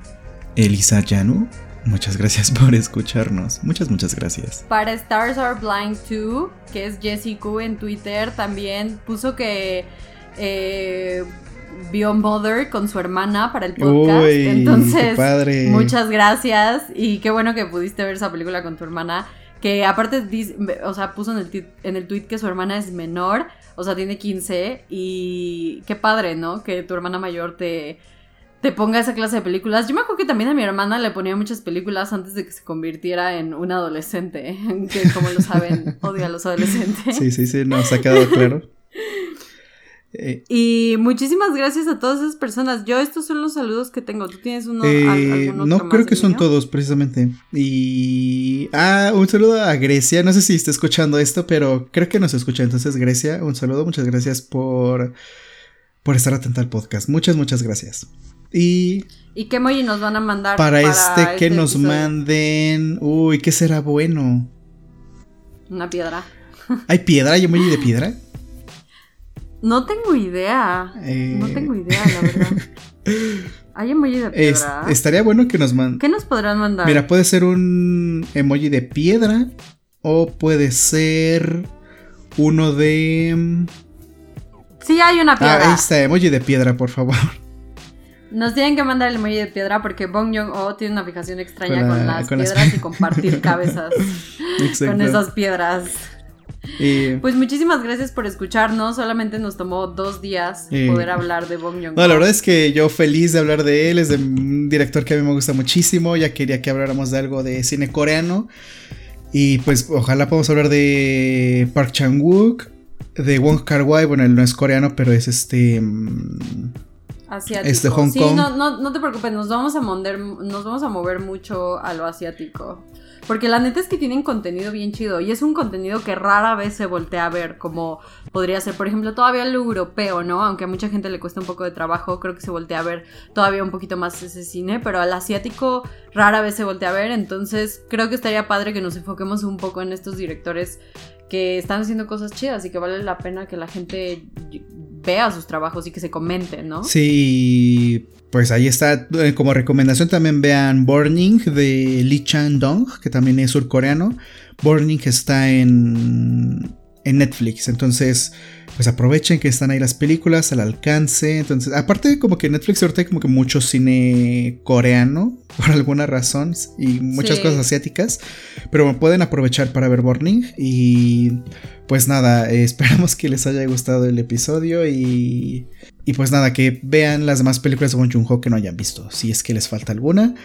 Elisa Yanu. Muchas gracias *laughs* por escucharnos. Muchas, muchas gracias. Para Stars Are Blind 2, que es Jessie Q en Twitter, también puso que eh, vio Mother con su hermana para el podcast. Entonces, muchas gracias y qué bueno que pudiste ver esa película con tu hermana. Que aparte, o sea, puso en el, en el tweet que su hermana es menor, o sea, tiene 15 y qué padre, ¿no? Que tu hermana mayor te, te ponga esa clase de películas. Yo me acuerdo que también a mi hermana le ponía muchas películas antes de que se convirtiera en un adolescente, *laughs* que como lo saben, *laughs* odia a los adolescentes. Sí, sí, sí, nos ha quedado claro. Eh, y muchísimas gracias a todas esas personas. Yo estos son los saludos que tengo. ¿Tú tienes uno? Eh, no, creo que son todos, precisamente. Y... Ah, un saludo a Grecia. No sé si está escuchando esto, pero creo que nos escucha. Entonces, Grecia, un saludo. Muchas gracias por, por estar atenta al podcast. Muchas, muchas gracias. Y... ¿Y qué emoji nos van a mandar? Para, este, que este nos manden... Uy, ¿qué será bueno? Una piedra. ¿Hay piedra? ¿Hay emoji de piedra? No tengo idea. No tengo idea, la verdad. *laughs* Hay emoji de piedra. estaría bueno que nos manden. ¿Qué nos podrán mandar? Mira, puede ser un emoji de piedra. O puede ser uno de. Sí, hay una piedra. Ah, ahí está, emoji de piedra, por favor. Nos tienen que mandar el emoji de piedra porque Bong Joon-ho tiene una fijación extraña con, las piedras y compartir cabezas *laughs* con esas piedras. Pues muchísimas gracias por escucharnos. Solamente nos tomó dos días poder hablar de Bong Joon-ho. No, la verdad es que yo feliz de hablar de él. Es de un director que a mí me gusta muchísimo. Ya quería que habláramos de algo de cine coreano. Y pues ojalá podamos hablar de Park Chan-wook, de Wong Kar-wai. Bueno, él no es coreano, pero es este... Mm, asiático. Es de Hong Kong. No, no, no, te preocupes, nos vamos, a nos vamos a mover mucho a lo asiático. Porque la neta es que tienen contenido bien chido y es un contenido que rara vez se voltea a ver, como podría ser, por ejemplo, todavía lo europeo, ¿no? Aunque a mucha gente le cuesta un poco de trabajo, creo que se voltea a ver todavía un poquito más ese cine, pero al asiático rara vez se voltea a ver, entonces creo que estaría padre que nos enfoquemos un poco en estos directores que están haciendo cosas chidas y que vale la pena que la gente vea sus trabajos y que se comenten, ¿no? Sí, pues ahí está. Eh, como recomendación también vean Burning de Lee Chang-dong, que también es surcoreano. Burning está en en Netflix. Entonces, pues aprovechen que están ahí las películas al alcance. Entonces, aparte como que Netflix ahorita hay como que mucho cine coreano *laughs* por alguna razón y muchas cosas asiáticas, pero pueden aprovechar para ver Burning y pues nada, *laughs* esperamos que les haya gustado el episodio y y pues nada, que vean las demás películas de Bong Joon-ho que no hayan visto, si es que les falta alguna.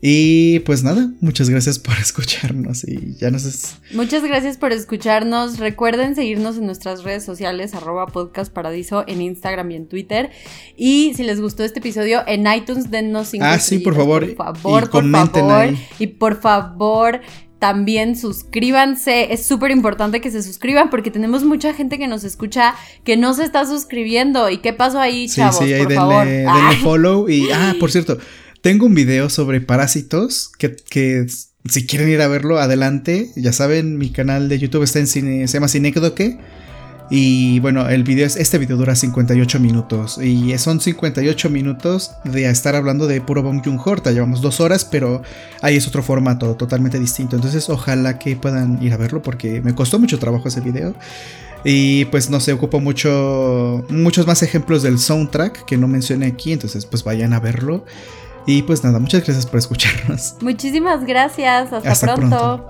Y pues nada, muchas gracias por *laughs* escucharnos y ya nos es... Muchas gracias por escucharnos. Recuerden seguirnos en nuestras redes sociales, arroba podcast paradiso en Instagram y en Twitter. Y si les gustó este episodio, en iTunes dennos cinco Ah, sí, por favor. Por favor, y por favor. Y por favor, también suscríbanse. Es súper importante que se suscriban porque tenemos mucha gente que nos escucha que no se está suscribiendo. ¿Y qué pasó ahí, chavos? Sí, sí, ahí por denle, favor. denle follow. Y, *laughs* ah, por cierto. Tengo un video sobre parásitos que, si quieren ir a verlo, adelante. Ya saben, mi canal de YouTube está en se llama Cinecodoque. Y bueno, el video es, este video dura 58 minutos. Y son 58 minutos de estar hablando de puro Bong Joon-ho. Llevamos dos horas, pero ahí es otro formato totalmente distinto. Entonces, ojalá que puedan ir a verlo porque me costó mucho trabajo ese video. Y pues no sé, ocupo mucho, muchos más ejemplos del soundtrack que no mencioné aquí. Entonces, pues vayan a verlo. Y pues nada, muchas gracias por escucharnos. Muchísimas gracias. Hasta, pronto.